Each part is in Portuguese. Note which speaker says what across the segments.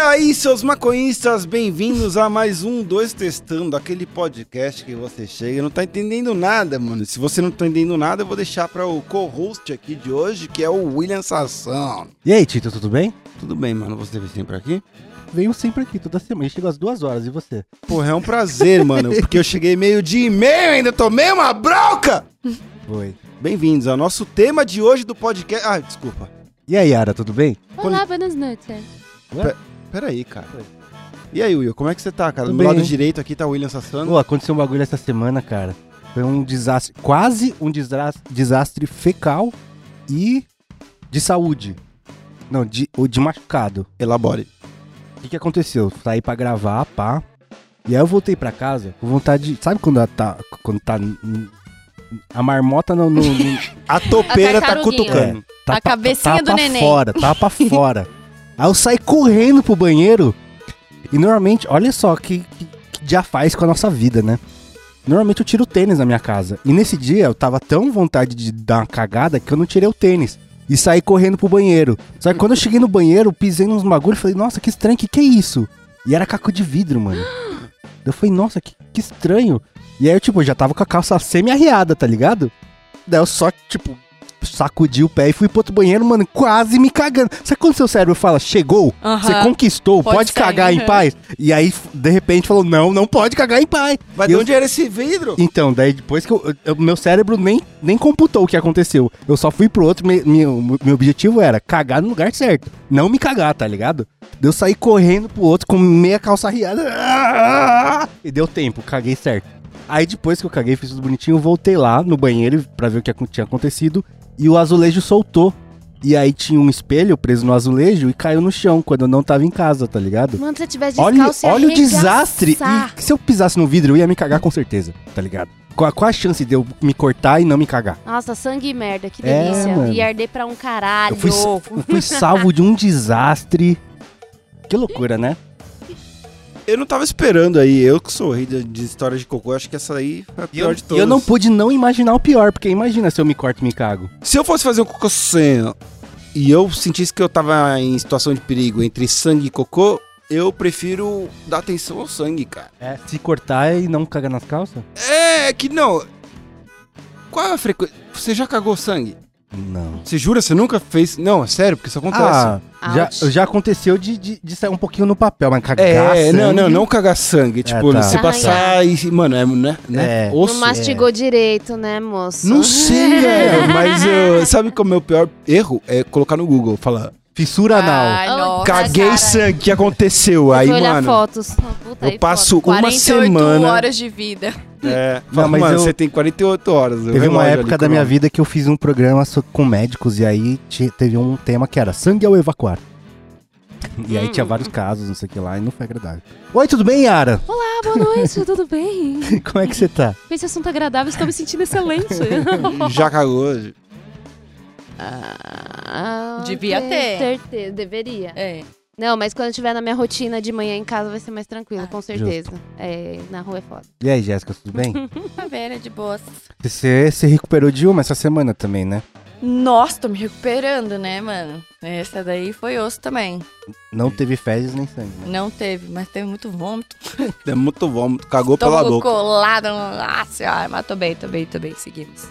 Speaker 1: aí, seus maconhistas, bem-vindos a mais um Dois Testando, aquele podcast que você chega e não tá entendendo nada, mano. Se você não tá entendendo nada, eu vou deixar para o co-host aqui de hoje, que é o William Sassão.
Speaker 2: E aí, Tito, tudo bem?
Speaker 1: Tudo bem, mano? Você vem sempre aqui?
Speaker 2: Venho sempre aqui, toda semana. Chego às duas horas, e você?
Speaker 1: Porra, é um prazer, mano, porque eu cheguei meio dia e meio, ainda tomei uma bronca!
Speaker 2: Foi.
Speaker 1: Bem-vindos ao nosso tema de hoje do podcast. Ah, desculpa.
Speaker 2: E aí, Yara, tudo bem?
Speaker 3: Olá, buenas noites.
Speaker 2: Ué?
Speaker 1: Pera aí, cara. E aí, Will, como é que você tá, cara?
Speaker 2: Tudo
Speaker 1: Do
Speaker 2: bem,
Speaker 1: lado
Speaker 2: hein?
Speaker 1: direito aqui tá o William Sassano.
Speaker 2: Pô, aconteceu um bagulho essa semana, cara. Foi um desastre, quase um desastre, desastre fecal e de saúde. Não, de, o de machucado.
Speaker 1: Elabore.
Speaker 2: O que, que aconteceu? Saí pra gravar, pá. E aí eu voltei pra casa com vontade de. Sabe quando tá. Quando tá. A marmota no. no- no-
Speaker 1: A topeira
Speaker 3: A
Speaker 1: tá
Speaker 3: tartaruguinha.
Speaker 1: cutucando.
Speaker 2: tá
Speaker 3: A
Speaker 2: pra-
Speaker 3: cabecinha
Speaker 2: tava
Speaker 3: do
Speaker 2: pra
Speaker 3: neném.
Speaker 2: fora, tava pra fora. Aí eu saí correndo pro banheiro. E normalmente, olha só que, que, que já faz com a nossa vida, né? Normalmente eu tiro o tênis na minha casa. E nesse dia eu tava tão vontade de dar uma cagada que eu não tirei o tênis. E saí correndo pro banheiro. Só que quando eu cheguei no banheiro, pisei nos bagulho e falei, nossa, que estranho, que que é isso? E era caco de vidro, mano. Eu falei, nossa, que, que estranho. E aí eu, tipo, já tava com a calça semi-arreada, tá ligado? Daí eu só, tipo, sacudi o pé e fui pro outro banheiro, mano, quase me cagando. Sabe quando seu cérebro fala, chegou,
Speaker 3: Aham.
Speaker 2: você conquistou, pode,
Speaker 3: Pode sair,
Speaker 2: cagar em paz? E aí, de repente, falou, não, não pode cagar em paz.
Speaker 1: Mas de
Speaker 2: eu-
Speaker 1: onde era esse vidro?
Speaker 2: Então, daí depois que eu, eu- meu cérebro nem, nem computou o que aconteceu. Eu só fui pro outro, me- meu, meu objetivo era cagar no lugar certo. Não me cagar, tá ligado? Daí Eu saí correndo pro outro com meia calça riada. E deu tempo, caguei certo. Aí depois que eu caguei, fiz tudo bonitinho, voltei lá no banheiro pra ver o que tinha acontecido. E o azulejo soltou. E aí tinha um espelho preso no azulejo e caiu no chão quando eu não tava em casa, tá ligado?
Speaker 3: Mano, se eu tivesse
Speaker 2: Olha,
Speaker 3: descalço, ia
Speaker 2: olha o desastre. E se eu pisasse no vidro, eu ia me cagar com certeza, tá ligado? Qual, qual a chance de eu me cortar e não me cagar?
Speaker 3: Nossa, sangue e merda, que
Speaker 2: É,
Speaker 3: delícia.
Speaker 2: mano.
Speaker 3: Ia arder pra um caralho.
Speaker 2: Eu fui, eu fui salvo de um desastre. Que loucura, né?
Speaker 1: Eu não tava esperando aí. Eu que sou rei de, de história de cocô, acho que essa aí foi a
Speaker 2: E
Speaker 1: pior
Speaker 2: eu,
Speaker 1: de
Speaker 2: e
Speaker 1: todas.
Speaker 2: eu não pude não imaginar o pior, porque imagina se eu me corto e me cago.
Speaker 1: Se eu fosse fazer um cocô sem e eu sentisse que eu tava em situação de perigo entre sangue e cocô, eu prefiro dar atenção ao sangue, cara.
Speaker 2: É, se cortar e não cagar nas calças?
Speaker 1: É que não. Qual é a frequência? Você já cagou sangue?
Speaker 2: Não.
Speaker 1: Você jura? Você nunca fez? Não, é sério, porque isso acontece.
Speaker 2: Ah, já, já aconteceu de, de, de sair um pouquinho no papel, mas cagar
Speaker 1: é,
Speaker 2: sangue...
Speaker 1: não, não, não cagar sangue. Tipo,
Speaker 2: tá.
Speaker 1: você passar e. Mano, é, né? né?
Speaker 2: É.
Speaker 1: Osso.
Speaker 3: Não mastigou direito, né, moço?
Speaker 1: Não sei, velho, mas eu, sabe qual é o meu pior erro? É colocar no Google, falar,
Speaker 2: Fissura anal.
Speaker 4: Ai, nossa.
Speaker 1: caguei
Speaker 3: cara.
Speaker 1: sangue, o que aconteceu?
Speaker 3: Eu
Speaker 1: Aí,
Speaker 3: olhar
Speaker 1: mano,
Speaker 3: fotos. Puta,
Speaker 1: eu
Speaker 3: aí
Speaker 1: passo
Speaker 3: foda.
Speaker 1: uma
Speaker 4: 48
Speaker 1: semana...
Speaker 4: horas de vida.
Speaker 1: É,
Speaker 2: Não, mas
Speaker 1: mano,
Speaker 2: eu-
Speaker 1: você tem 48 horas.
Speaker 2: Teve uma época da minha vida que eu fiz um programa so- com médicos e aí te- teve um tema que era sangue ao evacuar. E aí
Speaker 3: Hum.
Speaker 2: tinha vários casos, não sei o que lá, e não foi agradável. Oi, tudo bem, Yara?
Speaker 3: Ah, boa noite, tudo bem?
Speaker 2: Como é que você tá?
Speaker 3: Esse assunto agradável, estou me sentindo excelente.
Speaker 1: Já cagou hoje?
Speaker 3: Ah,
Speaker 4: Devia ter.
Speaker 3: Certeza, deveria.
Speaker 4: É.
Speaker 3: Não, mas quando eu estiver na minha rotina de manhã em casa vai ser mais tranquilo, com certeza. É, na rua é foda.
Speaker 2: E aí, Jéssica, tudo bem?
Speaker 4: Tá velha de boas.
Speaker 2: Você se recuperou de uma essa semana também, né?
Speaker 4: Nossa, tô me recuperando, né, mano? Essa daí foi osso também.
Speaker 2: Não teve fezes nem sangue. né?
Speaker 4: Não vômito, mas teve muito vômito.
Speaker 1: É muito vômito, cagou pela
Speaker 4: Tô
Speaker 1: boca.
Speaker 4: colado. Nossa senhora, mas tô bem, tô bem, tô bem. Seguimos.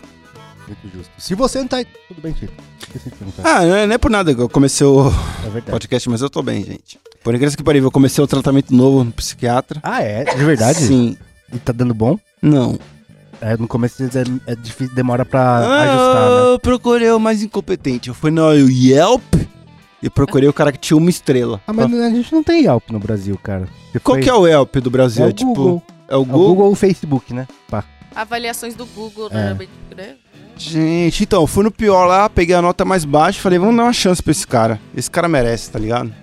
Speaker 2: Muito justo. Se você não tá. Tudo bem, Tito. Esqueci de perguntar.
Speaker 1: Ah, não é, não é por nada que eu comecei o
Speaker 2: é
Speaker 1: podcast, mas eu tô bem, gente. Por incrível que pareça, eu comecei o tratamento novo no psiquiatra.
Speaker 2: Ah, é? De verdade?
Speaker 1: Sim.
Speaker 2: E tá dando bom?
Speaker 1: Não.
Speaker 2: É, no começo é, é difícil, demora pra
Speaker 1: Ah,
Speaker 2: ajustar, né?
Speaker 1: eu procurei o mais incompetente. Eu fui no Yelp e procurei o cara que tinha uma estrela.
Speaker 2: Ah, mas a gente não tem Yelp no Brasil, cara. Você
Speaker 1: Qual
Speaker 2: foi-
Speaker 1: que é o Yelp do Brasil?
Speaker 2: É o
Speaker 1: tipo,
Speaker 2: Google.
Speaker 1: é o
Speaker 2: É o
Speaker 1: Google?
Speaker 2: Google ou o Facebook, né? Pá.
Speaker 4: Avaliações do Google,
Speaker 2: É.
Speaker 4: normalmente, né?
Speaker 1: Gente, então, fui no pior lá, peguei a nota mais baixa e falei, vamos dar uma chance pra esse cara. Esse cara merece, tá ligado?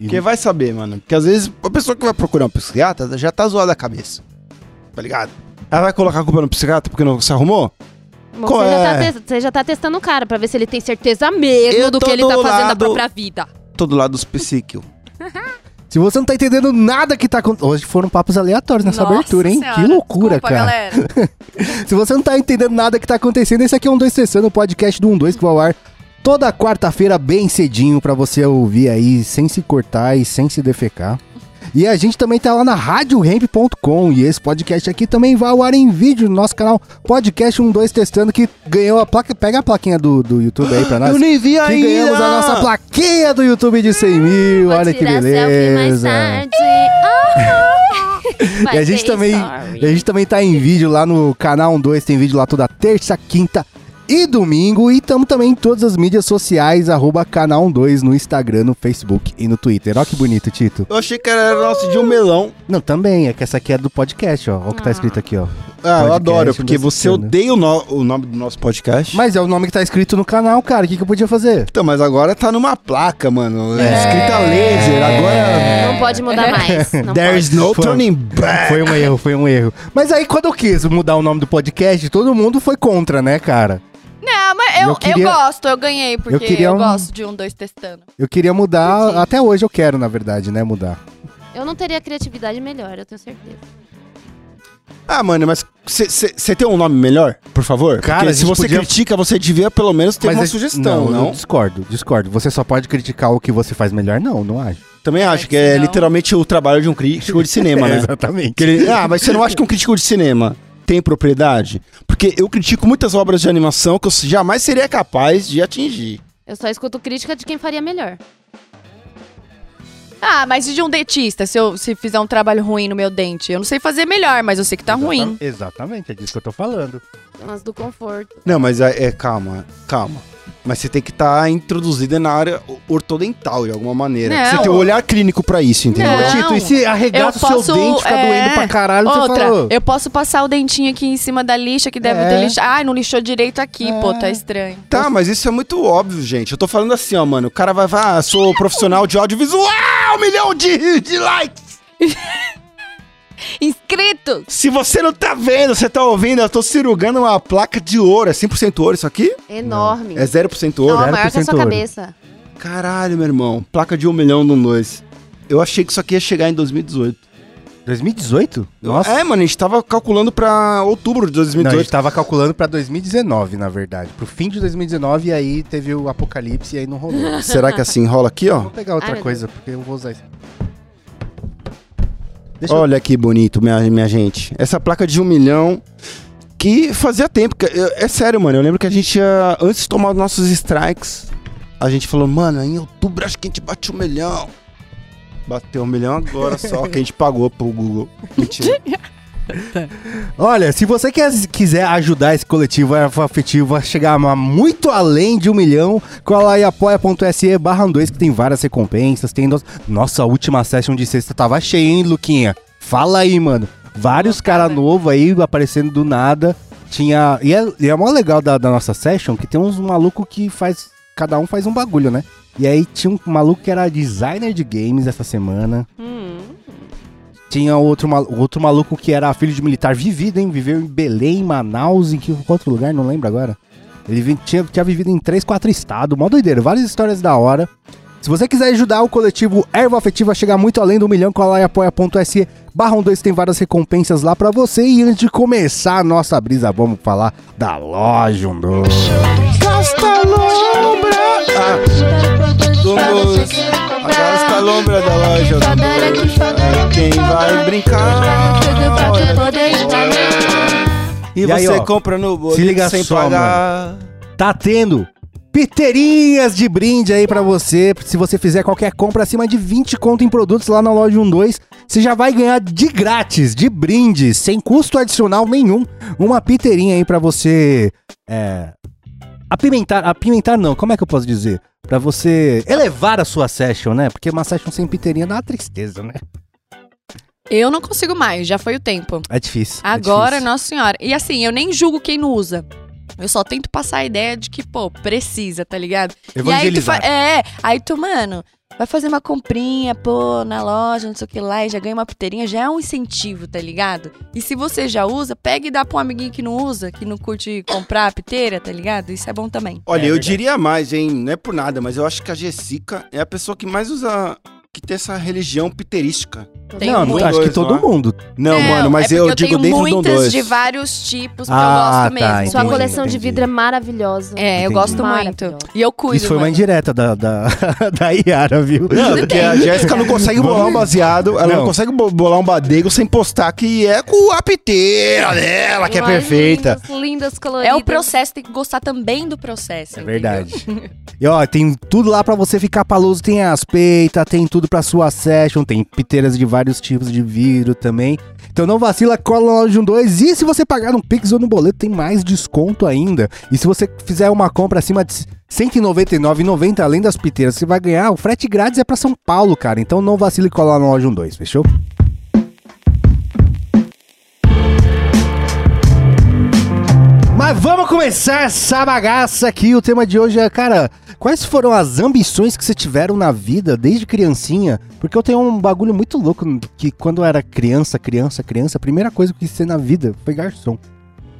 Speaker 2: E-
Speaker 1: Porque vai saber, mano. Porque às vezes a pessoa que vai procurar um psiquiatra já tá zoada a cabeça. Tá ligado? Ela vai colocar a culpa no psiquiatra porque não se arrumou?
Speaker 3: Bom,
Speaker 1: Qual
Speaker 3: você, já tá
Speaker 1: é?
Speaker 3: você já tá testando o cara pra ver se ele tem certeza mesmo
Speaker 1: Eu
Speaker 3: do que ele tá
Speaker 1: do
Speaker 3: fazendo da
Speaker 1: lado-
Speaker 3: própria vida.
Speaker 1: Todo lado dos psíquicos.
Speaker 2: Se você não tá entendendo nada que tá acontecendo. Hoje foram papos aleatórios nessa
Speaker 4: Nossa
Speaker 2: abertura, hein?
Speaker 4: Senhora,
Speaker 2: Que loucura,
Speaker 4: desculpa,
Speaker 2: cara. Se você não tá entendendo nada que tá acontecendo, esse aqui é um 2 Testando, o podcast do 12 que vai ao ar toda quarta-feira bem cedinho pra você ouvir aí sem se cortar e sem se defecar. E a gente também tá lá na RadioRamp.com e esse podcast aqui também vai ao ar em vídeo no nosso canal Podcast 12 Testando que ganhou a placa. Pega a plaquinha do, do YouTube aí pra nós.
Speaker 1: Eu nem vi
Speaker 2: Que
Speaker 1: ainda!
Speaker 2: ganhamos a nossa plaquinha do YouTube de 100 mil.
Speaker 3: Vou
Speaker 2: Olha que beleza.
Speaker 3: Ah,
Speaker 2: E a gente também, e a gente também tá em vídeo lá no canal 12, tem vídeo lá toda terça, quinta e domingo. E estamos também em todas as mídias sociais, arroba canal 12 no Instagram, no Facebook e no Twitter. Olha que bonito, Tito.
Speaker 1: Eu achei que era nosso de um melão.
Speaker 2: Não, também, é que essa aqui é do podcast, ó. Olha o que tá
Speaker 3: Ah.
Speaker 2: escrito aqui, ó.
Speaker 1: Ah, eu
Speaker 2: Podcast
Speaker 1: adoro, porque você
Speaker 2: Testando.
Speaker 1: odeia o, no- o nome do nosso podcast.
Speaker 2: Mas é o nome que tá escrito no canal, cara. O que, que eu podia fazer?
Speaker 1: Então, mas agora tá numa placa, mano.
Speaker 2: É.
Speaker 1: Escrita laser. Agora.
Speaker 3: Não pode mudar mais. Não
Speaker 1: There's
Speaker 3: pode.
Speaker 1: no
Speaker 2: Foi-
Speaker 1: turning back.
Speaker 2: Foi um erro, foi um erro. Mas aí, quando eu quis mudar o nome do podcast, todo mundo foi contra, né, cara?
Speaker 4: Não, mas eu,
Speaker 2: Eu
Speaker 4: eu,
Speaker 2: queria-
Speaker 4: gosto, eu ganhei, porque eu,
Speaker 2: queria um-
Speaker 4: gosto de um, dois testando.
Speaker 2: Eu queria mudar,
Speaker 3: Entendi.
Speaker 2: até hoje eu quero, na verdade, né, mudar.
Speaker 3: Eu não teria criatividade melhor, eu tenho certeza.
Speaker 1: Ah, mano, mas você tem um nome melhor, por favor?
Speaker 2: Cara,
Speaker 1: Porque se você
Speaker 2: podia-
Speaker 1: critica, você devia pelo menos ter uma
Speaker 2: a-
Speaker 1: sugestão, não?
Speaker 2: Eu discordo, discordo. Você só pode criticar o que você faz melhor? Não, não acho.
Speaker 1: Também acho
Speaker 4: Mas
Speaker 1: que é
Speaker 4: não.
Speaker 1: literalmente o trabalho de um crítico de cinema, né?
Speaker 2: exatamente.
Speaker 1: Ele- ah, mas você não acha que um crítico de cinema tem propriedade? Porque eu critico muitas obras de animação que eu jamais seria capaz de atingir.
Speaker 3: Eu só escuto crítica de quem faria melhor.
Speaker 4: Ah, mas e de um dentista, se eu se fizer um trabalho ruim no meu dente? Eu não sei fazer melhor, mas eu sei que tá ruim.
Speaker 2: Exatamente, é disso que eu tô falando.
Speaker 3: Mas do conforto.
Speaker 1: Não, mas é, é, calma, calma. Mas você tem que estar introduzida na área ortodental de alguma maneira.
Speaker 4: Não.
Speaker 1: Você tem um olhar clínico pra isso, entendeu?
Speaker 4: Não.
Speaker 2: Tito, e se arregaça o
Speaker 4: Eu
Speaker 2: seu dente, fica
Speaker 4: é,
Speaker 2: doendo pra caralho, você
Speaker 4: Outra,
Speaker 2: falou.
Speaker 4: eu posso passar o dentinho aqui em cima da lixa que deve
Speaker 2: É.
Speaker 4: ter lixado. Ai, não lixou direito aqui,
Speaker 2: É.
Speaker 4: pô, tá estranho.
Speaker 1: Tá, mas isso é muito óbvio, gente. Eu tô falando assim, ó, mano. O cara vai, vai, ah, sou profissional de audiovisual, um milhão de, de likes.
Speaker 4: Inscritos!
Speaker 1: Se você não tá vendo, você tá ouvindo, eu tô cirurgando uma placa de ouro. É 100% ouro isso aqui?
Speaker 3: Enorme.
Speaker 1: É 0%
Speaker 3: Não,
Speaker 1: ouro?
Speaker 3: é maior que a
Speaker 2: 0%
Speaker 3: sua
Speaker 2: ouro.
Speaker 3: cabeça.
Speaker 1: Caralho, meu irmão. Placa de um milhão no dois. Eu achei que isso aqui ia chegar em 2018.
Speaker 2: 2018? Nossa.
Speaker 1: É, mano, a gente tava calculando pra outubro de
Speaker 2: Não, a
Speaker 1: 2018.
Speaker 2: gente tava calculando pra 2019, na verdade. Pro fim de 2019, e aí teve o apocalipse e aí não rolou.
Speaker 1: Será que assim rola aqui, ó?
Speaker 2: Vou pegar outra
Speaker 3: Ai,
Speaker 2: coisa, porque eu vou usar isso. Deixa eu...
Speaker 1: Olha que bonito, minha, minha gente. Essa placa de um milhão que fazia tempo. que- eu- é sério, mano. Eu lembro que a gente ia, antes de tomar os nossos strikes, a gente falou, mano, em outubro acho que a gente bate um milhão. Bateu um milhão agora só que a gente pagou pro Google. Mentira.
Speaker 2: Olha, se você quer, quiser ajudar esse coletivo afetivo a chegar muito além de um milhão, cola aí apoia.se barra 2 que tem várias recompensas. Tem no- Nossa, a última session de sexta tava cheia, hein, Luquinha? Fala aí, mano. Vários
Speaker 4: tava.
Speaker 2: novos aí aparecendo do nada. Tinha. E é, e é mó legal da, da nossa session que tem uns malucos que faz. Cada um faz um bagulho, né? E aí tinha um maluco que era designer de games essa semana.
Speaker 3: Hum.
Speaker 2: Tinha outro, outro maluco que era filho de militar vivido, hein? Viveu em Belém, Manaus, em que outro lugar, não lembro agora. Ele tinha, tinha vivido em três, quatro estados, mó doideira, várias histórias da hora. Se você quiser ajudar o coletivo Erva Afetiva a chegar muito além do milhão, cola lá em apoia.se barra 12 tem várias recompensas lá pra você. E antes de começar a nossa brisa, vamos falar da loja 12.
Speaker 1: Gasta lombra! Ah, somos a gasta lombra da loja. Quem vai brincar? E,
Speaker 2: E aí,
Speaker 1: você
Speaker 2: ó,
Speaker 1: compra no boleto
Speaker 2: se liga
Speaker 1: sem
Speaker 2: só,
Speaker 1: pagar.
Speaker 2: Tá tendo piteirinhas de brinde aí pra você. Se você fizer qualquer compra acima de 20 conto em produtos lá na loja 12, você já vai ganhar de grátis, de brinde, sem custo adicional nenhum, uma piteirinha aí pra você é, apimentar, apimentar não, como é que eu posso dizer? Pra você elevar a sua session, né? Porque uma session sem piteirinha dá uma tristeza, né?
Speaker 4: Eu não consigo mais, já foi o tempo.
Speaker 2: É difícil. é
Speaker 4: Agora,
Speaker 2: difícil.
Speaker 4: nossa senhora. E assim, eu nem julgo quem não usa. Eu só tento passar a ideia de que, pô, precisa, tá ligado? E aí tu
Speaker 2: Evangelizar.
Speaker 4: fa- É, aí tu, mano, vai fazer uma comprinha, pô, na loja, não sei o que lá, e já ganha uma piteirinha, já é um incentivo, tá ligado? E se você já usa, pega e dá pra um amiguinho que não usa, que não curte comprar a piteira, tá ligado? Isso é bom também.
Speaker 1: Olha,
Speaker 2: É
Speaker 1: eu
Speaker 2: verdade.
Speaker 1: diria mais, hein? Não é por nada, mas eu acho que a Jessica é a pessoa que mais usa que tem essa religião piterística.
Speaker 4: Tem
Speaker 2: não,
Speaker 4: muito.
Speaker 2: acho que todo
Speaker 1: não é?
Speaker 2: mundo.
Speaker 1: Não,
Speaker 4: É,
Speaker 1: mano, mas
Speaker 4: é
Speaker 1: eu,
Speaker 4: porque
Speaker 1: digo
Speaker 4: tenho
Speaker 1: dentro do
Speaker 4: muitas
Speaker 1: dois.
Speaker 4: de vários tipos que
Speaker 2: Ah,
Speaker 4: eu gosto
Speaker 2: tá,
Speaker 4: mesmo.
Speaker 3: Sua
Speaker 2: entendi,
Speaker 3: coleção de
Speaker 2: entendi.
Speaker 3: vidro é maravilhosa.
Speaker 4: É, eu
Speaker 2: Entendi.
Speaker 4: gosto muito. E eu cuido,
Speaker 2: Isso foi uma
Speaker 4: mano.
Speaker 2: indireta da, da, da Yara, viu?
Speaker 1: Não, porque a Jéssica não consegue bolar um baseado, ela não,
Speaker 2: Não.
Speaker 1: consegue bo- bolar um badego sem postar que é com a piteira dela, que é perfeita.
Speaker 3: Lindas, lindas, coloridas.
Speaker 4: É o processo, tem que gostar também do processo.
Speaker 2: É
Speaker 4: entendeu?
Speaker 2: verdade. E ó, tem tudo lá pra você ficar paloso. Tem as peitas, tem tudo pra sua session, tem piteiras de vários tipos de vidro também. Então não vacila, cola na loja 12. E se você pagar no Pix ou no boleto, tem mais desconto ainda. E se você fizer uma compra acima de R$ 199,90 além das piteiras, você vai ganhar. O frete grátis é pra São Paulo, cara. Então não vacile cola na loja 12, fechou? Mas vamos começar essa bagaça aqui. O tema de hoje é, cara, quais foram as ambições que você tiveram na vida desde criancinha? Porque eu tenho um bagulho muito louco que quando eu era criança, criança, criança, a primeira coisa que eu quis ser na vida foi garçom,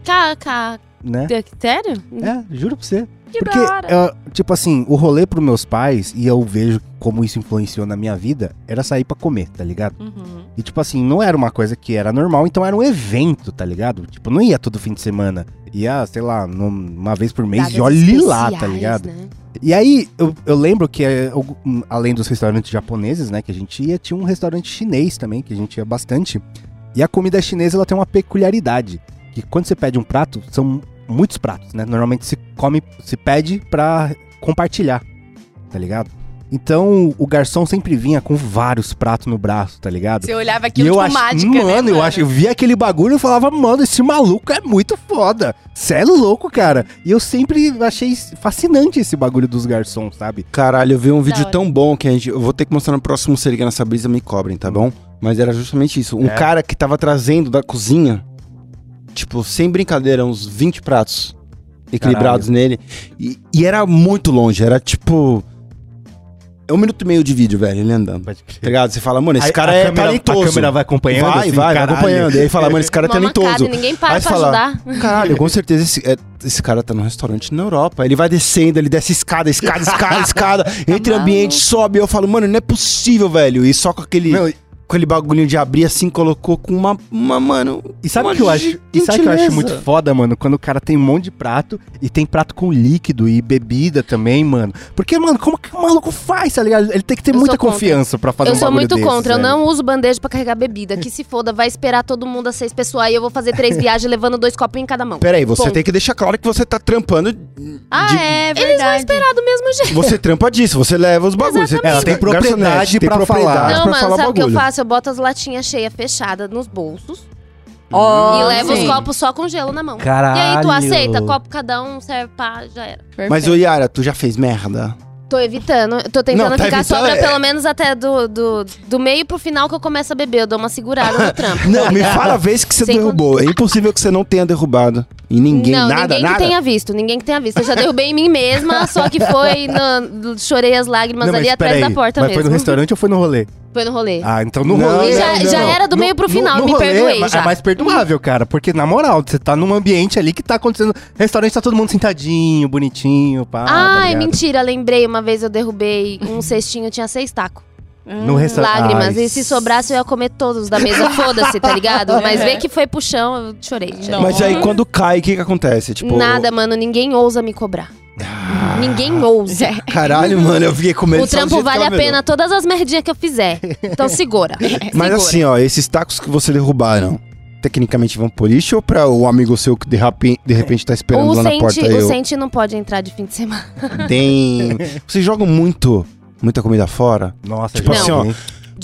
Speaker 3: ca,
Speaker 2: né?
Speaker 3: sério?
Speaker 2: É, juro pra você.
Speaker 3: Que
Speaker 2: Porque, eu, tipo assim, o rolê pros meus pais, e eu vejo como isso influenciou na minha vida, era sair pra comer, tá ligado?
Speaker 4: Uhum.
Speaker 2: E, tipo assim, não era uma coisa que era normal, então era um evento, tá ligado? Tipo, não ia todo fim de semana. Ia, sei lá, uma vez por mês e olhe lá, tá ligado?
Speaker 3: né?
Speaker 2: E aí, eu, eu lembro que, é, eu- hum, além dos restaurantes japoneses, né, que a gente ia, tinha um restaurante chinês também, que a gente ia bastante. E a comida chinesa, ela tem uma peculiaridade. Que quando você pede um prato, são muitos pratos, né? Normalmente se come, se pede pra compartilhar, tá ligado? Então, o garçom sempre vinha com vários pratos no braço, tá ligado?
Speaker 4: Você olhava
Speaker 2: E
Speaker 4: aquilo
Speaker 2: eu
Speaker 4: tipo mágica,
Speaker 2: mano,
Speaker 4: né,
Speaker 2: eu acho, eu via aquele bagulho e falava, mano, esse maluco é muito foda. Cê é louco, cara. E eu sempre achei fascinante esse bagulho dos garçons, sabe?
Speaker 1: Caralho, eu vi um vídeo tão bom que a gente. Eu vou ter que mostrar no próximo Se Liga nessa brisa, me cobrem, tá bom? Mas era justamente isso. Um
Speaker 2: É.
Speaker 1: cara que tava trazendo da cozinha, tipo, sem brincadeira, uns 20 pratos equilibrados nele. E, e era muito longe, era tipo. É um minuto e meio de vídeo, velho, ele andando.
Speaker 2: Pode
Speaker 1: Tá ligado? Você fala, mano, esse cara
Speaker 2: a
Speaker 1: é
Speaker 2: câmera-
Speaker 1: talentoso.
Speaker 2: A câmera vai acompanhando
Speaker 1: vai,
Speaker 2: assim,
Speaker 1: vai, vai
Speaker 2: caralho.
Speaker 1: acompanhando. E aí fala, mano, esse cara é talentoso.
Speaker 3: ninguém para
Speaker 1: Aí
Speaker 3: pra
Speaker 1: fala,
Speaker 3: ajudar.
Speaker 1: Caralho, com certeza esse, é, esse cara tá num restaurante na Europa. Ele vai descendo, ele desce escada, escada, escada, escada. Entre
Speaker 4: maluco.
Speaker 1: ambiente, sobe. Eu falo, mano, não é possível, velho. E só com aquele,
Speaker 2: Meu,
Speaker 1: aquele bagulhinho de abrir assim, colocou com uma, uma mano.
Speaker 2: e sabe o que eu acho? E sabe que eu acho muito foda, mano? Quando o cara tem um monte de prato e tem prato com líquido e bebida também, mano. Porque, mano, como que o maluco faz, tá ligado? Ele tem que ter
Speaker 3: Eu
Speaker 2: muita
Speaker 3: sou
Speaker 2: confiança pra fazer
Speaker 3: Eu
Speaker 2: um
Speaker 3: sou
Speaker 2: bagulho
Speaker 3: muito
Speaker 2: desse,
Speaker 3: contra, eu não uso bandeja pra carregar bebida. Que se foda, vai esperar todo mundo às seis pessoas aí. Eu vou fazer três viagens levando dois copinhos em cada mão.
Speaker 1: Peraí, você
Speaker 3: Ponto.
Speaker 1: tem que deixar claro que você tá trampando.
Speaker 4: Ah,
Speaker 1: de-
Speaker 4: é verdade.
Speaker 3: Eles vão esperar do mesmo jeito.
Speaker 1: Você trampa disso, você leva os bagulhos.
Speaker 2: Ela tem propriedade
Speaker 1: propriedade
Speaker 2: falar.
Speaker 3: Não,
Speaker 1: pra
Speaker 3: mano,
Speaker 1: falar
Speaker 3: sabe o que eu
Speaker 1: bagulho.
Speaker 3: Faço? Eu boto as latinhas cheias fechadas nos bolsos
Speaker 4: Ó,
Speaker 3: e levo
Speaker 4: sim.
Speaker 3: os copos só com gelo na mão.
Speaker 2: Caralho.
Speaker 3: E aí tu aceita, copo cada um, serve pá, já era.
Speaker 1: Mas, ô Yara, tu já fez merda?
Speaker 3: Tô evitando, tô tentando
Speaker 1: Não, tá
Speaker 3: ficar
Speaker 1: evitando,
Speaker 3: sobra
Speaker 1: é.
Speaker 3: pelo menos até do, do, do meio pro final que eu começo a beber. Eu dou uma segurada no trampo.
Speaker 1: Não, me fala a vez que você
Speaker 3: Sem
Speaker 1: derrubou. É impossível que você não tenha derrubado. E ninguém,
Speaker 3: não,
Speaker 1: nada,
Speaker 3: ninguém
Speaker 1: nada.
Speaker 3: que tenha visto, ninguém que tenha visto. Eu já derrubei em mim mesma, só que foi. no- chorei as lágrimas
Speaker 2: Não,
Speaker 3: ali atrás
Speaker 2: peraí,
Speaker 3: da porta
Speaker 2: mas
Speaker 3: mesmo.
Speaker 2: foi no restaurante ou foi no rolê?
Speaker 3: Foi no rolê.
Speaker 2: Ah, então no
Speaker 1: Não,
Speaker 2: rolê.
Speaker 3: E já-
Speaker 2: não,
Speaker 3: já era do meio pro final, me perdoei
Speaker 2: é,
Speaker 3: já.
Speaker 2: É mais perdoável, cara. Porque, na moral, você tá num ambiente ali que tá acontecendo. Restaurante tá todo mundo sentadinho, bonitinho, pá. tá
Speaker 3: Ai,
Speaker 2: ligado?
Speaker 3: mentira, lembrei. Uma vez eu derrubei um cestinho, tinha seis tacos.
Speaker 2: No restaurante.
Speaker 3: Lágrimas.
Speaker 2: Ai,
Speaker 3: E se sobrasse, eu ia comer todos da mesa. Foda-se, tá ligado? Mas vê que foi pro chão, eu chorei. chorei.
Speaker 1: Mas aí quando cai, o que que acontece? Tipo,
Speaker 3: Nada, mano, ninguém ousa me cobrar. Ninguém ousa.
Speaker 1: Caralho, mano, eu fiquei com medo
Speaker 3: O trampo vale a pena todas as merdinhas que eu fizer. Então segura.
Speaker 1: Mas
Speaker 3: Segura.
Speaker 1: assim, ó, esses tacos que você derrubaram, tecnicamente vão por lixo ou pra o amigo seu que de, rapi- de repente tá esperando
Speaker 3: O
Speaker 1: lá na
Speaker 3: Sente,
Speaker 1: porta aí?
Speaker 3: o
Speaker 1: ó,
Speaker 3: Sente não pode entrar de fim de semana.
Speaker 1: Tem. Vocês jogam muito, muita comida fora?
Speaker 2: Nossa,
Speaker 1: Tipo assim, ó?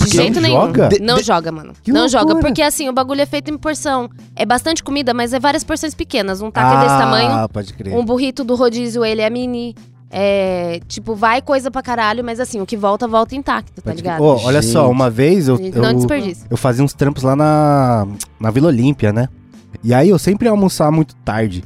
Speaker 3: De
Speaker 1: Porque
Speaker 3: jeito nenhum.
Speaker 2: joga?
Speaker 1: De-
Speaker 3: não
Speaker 1: de-
Speaker 3: joga, mano.
Speaker 2: Que
Speaker 3: não
Speaker 2: loucura.
Speaker 3: joga. Porque assim, o bagulho é feito em porção. É bastante comida, mas é várias porções pequenas. Um taco é desse tamanho.
Speaker 2: Ah, pode crer.
Speaker 3: Um burrito do rodízio, ele é mini. É, tipo, vai coisa pra caralho, mas assim, o que volta, volta intacto, tá ligado?
Speaker 2: Ô, olha só, uma vez eu,
Speaker 3: Não
Speaker 2: eu,
Speaker 3: desperdício.
Speaker 2: eu fazia uns trampos lá na, na Vila Olímpia, né? E aí eu sempre ia almoçar muito tarde.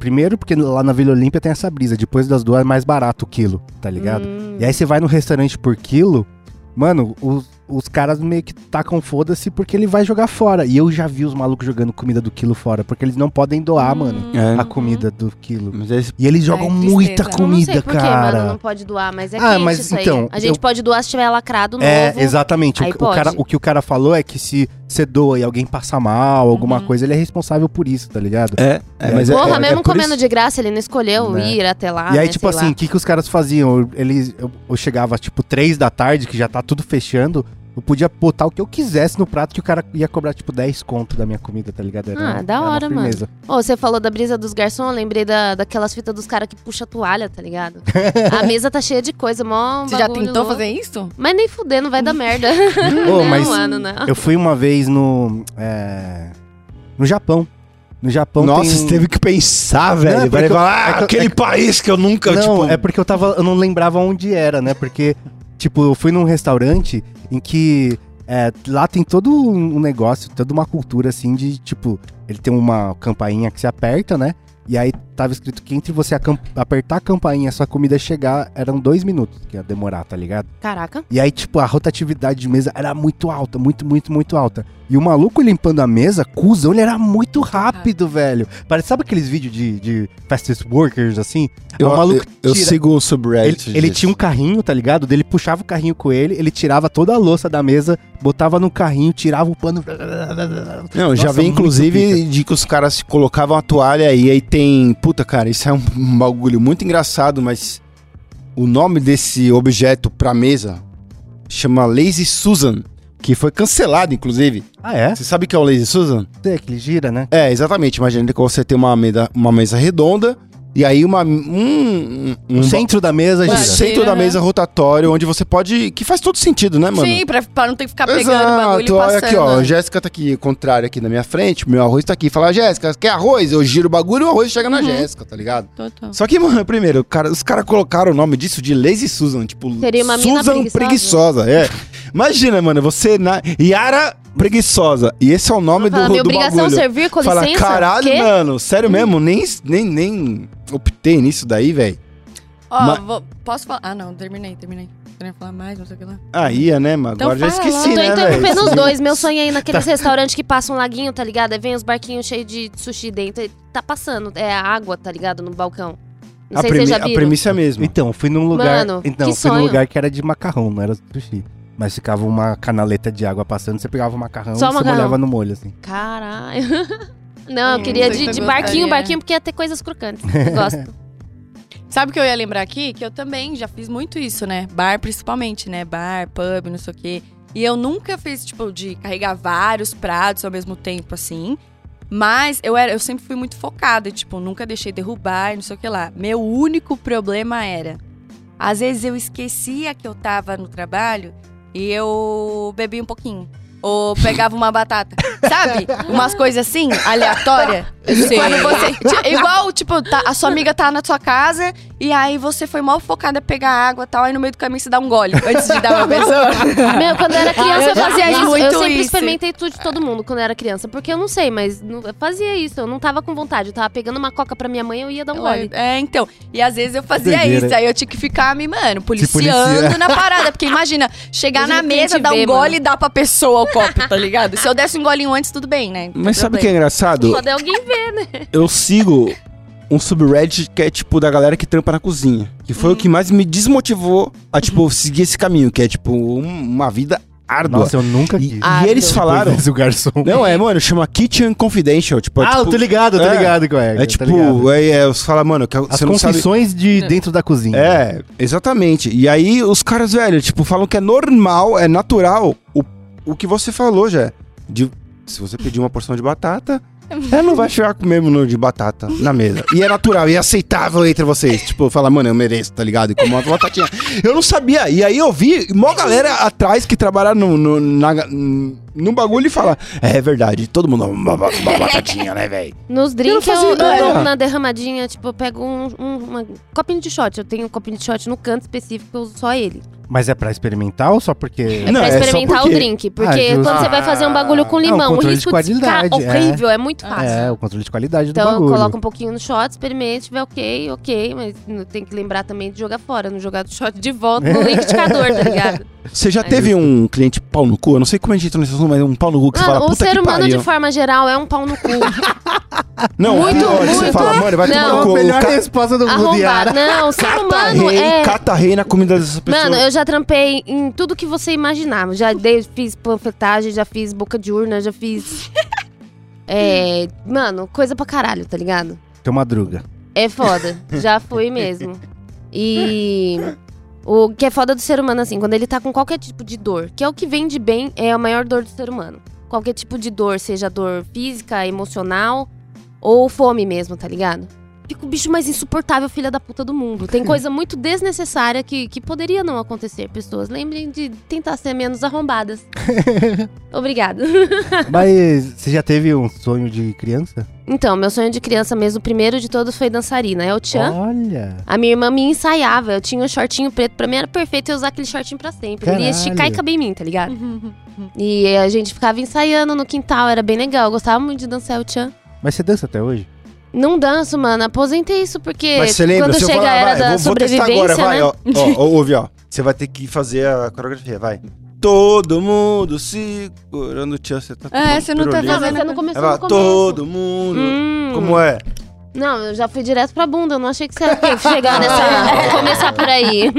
Speaker 2: Primeiro porque lá na Vila Olímpia tem essa brisa, depois das duas é mais barato o quilo, tá ligado?
Speaker 3: Hum.
Speaker 2: E aí você vai no restaurante por quilo, mano, o, os caras meio que tacam foda-se porque ele vai jogar fora. E eu já vi os malucos jogando comida do quilo fora, porque eles não podem doar,
Speaker 4: Hum.
Speaker 2: mano,
Speaker 1: É.
Speaker 2: a comida do quilo.
Speaker 1: Mas eles-
Speaker 2: E eles jogam
Speaker 4: tristeza.
Speaker 2: muita
Speaker 4: não
Speaker 3: Eu não
Speaker 2: comida,
Speaker 3: sei por que,
Speaker 2: cara.
Speaker 3: mano, não pode doar, mas é
Speaker 2: Ah,
Speaker 3: quente
Speaker 2: mas
Speaker 3: isso aí.
Speaker 2: então,
Speaker 3: A gente
Speaker 2: eu-
Speaker 3: pode doar se tiver lacrado novo.
Speaker 2: É, exatamente. O,
Speaker 3: Aí
Speaker 2: o
Speaker 3: pode.
Speaker 2: cara, o que o cara falou é que se você doa e alguém passa mal, alguma
Speaker 4: Uhum.
Speaker 2: coisa, ele é responsável por isso, tá ligado?
Speaker 1: É, é, mas é-
Speaker 3: Porra,
Speaker 1: é-
Speaker 3: mesmo
Speaker 1: é por
Speaker 3: comendo
Speaker 1: isso-
Speaker 3: de graça, ele não escolheu
Speaker 2: Né.
Speaker 3: ir até lá.
Speaker 2: e aí,
Speaker 3: né,
Speaker 2: tipo assim, o que, que os caras faziam? Eles, eu, eu chegava, tipo, três da tarde, que já tá tudo fechando. Eu podia botar o que eu quisesse no prato que o cara ia cobrar, tipo, 10 conto da minha comida, tá ligado?
Speaker 3: Ah, da hora, mano. Ô, você falou da brisa dos garçons, eu lembrei da, daquelas fitas dos caras que puxa toalha, tá ligado? a mesa tá cheia de coisa, mó
Speaker 4: Você já tentou
Speaker 3: louco.
Speaker 4: fazer isso?
Speaker 3: Mas nem fuder, não vai dar merda.
Speaker 2: Ô,
Speaker 3: não,
Speaker 2: mas
Speaker 3: mano, não.
Speaker 2: Eu fui uma vez no. é, no Japão. No Japão
Speaker 1: Nossa,
Speaker 2: tem...
Speaker 1: você teve que pensar, velho.
Speaker 2: Não, é eu-
Speaker 1: falar, ah,
Speaker 2: é que
Speaker 1: aquele
Speaker 2: é que-
Speaker 1: país que eu nunca,
Speaker 2: Não,
Speaker 1: tipo...
Speaker 2: é porque eu tava. Eu não lembrava onde era, né? Porque, tipo, eu fui num restaurante em que é, lá tem todo um negócio, toda uma cultura assim de, tipo, ele tem uma campainha que se aperta, né? E aí tava escrito que entre você apertar a campainha e a sua comida chegar, eram dois minutos que ia demorar, tá ligado?
Speaker 3: Caraca.
Speaker 2: E aí, tipo, a rotatividade de mesa era muito alta, muito, muito, muito alta. E o maluco limpando a mesa, cuzão, ele era muito rápido, velho. Parece, sabe aqueles vídeos de, de fastest workers, assim?
Speaker 1: Eu,
Speaker 2: o maluco
Speaker 1: eu, eu
Speaker 2: tira-
Speaker 1: sigo o
Speaker 2: Ele,
Speaker 1: subreddit.
Speaker 2: ele
Speaker 1: disso.
Speaker 2: tinha um carrinho, tá ligado? Dele puxava o carrinho com ele, ele tirava toda a louça da mesa, botava no carrinho, tirava o pano.
Speaker 1: Não, já
Speaker 2: Nossa,
Speaker 1: vi
Speaker 2: muito
Speaker 1: inclusive
Speaker 2: pica.
Speaker 1: de que os caras colocavam a toalha e aí tem. Puta, cara, isso é um bagulho muito engraçado, mas o nome desse objeto pra mesa chama Lazy Susan, que foi cancelado, inclusive.
Speaker 2: Ah, é?
Speaker 1: Você sabe o que é o Lazy Susan?
Speaker 2: É, que ele gira, né?
Speaker 1: É, exatamente. Imagina que você tem uma mesa, uma mesa redonda e aí uma, um, um,
Speaker 2: O centro da mesa
Speaker 1: um
Speaker 2: gira.
Speaker 1: centro da
Speaker 4: né?
Speaker 1: mesa rotatório onde você pode. Que faz todo sentido, né, mano?
Speaker 4: Sim, pra, pra não ter que ficar pegando o bagulho
Speaker 1: Exato, olha
Speaker 4: passando.
Speaker 1: aqui, ó. A Jéssica tá aqui, contrário, aqui na minha frente. Meu arroz tá aqui. Fala, Jéssica, quer arroz? Eu giro o bagulho e o arroz chega na
Speaker 4: Uhum.
Speaker 1: Jéssica, tá ligado?
Speaker 4: Total.
Speaker 1: Só que, mano, primeiro, cara- os caras colocaram o nome disso de Lazy Susan. Tipo,
Speaker 3: Seria uma
Speaker 1: Susan
Speaker 3: preguiçosa.
Speaker 1: É. Imagina, mano, você na. Yara preguiçosa. E esse é o nome do,
Speaker 3: Fala, minha
Speaker 1: do
Speaker 3: obrigação
Speaker 1: bagulho.
Speaker 3: servir, com
Speaker 1: Fala,
Speaker 3: licença?
Speaker 1: caralho,
Speaker 3: Quê?
Speaker 1: mano, sério mesmo, nem, nem, nem optei nisso daí, velho.
Speaker 4: Ó,
Speaker 1: Ma-
Speaker 4: vou- posso falar? Ah, não, terminei, terminei. Queria falar mais, não sei o que lá.
Speaker 1: Aí, ia, né, mano?
Speaker 4: Então
Speaker 1: Agora já esqueci,
Speaker 3: Eu tô
Speaker 1: né,
Speaker 3: interrompendo
Speaker 1: velho?
Speaker 3: os dois. Meu sonho é ir naqueles restaurantes que passa um laguinho, tá ligado? Aí vem os barquinhos cheios de sushi dentro. e Tá passando. É a água, tá ligado? No balcão. Não
Speaker 1: A, premi a premissa é a mesma.
Speaker 2: Então, fui num lugar.
Speaker 3: Mano,
Speaker 2: então,
Speaker 3: que
Speaker 2: fui num
Speaker 3: sonho.
Speaker 2: lugar que era de macarrão, não era sushi. Mas ficava uma canaleta de água passando, você pegava o macarrão
Speaker 3: Só
Speaker 2: e você
Speaker 3: macarrão.
Speaker 2: molhava no molho, assim.
Speaker 3: Caralho. Não, eu
Speaker 4: Hum,
Speaker 3: queria de, de barquinho, barquinho, porque ia ter coisas crocantes. Eu gosto.
Speaker 4: Sabe o que eu ia lembrar aqui? Que eu também já fiz muito isso, né? Bar, principalmente, né? Bar, pub, não sei o quê. E eu nunca fiz, tipo, de carregar vários pratos ao mesmo tempo, assim. Mas eu, era, eu sempre fui muito focada, tipo, nunca deixei derrubar e não sei o que lá. Meu único problema era... Às vezes eu esquecia que eu tava no trabalho e eu bebi um pouquinho. Ou pegava uma batata. Sabe? Umas coisas assim, aleatória. Quando você. ti- Igual, tipo, tá- a sua amiga tá na sua casa e aí você foi mal focada a pegar água e tal, aí no meio do caminho você dá um gole antes de dar uma pessoa.
Speaker 3: Meu, quando eu era criança,
Speaker 4: eu
Speaker 3: eu fazia isso.
Speaker 4: muito
Speaker 3: Eu sempre
Speaker 4: isso.
Speaker 3: experimentei tudo de todo mundo quando eu era criança. Porque eu não sei, mas não- eu fazia isso. Eu não tava com vontade. Eu tava pegando uma coca pra minha mãe, eu ia dar um gole.
Speaker 4: É, então. E às vezes eu fazia
Speaker 2: Doideira.
Speaker 4: isso, aí eu tinha que ficar me, mano, policiando
Speaker 2: policia.
Speaker 4: na parada. Porque imagina, chegar
Speaker 3: Imagina
Speaker 4: na mesa, dar um
Speaker 3: vê,
Speaker 4: gole
Speaker 3: mano.
Speaker 4: e dar pra pessoa o copo, tá ligado? Se eu desse um golinho antes, tudo bem, né?
Speaker 1: Mas sabe o que é engraçado?
Speaker 3: Pode alguém ver, né?
Speaker 1: Eu sigo um subreddit que é tipo da galera que trampa na cozinha. Que
Speaker 3: Hum.
Speaker 1: foi o que mais me desmotivou a, tipo, seguir esse caminho, que é, tipo, um- uma vida árdua.
Speaker 2: Nossa, eu nunca
Speaker 1: e,
Speaker 2: quis.
Speaker 3: Ah,
Speaker 1: e eles falaram.
Speaker 2: O garçom.
Speaker 1: Não, é, mano, chama Kitchen Confidential. Tipo, é,
Speaker 2: ah,
Speaker 1: tipo,
Speaker 2: eu tô ligado, eu tô
Speaker 1: é.
Speaker 2: ligado qual é.
Speaker 1: É tipo, é, é, os falam, mano, que
Speaker 2: As
Speaker 1: você não sabe.
Speaker 2: confissões de dentro da cozinha.
Speaker 1: É, exatamente. E aí os caras, velho, tipo, falam que é normal, é natural o, o que você falou já. De, se você pedir uma porção de batata, ela não vai chegar com o mesmo número de batata na mesa. E é natural, e é aceitável entre vocês. Tipo, fala, mano, eu mereço, tá ligado? E como uma batatinha. Eu não sabia. E aí eu vi mó galera atrás que trabalha no, no, na- no bagulho e fala, é verdade, todo mundo uma, uma, uma batatinha, né, velho?
Speaker 3: Nos drinks
Speaker 1: Eu
Speaker 3: eu,
Speaker 1: não
Speaker 3: eu uma derramadinha, tipo, eu pego um, um uma- copinho de shot. Eu tenho um copinho de shot no canto específico, eu uso só ele.
Speaker 2: Mas é pra experimentar ou só porque.
Speaker 3: É
Speaker 1: Não,
Speaker 3: pra
Speaker 1: é só
Speaker 3: experimentar
Speaker 1: porque-
Speaker 3: o drink. Porque
Speaker 2: Ah,
Speaker 3: quando você vai fazer um bagulho com
Speaker 1: Ah,
Speaker 2: é
Speaker 3: limão, o
Speaker 2: controle de
Speaker 3: risco de ficar
Speaker 2: qualidade, é.
Speaker 3: horrível é muito fácil.
Speaker 2: É, o controle de qualidade do
Speaker 3: Então eu
Speaker 2: bagulho.
Speaker 3: coloco um pouquinho no shot, experimente, se tiver ok, ok, mas não tem que lembrar também de jogar fora, não jogar do shot de volta no liquidificador, tá ligado?
Speaker 1: Você já teve um cliente pau no cu? Eu não sei como a gente entrou nesse assunto, mas um pau no cu que você
Speaker 3: Mano,
Speaker 1: fala,
Speaker 3: o ser humano,
Speaker 1: pariu.
Speaker 3: de forma geral, é um pau no cu.
Speaker 1: Não,
Speaker 3: Muito,
Speaker 1: pior, que Você
Speaker 3: muito.
Speaker 1: fala, mano, vai tomar
Speaker 3: Não.
Speaker 1: no cu.
Speaker 2: a melhor
Speaker 1: Ca-
Speaker 2: resposta do mundo.
Speaker 3: Não, o ser
Speaker 1: Cata
Speaker 3: humano
Speaker 1: rei,
Speaker 3: é...
Speaker 1: cata rei na comida dessa pessoa.
Speaker 3: Mano, eu já trampei em tudo que você imaginava. Já dei, fiz panfletagem, já fiz boca de urna, já fiz. é, mano, coisa pra caralho, tá ligado?
Speaker 2: Tem uma druga.
Speaker 3: É foda. Já fui mesmo. E. O que é foda do ser humano, assim, quando ele tá com qualquer tipo de dor, que é o que vende bem, é a maior dor do ser humano. Qualquer tipo de dor, seja dor física, emocional ou fome mesmo, tá ligado? Fica o bicho mais insuportável, filha da puta do mundo. Tem coisa muito desnecessária que, que poderia não acontecer, pessoas. Lembrem de tentar ser menos arrombadas. Obrigada.
Speaker 2: Mas você já teve um sonho de criança?
Speaker 3: Então, meu sonho de criança mesmo, o primeiro de todos, foi dançarina. É o Tchan.
Speaker 2: Olha.
Speaker 3: A minha irmã me ensaiava. Eu tinha um shortinho preto. Pra mim era perfeito eu usar aquele shortinho pra sempre. Ele ia
Speaker 2: Caralho.
Speaker 3: esticar e caber em mim, tá ligado? E a gente ficava ensaiando no quintal. Era bem legal. Eu gostava muito de dançar o tchan.
Speaker 2: Mas você dança até hoje?
Speaker 3: Não danço, mano. Aposentei isso porque
Speaker 1: Mas você lembra,
Speaker 3: quando
Speaker 1: se eu
Speaker 3: chega
Speaker 1: falar,
Speaker 3: a era
Speaker 1: vai,
Speaker 3: da
Speaker 1: vou, vou testar
Speaker 3: sobrevivência,
Speaker 1: agora, vai,
Speaker 3: né?
Speaker 1: ó, ó, ó, ouve, ó. Você vai ter que fazer a coreografia, vai. Todo mundo segurando o tchan, você tá
Speaker 4: É, você não tá
Speaker 1: pirulito.
Speaker 3: Não, mas você não começou
Speaker 1: Aí vai,
Speaker 3: no começo.
Speaker 1: todo mundo.
Speaker 3: Hum.
Speaker 1: Como é?
Speaker 3: Não, eu já fui direto pra bunda. Eu não achei que você ia chegar nessa... começar por aí.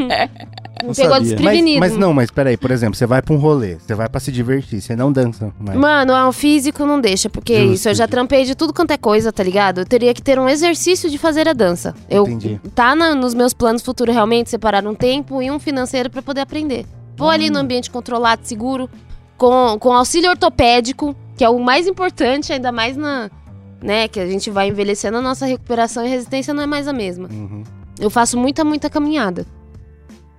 Speaker 1: Não
Speaker 3: pegou
Speaker 1: sabia.
Speaker 2: Mas,
Speaker 3: desprevenido.
Speaker 2: mas não, mas peraí, por exemplo, você vai pra um rolê, você vai pra se divertir, você não dança mais.
Speaker 3: Mano, o físico não deixa, porque
Speaker 2: Justo,
Speaker 3: isso, eu já trampei de tudo quanto é coisa, tá ligado? Eu teria que ter um exercício de fazer a dança. Eu
Speaker 2: Entendi.
Speaker 3: tá na- nos meus planos futuros realmente separar um tempo e um financeiro pra poder aprender. Vou ali
Speaker 2: Hum.
Speaker 3: no ambiente controlado, seguro, com, com auxílio ortopédico, que é o mais importante, ainda mais na, né, que a gente vai envelhecendo, a nossa recuperação e resistência não é mais a mesma.
Speaker 2: Uhum.
Speaker 3: Eu faço muita, muita caminhada.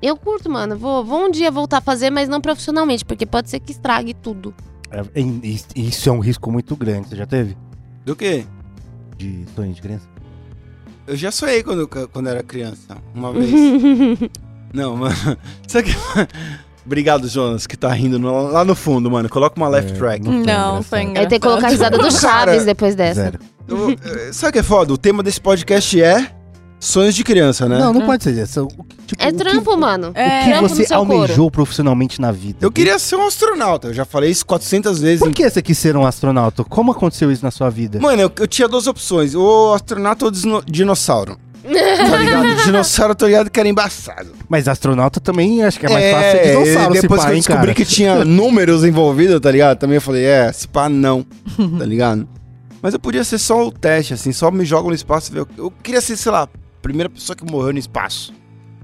Speaker 3: Eu curto, mano. Vou, vou um dia voltar a fazer, mas não profissionalmente, porque pode ser que estrague tudo.
Speaker 2: É, isso é um risco muito grande. Você já teve?
Speaker 1: Do quê?
Speaker 2: De sonho de criança?
Speaker 1: Eu já sonhei quando, quando era criança, uma vez. Não, mano. Sabe que... Obrigado, Jonas, que tá rindo no- lá no fundo, mano. Coloca uma left
Speaker 2: É,
Speaker 1: track.
Speaker 2: não foi
Speaker 4: Não, foi
Speaker 2: engraçado.
Speaker 3: Aí tem que colocar a risada do Chaves depois dessa.
Speaker 2: Zero.
Speaker 1: Eu- eh, sabe o que é foda? O tema desse podcast é sonhos de criança, né?
Speaker 2: Não, não pode ser isso. Tipo,
Speaker 3: É
Speaker 2: o que-
Speaker 3: trampo, mano.
Speaker 2: O que
Speaker 4: É,
Speaker 3: trampo
Speaker 2: você almejou profissionalmente na vida?
Speaker 1: Eu queria ser um astronauta. Eu já falei isso 400 vezes.
Speaker 2: Por que você quis ser um astronauta? Como aconteceu isso na sua vida?
Speaker 1: Mano, eu, eu tinha duas opções. Ou astronauta ou dinossauro. Tá ligado? dinossauro, tô ligado que era embaçado.
Speaker 2: Mas astronauta também acho que é mais fácil ser dinossauro,
Speaker 1: depois
Speaker 2: se pá,
Speaker 1: que eu
Speaker 2: hein,
Speaker 1: descobri
Speaker 2: cara?
Speaker 1: que tinha números envolvidos, tá ligado? Também eu falei, é, se pá, não. Tá ligado? Mas eu podia ser só o teste, assim, só me jogam no espaço e ver. o- Eu queria ser, sei lá, primeira pessoa que morreu no espaço.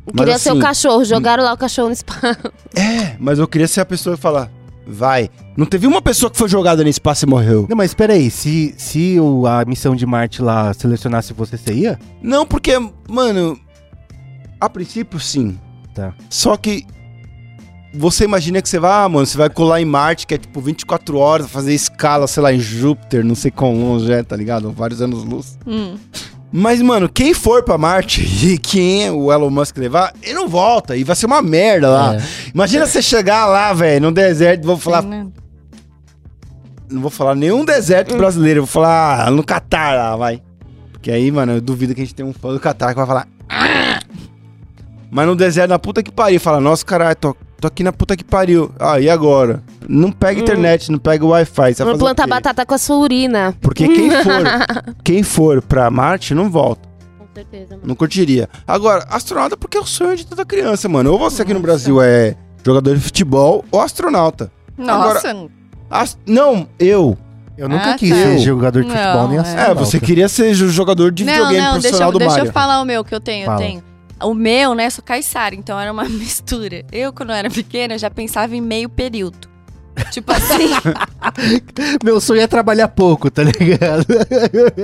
Speaker 3: Eu Queria
Speaker 1: Mas
Speaker 3: ser o
Speaker 1: assim-
Speaker 3: cachorro. Jogaram lá o cachorro no espaço.
Speaker 1: É, mas eu queria ser a pessoa que falar, vai. Não teve uma pessoa que foi jogada no espaço e morreu.
Speaker 2: Não, mas peraí, se, se o- a missão de Marte lá selecionasse você, você ia?
Speaker 1: Não, porque, mano, a princípio sim.
Speaker 2: Tá.
Speaker 1: Só que você imagina que você vai, ah, mano, você vai colar em Marte, que é tipo 24 horas, fazer escala, sei lá, em Júpiter, não sei quão longe é, tá ligado? Vários anos luz.
Speaker 4: Hum.
Speaker 1: Mas, mano, quem for pra Marte e quem o Elon Musk levar, ele não volta e vai ser uma merda lá.
Speaker 2: É.
Speaker 1: Imagina você chegar lá, velho, no deserto, vou falar,
Speaker 4: Né?
Speaker 1: não vou falar nenhum deserto brasileiro, eu vou falar ah, no Catar lá, vai. Porque aí, mano, eu duvido que a gente tem um fã do Catar que vai falar. "Ah". Mas no deserto, na puta que pariu, fala, nossa, caralho, tô, tô aqui na puta que pariu. Ah, e agora? Não pega internet, não pega Wi-Fi.
Speaker 3: Vou plantar batata com a sua urina.
Speaker 1: Porque quem for, quem for pra Marte não volta.
Speaker 3: Com certeza, mano.
Speaker 1: Não curtiria. Agora, astronauta porque é o sonho de toda criança, mano. Ou você aqui no Brasil é jogador de futebol ou astronauta.
Speaker 4: Nossa.
Speaker 1: As- Não, eu.
Speaker 2: Eu nunca
Speaker 4: Ah,
Speaker 2: quis
Speaker 4: tá.
Speaker 2: ser jogador de futebol
Speaker 4: Não,
Speaker 2: nem
Speaker 4: é.
Speaker 2: astronauta.
Speaker 1: É, você queria ser jo- jogador de
Speaker 4: não,
Speaker 1: videogame
Speaker 4: não, deixa,
Speaker 1: profissional
Speaker 4: eu-
Speaker 1: do
Speaker 4: deixa
Speaker 1: Mario.
Speaker 4: eu falar o meu que eu tenho,
Speaker 2: Fala.
Speaker 4: eu tenho. O meu, né, sou caiçara, então era uma mistura. Eu, quando eu era pequena, já pensava em meio período. Tipo assim,
Speaker 2: Meu sonho é trabalhar pouco, tá ligado?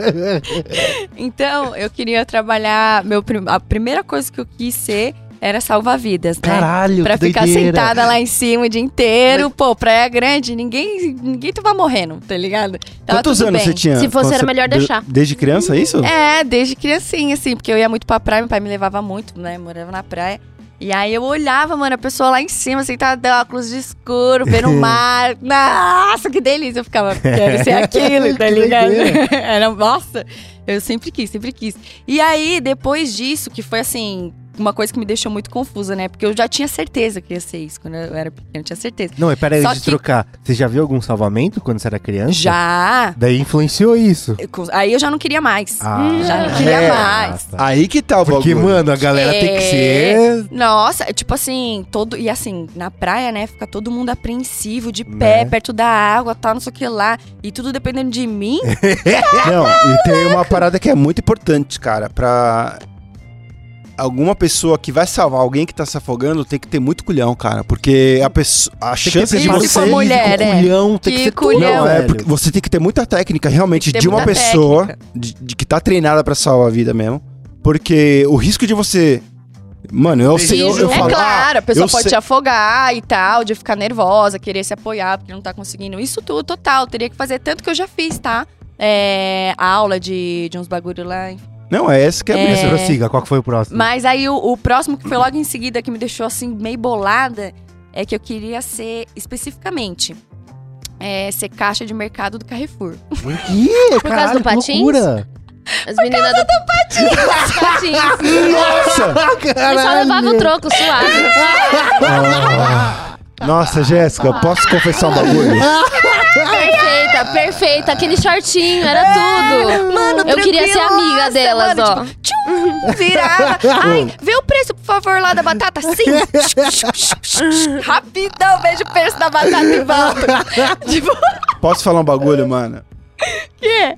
Speaker 4: então eu queria trabalhar. Meu, a primeira coisa que eu quis ser era salvar-vidas, né?
Speaker 2: Caralho,
Speaker 4: Pra
Speaker 2: que
Speaker 4: ficar
Speaker 2: doideira.
Speaker 4: sentada lá em cima o dia inteiro. Pô, Praia Grande, ninguém, ninguém tava morrendo, tá ligado? Tava
Speaker 1: Quantos
Speaker 4: tudo
Speaker 1: anos
Speaker 4: bem.
Speaker 1: você tinha?
Speaker 3: Se fosse,
Speaker 1: quando
Speaker 3: era
Speaker 1: você-
Speaker 3: melhor
Speaker 1: de-
Speaker 3: deixar.
Speaker 1: Desde criança, é isso?
Speaker 4: É, desde criancinha, assim, porque eu ia muito pra praia, meu pai me levava muito, né? Morava na praia. E aí eu olhava, mano, a pessoa lá em cima, sentada de óculos de escuro, vendo o mar. Nossa, que delícia! Eu ficava, quero ser aquilo, tá
Speaker 2: Que
Speaker 4: ligado?
Speaker 2: doideira.
Speaker 4: Era, nossa, eu sempre quis, sempre quis. E aí, depois disso, que foi assim, uma coisa que me deixou muito confusa, né? Porque eu já tinha certeza que ia ser isso quando eu era pequena, eu tinha certeza.
Speaker 2: Não, mas peraí,
Speaker 4: Só
Speaker 2: de
Speaker 4: que-
Speaker 2: trocar. Você já viu algum salvamento quando você era criança?
Speaker 4: Já!
Speaker 2: Daí influenciou isso.
Speaker 4: Eu- Aí eu já não queria mais.
Speaker 2: Ah,
Speaker 4: Já não queria
Speaker 1: É.
Speaker 4: mais.
Speaker 2: tá.
Speaker 1: Aí que tá o
Speaker 2: Porque,
Speaker 1: bagulho.
Speaker 2: mano, a galera tem que
Speaker 4: É.
Speaker 2: ser.
Speaker 4: Nossa, é tipo assim, todo. E assim, na praia, né? Fica todo mundo apreensivo, de pé,
Speaker 2: Né?
Speaker 4: perto da água, tal, não sei o que lá. E tudo dependendo de mim.
Speaker 1: Não, e tem uma parada que é muito importante, cara, pra alguma pessoa que vai salvar alguém que tá se afogando tem que ter muito culhão, cara, porque a pessoa a
Speaker 2: Tem
Speaker 1: chance de
Speaker 4: se
Speaker 1: você
Speaker 4: for mulher, é?
Speaker 2: culhão, tem que,
Speaker 4: Que
Speaker 2: ser
Speaker 4: culhão.
Speaker 1: Não, é você tem que ter muita técnica realmente de uma pessoa de, de que tá treinada pra salvar a vida mesmo, porque o risco de você Mano, eu sei, eu, eu
Speaker 4: é
Speaker 1: falo,
Speaker 4: claro,
Speaker 1: ah,
Speaker 4: a pessoa pode
Speaker 1: sei-
Speaker 4: te afogar e tal, de ficar nervosa, querer se apoiar porque não tá conseguindo. Isso tudo, total. Teria que fazer tanto que eu já fiz, tá? É, aula de, de uns bagulho lá. enfim.
Speaker 1: Não, é esse que é, a
Speaker 4: É.
Speaker 2: prossiga, qual que foi o próximo?
Speaker 4: Mas aí o, o próximo que foi logo em seguida que me deixou assim meio bolada é que eu queria ser especificamente é, ser caixa de mercado do Carrefour.
Speaker 2: Por quê?
Speaker 3: Por causa do patins?
Speaker 2: loucura.
Speaker 3: As meninas do patins. patins.
Speaker 1: Nossa!
Speaker 3: Eu só levava o troco suave.
Speaker 1: Nossa, Jéssica, posso confessar um bagulho?
Speaker 3: Perfeita, perfeita. Aquele shortinho, era tudo.
Speaker 4: Mano,
Speaker 3: Eu queria ser amiga
Speaker 4: nossa,
Speaker 3: delas,
Speaker 4: mano,
Speaker 3: ó.
Speaker 4: tipo, tchum, virava. Ai, vê o preço, por favor, lá da batata. Sim. Rapidão, vejo o preço da batata e volto. tipo,
Speaker 1: Posso falar um bagulho, mano?
Speaker 4: quê?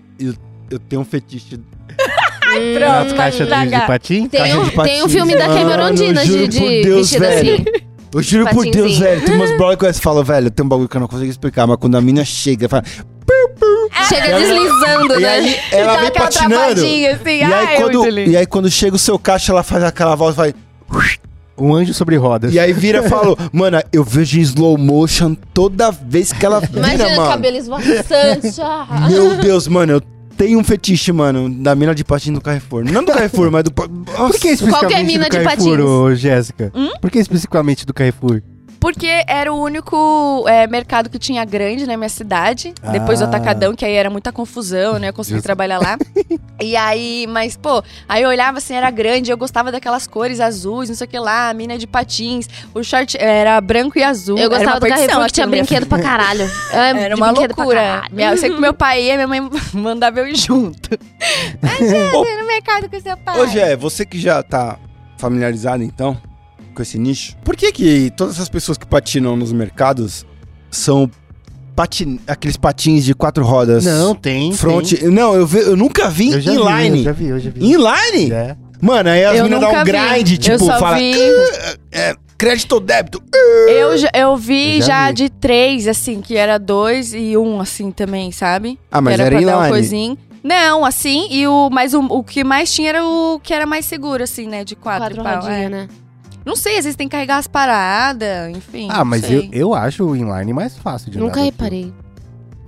Speaker 1: Eu tenho um fetiche.
Speaker 2: Nas
Speaker 4: Pronto,
Speaker 2: caixas de, de
Speaker 4: estragar.
Speaker 2: patins?
Speaker 3: Tem
Speaker 1: Caixa
Speaker 3: um,
Speaker 1: de
Speaker 3: tem um filme da Cameron Diaz
Speaker 1: juro
Speaker 3: de, de
Speaker 1: Deus,
Speaker 3: vestido
Speaker 1: velho.
Speaker 3: assim.
Speaker 1: Eu juro por Deus, velho. Tem umas brother que elas falam, velho, tem um bagulho que eu não consigo explicar, mas quando a mina chega, fala.
Speaker 3: Chega deslizando,
Speaker 1: E
Speaker 3: né?
Speaker 1: aí ela
Speaker 4: Dá
Speaker 1: vem
Speaker 4: aquela
Speaker 1: patinando.
Speaker 4: travadinha, assim,
Speaker 1: E
Speaker 4: ai,
Speaker 1: aí, quando,
Speaker 4: muito lindo.
Speaker 1: e aí quando chega o seu caixa, ela faz aquela voz, vai.
Speaker 2: Um anjo sobre rodas.
Speaker 1: E aí vira e fala, mano, eu vejo em slow motion toda vez que ela vira,
Speaker 3: Imagina
Speaker 1: mano.
Speaker 3: cabelo esvoaçante. ah.
Speaker 1: Meu Deus, mano, eu tenho um fetiche, mano, da mina de patins do Carrefour. Não do Carrefour, mas do. Nossa.
Speaker 2: Por que especificamente
Speaker 3: Qualquer mina
Speaker 2: do
Speaker 3: de
Speaker 2: Carrefour,
Speaker 3: patins.
Speaker 2: ô, Jéssica?
Speaker 4: Hum?
Speaker 2: Por que especificamente do Carrefour?
Speaker 4: Porque era o único é, mercado que tinha grande na minha cidade. Depois do
Speaker 2: Ah.
Speaker 4: Atacadão, que aí era muita confusão, né? Eu consegui
Speaker 2: Justo.
Speaker 4: trabalhar lá. e aí, mas, pô, aí eu olhava assim, era grande, eu gostava daquelas cores azuis, não sei o que lá, a mina de patins. O short era branco e azul.
Speaker 3: Eu
Speaker 4: era
Speaker 3: gostava
Speaker 4: uma
Speaker 3: do Carrefour que tinha brinquedo pra caralho. É,
Speaker 4: Era
Speaker 3: de
Speaker 4: uma loucura. Minha- Eu sei que meu pai ia, minha mãe mandava eu ir junto.
Speaker 1: Ô,
Speaker 4: no mercado com seu pai.
Speaker 1: Ô, Gé, você que já tá familiarizado, então, com esse nicho, por que que todas essas pessoas que patinam nos mercados são patin... aqueles patins de quatro rodas?
Speaker 2: Não, tem.
Speaker 1: Front...
Speaker 2: tem.
Speaker 1: Não, eu, ve- eu nunca vi
Speaker 2: Eu já vi,
Speaker 1: inline.
Speaker 2: eu já vi, eu já vi.
Speaker 1: Inline?
Speaker 2: É.
Speaker 1: Mano, aí as
Speaker 4: eu
Speaker 1: meninas dão um
Speaker 4: vi.
Speaker 1: grind, tipo,
Speaker 4: eu só
Speaker 1: fala
Speaker 4: vi,
Speaker 1: é, crédito ou débito.
Speaker 4: eu, já- eu vi
Speaker 2: Eu já
Speaker 4: já,
Speaker 2: vi.
Speaker 4: de três, assim, que era dois e um, assim, também, sabe?
Speaker 1: Ah, mas
Speaker 4: que
Speaker 1: era
Speaker 4: era, pra dar um
Speaker 1: inline.
Speaker 4: coisinho. Não, assim, e o, mas o, o que mais tinha era o que era mais seguro, assim, né? De quatro,
Speaker 3: Quatro
Speaker 4: e pau,
Speaker 3: rodinhas,
Speaker 4: é.
Speaker 3: né?
Speaker 4: Não sei, às vezes tem que carregar as paradas, enfim.
Speaker 2: Ah, mas eu, eu acho o inline mais fácil de andar
Speaker 3: Nunca
Speaker 2: do que o-
Speaker 3: reparei.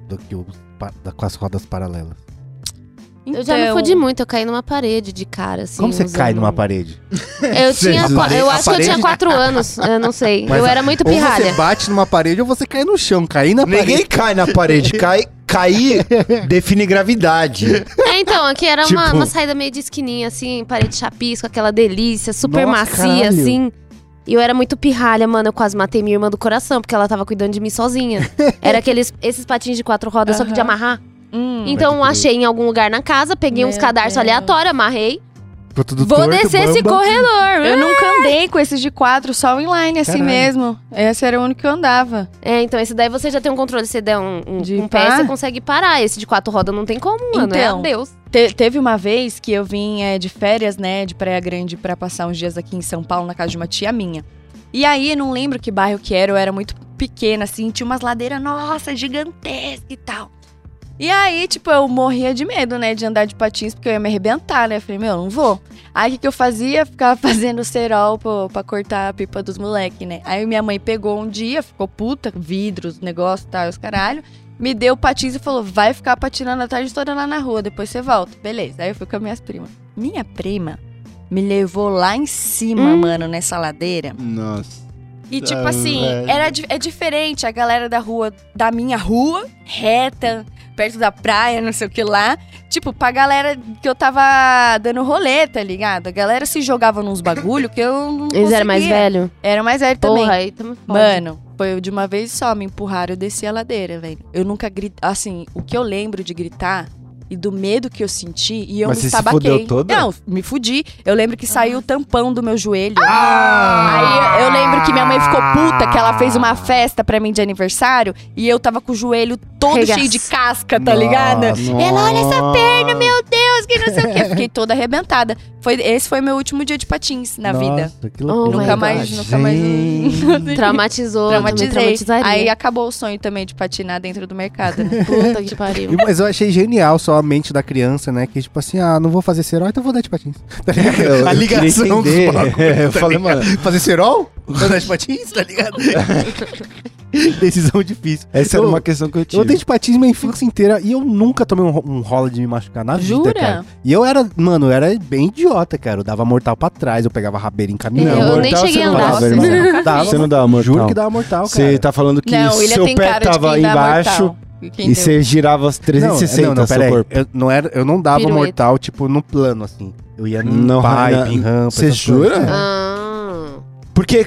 Speaker 2: Do que o pa- da- com as rodas paralelas.
Speaker 3: Eu já me
Speaker 4: Então,
Speaker 3: fudi muito, eu caí numa parede de cara, assim.
Speaker 2: Como você
Speaker 3: usando-
Speaker 2: cai numa parede?
Speaker 3: Eu tinha.
Speaker 2: A
Speaker 3: qua-
Speaker 2: parede-
Speaker 3: eu
Speaker 2: a
Speaker 3: acho que eu tinha
Speaker 2: parede-
Speaker 3: quatro anos, eu não sei.
Speaker 2: Mas
Speaker 3: eu
Speaker 2: a-
Speaker 3: era muito
Speaker 2: Ou
Speaker 3: pirralha.
Speaker 2: você bate numa parede ou você cai no chão. Cair na
Speaker 1: Ninguém
Speaker 2: parede.
Speaker 1: cai na parede, cai, cair define gravidade.
Speaker 3: É, então, aqui era uma,
Speaker 1: Tipo-
Speaker 3: uma saída meio de esquininha, assim, parede chapisco, aquela delícia, super
Speaker 2: Nossa,
Speaker 3: macia,
Speaker 2: caralho.
Speaker 3: assim. E eu era muito pirralha, mano. Eu quase matei minha irmã do coração, porque ela tava cuidando de mim sozinha. Era aqueles esses patins de quatro rodas, só que de amarrar.
Speaker 4: hum,
Speaker 3: Então achei em algum lugar na casa, peguei uns
Speaker 4: Meu
Speaker 3: cadarços
Speaker 4: Deus.
Speaker 3: aleatórios, amarrei.
Speaker 2: Ficou tudo
Speaker 3: Vou
Speaker 2: torto,
Speaker 3: descer esse
Speaker 2: bamba.
Speaker 3: corredor.
Speaker 4: Eu nunca andei com esses de quatro, só o inline, assim
Speaker 2: Caralho.
Speaker 4: mesmo. Esse era o único que eu andava.
Speaker 3: É, então esse daí você já tem um controle. Se der um, um,
Speaker 4: De
Speaker 3: um pé, você consegue parar. Esse de quatro rodas não tem como, mano. É
Speaker 4: Então.
Speaker 3: adeus.
Speaker 4: Te- teve uma vez que eu vim é, de férias, né, de Praia Grande pra passar uns dias aqui em São Paulo, na casa de uma tia minha. E aí, eu não lembro que bairro que era, eu era muito pequena, assim, tinha umas ladeiras, nossa, gigantescas e tal. E aí, tipo, eu morria de medo, né, de andar de patins, porque eu ia me arrebentar, né? Eu falei, meu, não vou. Aí, o que, que eu fazia? Ficava fazendo cerol pra, pra cortar a pipa dos moleques, né? Aí, minha mãe pegou um dia, ficou puta, vidros, negócio e tal, os caralho me deu patins e falou: vai ficar patinando a tarde toda lá na rua, depois você volta. Beleza. Aí eu fui com as minhas primas. Minha prima me levou lá em cima,
Speaker 3: Hum.
Speaker 4: mano, nessa ladeira.
Speaker 1: Nossa.
Speaker 4: E tipo assim,
Speaker 1: velho.
Speaker 4: era, é diferente a galera da rua, da minha rua, reta, perto da praia, não sei o que lá. Tipo, pra galera que eu tava dando rolê, tá ligado? A galera se jogava nos bagulho que eu não
Speaker 3: Eles eram mais
Speaker 4: conseguia.
Speaker 3: velhos?
Speaker 4: Era mais velho também.
Speaker 3: Porra, aí tamo foda.
Speaker 4: Mano, foi de uma vez só, me empurraram, eu desci a ladeira, velho. Eu nunca gritei. Assim, o que eu lembro de gritar e do medo que eu senti, e eu
Speaker 1: Mas
Speaker 4: me
Speaker 1: você se
Speaker 4: estabaquei.
Speaker 1: fudeu toda?
Speaker 4: Não, me fudi. Eu lembro que saiu o tampão do meu joelho.
Speaker 1: Ah!
Speaker 4: Aí eu lembro que minha mãe ficou puta, que ela fez uma festa pra mim de aniversário, e eu tava com o joelho todo
Speaker 3: Regaço.
Speaker 4: cheio de casca, tá ligado? Ela, olha essa perna, meu Deus, que não sei o quê. Fiquei toda arrebentada. Foi, esse foi meu último dia de patins na vida.
Speaker 2: Nossa, que
Speaker 3: Oh
Speaker 2: loucura.
Speaker 4: Nunca
Speaker 3: God.
Speaker 4: mais, nunca mais.
Speaker 3: Traumatizou,
Speaker 4: Traumatizei. Aí acabou o sonho também de patinar dentro do mercado, né?
Speaker 3: Puta que pariu.
Speaker 2: Mas eu achei genial só a mente da criança, né? Que tipo assim, ah, não vou fazer cerol, então vou dar de patins. Tá ligado?
Speaker 1: Eu-
Speaker 2: a ligação dos bagulhos,
Speaker 1: É, eu
Speaker 2: tá
Speaker 1: falei, mano-
Speaker 2: Fazer cerol? De patins, tá ligado? Decisão difícil.
Speaker 1: Essa era
Speaker 2: Eu-
Speaker 1: uma questão que eu
Speaker 2: Eu
Speaker 1: tive.
Speaker 2: andei de patins minha infância inteira e eu nunca tomei um, um rola de me machucar na vida,
Speaker 4: Jura?
Speaker 2: cara. E eu era, mano, eu era bem idiota, cara. Eu dava mortal pra trás, eu pegava rabeira em caminhão.
Speaker 3: Eu nem
Speaker 1: mortal
Speaker 3: cheguei
Speaker 1: você
Speaker 3: a
Speaker 1: não
Speaker 3: andar.
Speaker 1: dava, irmão.
Speaker 4: você
Speaker 2: Dava,
Speaker 1: Você não dava mortal.
Speaker 2: Juro que dava mortal, cara.
Speaker 1: Você tá falando que
Speaker 4: não, o
Speaker 1: seu pé tava embaixo
Speaker 4: mortal. Quem
Speaker 1: e você girava as 360
Speaker 2: não, não,
Speaker 1: seu
Speaker 2: pera aí.
Speaker 1: corpo.
Speaker 2: Eu não, era, eu não dava
Speaker 3: Pirueta.
Speaker 2: mortal, tipo, no plano, assim. Eu ia em
Speaker 1: Não,
Speaker 2: pipe, rampa.
Speaker 1: Você jura?
Speaker 3: Ah.
Speaker 1: Porque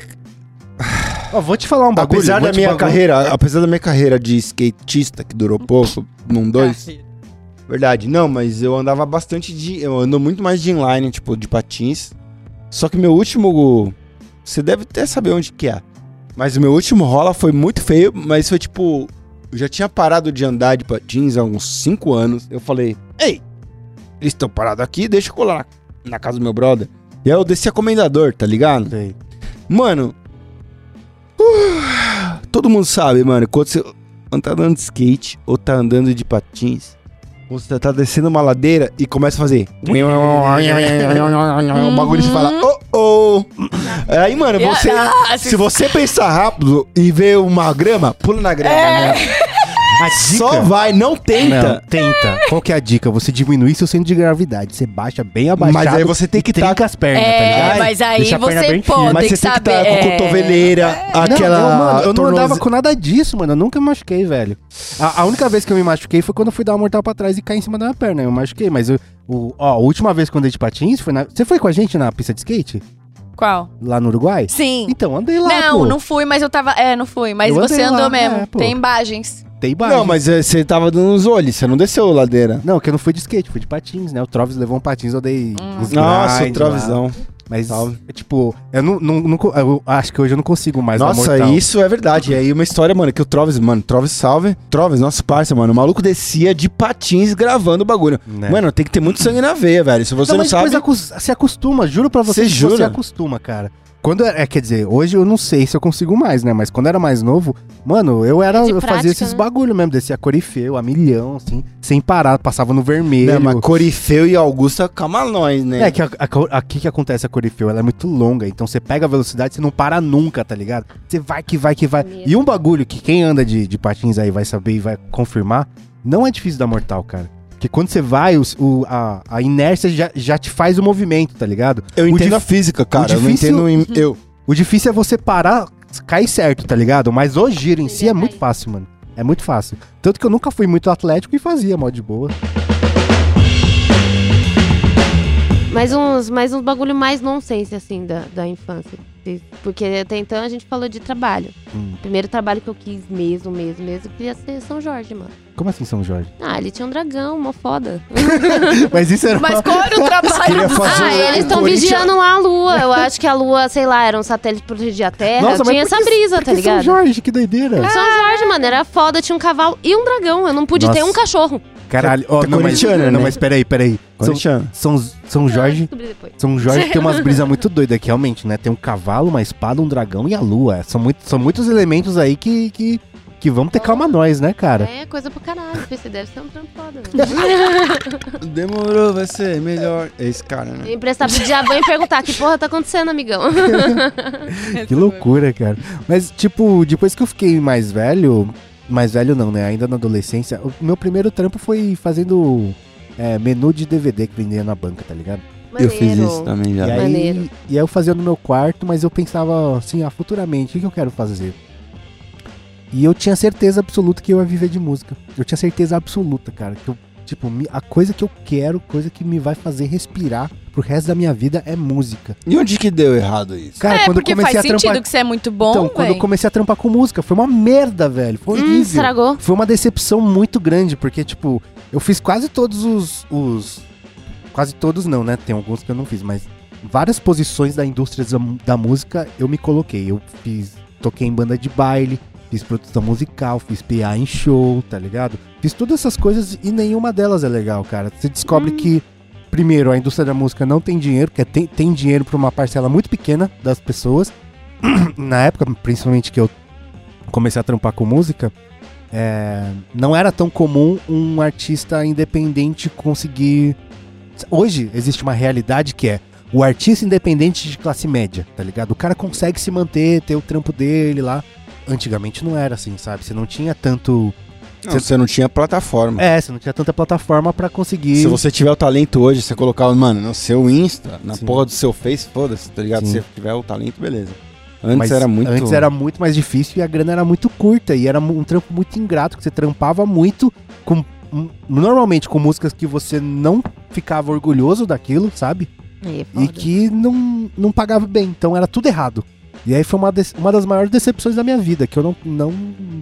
Speaker 2: Ó, vou te falar um bagulho.
Speaker 1: apesar da minha
Speaker 2: bagulho-
Speaker 1: carreira, apesar da minha carreira de skatista que durou pouco, num dois, verdade. Não, mas eu andava bastante de, eu ando muito mais de inline, tipo, de patins. Só que meu último, você deve até saber onde que é. Mas o meu último rola foi muito feio, mas foi tipo, eu já tinha parado de andar de patins há uns 5 anos. Eu falei: "Ei, eles estão parados aqui, deixa eu colar na, na casa do meu brother". E aí eu desci a comendador, tá ligado?
Speaker 2: Sei.
Speaker 1: Mano, uh, todo mundo sabe, mano, quando você tá andando de skate ou tá andando de patins, você tá descendo uma ladeira e começa a fazer. o bagulho você fala, oh, oh. Aí, mano, você. Se você pensar rápido e ver uma grama, pula na grama, né?
Speaker 2: A dica...
Speaker 1: Só vai, não tenta.
Speaker 2: Não, tenta. Qual que é a dica? Você diminui seu centro de gravidade. Você baixa bem abaixado.
Speaker 1: Mas aí você tem que tá-
Speaker 2: trinca as pernas, tá
Speaker 4: É,
Speaker 2: ligado?
Speaker 4: mas aí
Speaker 2: Deixa
Speaker 4: você,
Speaker 2: firme.
Speaker 1: Mas você tem que estar com a
Speaker 4: é.
Speaker 1: cotoveleira,
Speaker 2: Não,
Speaker 1: aquela.
Speaker 2: eu, mano, eu não andava com nada disso, mano. Eu nunca me machuquei, velho. A, a única vez que eu me machuquei foi quando eu fui dar uma mortal pra trás e caí em cima da minha perna. Eu machuquei, mas eu, o, ó, a última vez que eu andei de patins foi na. Você foi com a gente na pista de skate?
Speaker 4: Qual?
Speaker 2: Lá no Uruguai?
Speaker 4: Sim.
Speaker 2: Então, andei lá.
Speaker 4: não,
Speaker 2: pô.
Speaker 4: não fui, mas eu tava. É, não fui. Mas
Speaker 2: Eu
Speaker 4: você andou
Speaker 2: lá,
Speaker 4: mesmo.
Speaker 2: é.
Speaker 4: Tem imagens.
Speaker 2: Tem.
Speaker 1: Não, mas eh, você tava dando uns olhos, você não desceu ladeira.
Speaker 2: Não, que eu não fui de skate, fui de patins, né? O Trovis levou um patins, eu dei
Speaker 4: Hum.
Speaker 2: uns
Speaker 1: Nossa,
Speaker 2: grind
Speaker 1: o Trovizão.
Speaker 2: lá. Mas,
Speaker 1: Salve.
Speaker 2: é, tipo, eu não, não, não eu acho que hoje eu não consigo mais
Speaker 1: Nossa, isso é verdade. E aí uma história, mano, que o Trovis, mano, Trovis salve. Trovis, nosso parceiro, mano. O maluco descia de patins gravando o bagulho.
Speaker 2: Né?
Speaker 1: Mano, tem que ter muito sangue na veia, velho. Se você
Speaker 2: Não,
Speaker 1: não,
Speaker 2: mas
Speaker 1: sabe.
Speaker 2: depois acos- se acostuma, juro pra você
Speaker 1: Você jura?
Speaker 2: você acostuma, cara. Quando é, é, quer dizer, hoje eu não sei se eu consigo mais, né? Mas quando eu era mais novo, mano, eu era,
Speaker 3: É de
Speaker 2: eu
Speaker 3: prática,
Speaker 2: fazia esses
Speaker 3: né?
Speaker 2: bagulho mesmo, descia corifeu, a milhão, assim, sem parar, passava no vermelho.
Speaker 1: Não, mas Corifeu e Augusta, calma nós, né?
Speaker 2: É que aqui que acontece a corifeu, ela é muito longa, então você pega a velocidade, você não para nunca, tá ligado? Você vai que vai que vai.
Speaker 3: Mesmo.
Speaker 2: E um bagulho que quem anda de, de patins aí vai saber e vai confirmar, não é difícil dar mortal, cara. Porque quando você vai, os- o- a, a inércia já, já te faz o movimento, tá ligado?
Speaker 1: eu
Speaker 2: o
Speaker 1: entendo
Speaker 2: dif-
Speaker 1: a física, cara.
Speaker 2: o difícil-
Speaker 1: Eu não entendo. em- Eu.
Speaker 2: O difícil é você parar, cair certo, tá ligado? Mas o giro em si é muito fácil, mano. É muito fácil. Tanto que eu nunca fui muito atlético e fazia mal de boa.
Speaker 3: Mais uns, mais uns bagulho mais nonsense, assim, da, da infância. Porque até então a gente falou de trabalho.
Speaker 2: Hum.
Speaker 3: O primeiro trabalho que eu quis mesmo, mesmo, mesmo, queria ser São Jorge, mano.
Speaker 2: Como assim, São Jorge?
Speaker 3: Ah, ele tinha um dragão, uma foda.
Speaker 2: Mas isso era.
Speaker 4: Mas qual era o trabalho?
Speaker 1: Fazer
Speaker 3: Ah, eles estão vigiando lá a lua. Eu acho que a lua, sei lá, era um satélite pra proteger a Terra.
Speaker 2: Nossa,
Speaker 3: tinha essa
Speaker 2: que-
Speaker 3: brisa, tá ligado?
Speaker 2: São Jorge, que doideira.
Speaker 3: São Jorge, mano, era foda, tinha um cavalo e um dragão. Eu não pude ter
Speaker 2: Nossa.
Speaker 3: um cachorro.
Speaker 2: Caralho. Ó,
Speaker 1: Tá
Speaker 2: não, mas,
Speaker 1: corintiana,
Speaker 2: não,
Speaker 1: né?
Speaker 2: mas peraí, peraí. São. São, São Jorge. São Jorge tem umas brisas muito doidas aqui, realmente, né? Tem um cavalo, uma espada, um dragão e a lua. São, muito, são muitos elementos aí que, que, que vamos ter calma nós, né, cara?
Speaker 3: É, coisa pra caralho. Você deve ser um trampo foda. velho.
Speaker 1: Demorou, vai ser melhor. É esse cara, né?
Speaker 3: Emprestar pro diabo e perguntar: que porra tá acontecendo, amigão?
Speaker 2: Que loucura, cara. Mas, tipo, depois que eu fiquei mais velho. Mais velho não, né? Ainda na adolescência. O meu primeiro trampo foi fazendo é, menu de DVD que vendia na banca, tá ligado?
Speaker 1: Eu fiz
Speaker 3: Maneiro.
Speaker 1: isso também
Speaker 2: E
Speaker 1: já.
Speaker 2: aí,
Speaker 3: Maneiro.
Speaker 2: e aí eu fazia no meu quarto, mas eu pensava assim, ah, futuramente, o que que eu quero fazer? E eu tinha certeza absoluta que eu ia viver de música. Eu tinha certeza absoluta, cara. Que eu, tipo, a coisa que eu quero, coisa que me vai fazer respirar pro resto da minha vida é música.
Speaker 1: E onde que deu errado isso?
Speaker 2: Cara,
Speaker 4: é,
Speaker 2: quando eu comecei
Speaker 4: faz
Speaker 2: a
Speaker 4: sentido
Speaker 2: trampar.
Speaker 4: que você é muito bom,
Speaker 2: então, quando eu
Speaker 4: véi.
Speaker 2: comecei a trampar com música, foi uma merda, velho. Foi
Speaker 3: Hum,
Speaker 2: horrível.
Speaker 3: estragou.
Speaker 2: Foi uma decepção muito grande, porque, tipo, eu fiz quase todos os, os. Quase todos não, né? Tem alguns que eu não fiz, mas várias posições da indústria da, da música eu me coloquei. Eu fiz. Toquei em banda de baile, fiz produção musical, fiz PA em show, tá ligado? Fiz todas essas coisas e nenhuma delas é legal, cara. Você descobre que, primeiro, a indústria da música não tem dinheiro, que é- tem, tem dinheiro pra uma parcela muito pequena das pessoas. Na época, principalmente que eu comecei a trampar com música, é, não era tão comum um artista independente conseguir. Hoje existe uma realidade que é o artista independente de classe média, tá ligado? O cara consegue se manter, ter o trampo dele lá. Antigamente não era assim, sabe? Você não tinha tanto.
Speaker 1: Não, você não tinha plataforma.
Speaker 2: É, você não tinha tanta plataforma pra conseguir.
Speaker 1: Se você tiver o talento hoje, você colocar, mano, no seu Insta, na
Speaker 2: Sim.
Speaker 1: porra do seu Face, foda-se, tá ligado?
Speaker 2: Sim.
Speaker 1: Se você tiver o talento, beleza. Antes
Speaker 2: Mas
Speaker 1: era muito.
Speaker 2: Antes era muito mais difícil e a grana era muito curta. E era um trampo muito ingrato, que você trampava muito com. um- Normalmente com músicas que você não ficava orgulhoso daquilo, sabe?
Speaker 3: É
Speaker 2: E
Speaker 3: foda.
Speaker 2: que não, não pagava bem. Então era tudo errado. E aí foi uma, uma das maiores decepções da minha vida, que eu não, não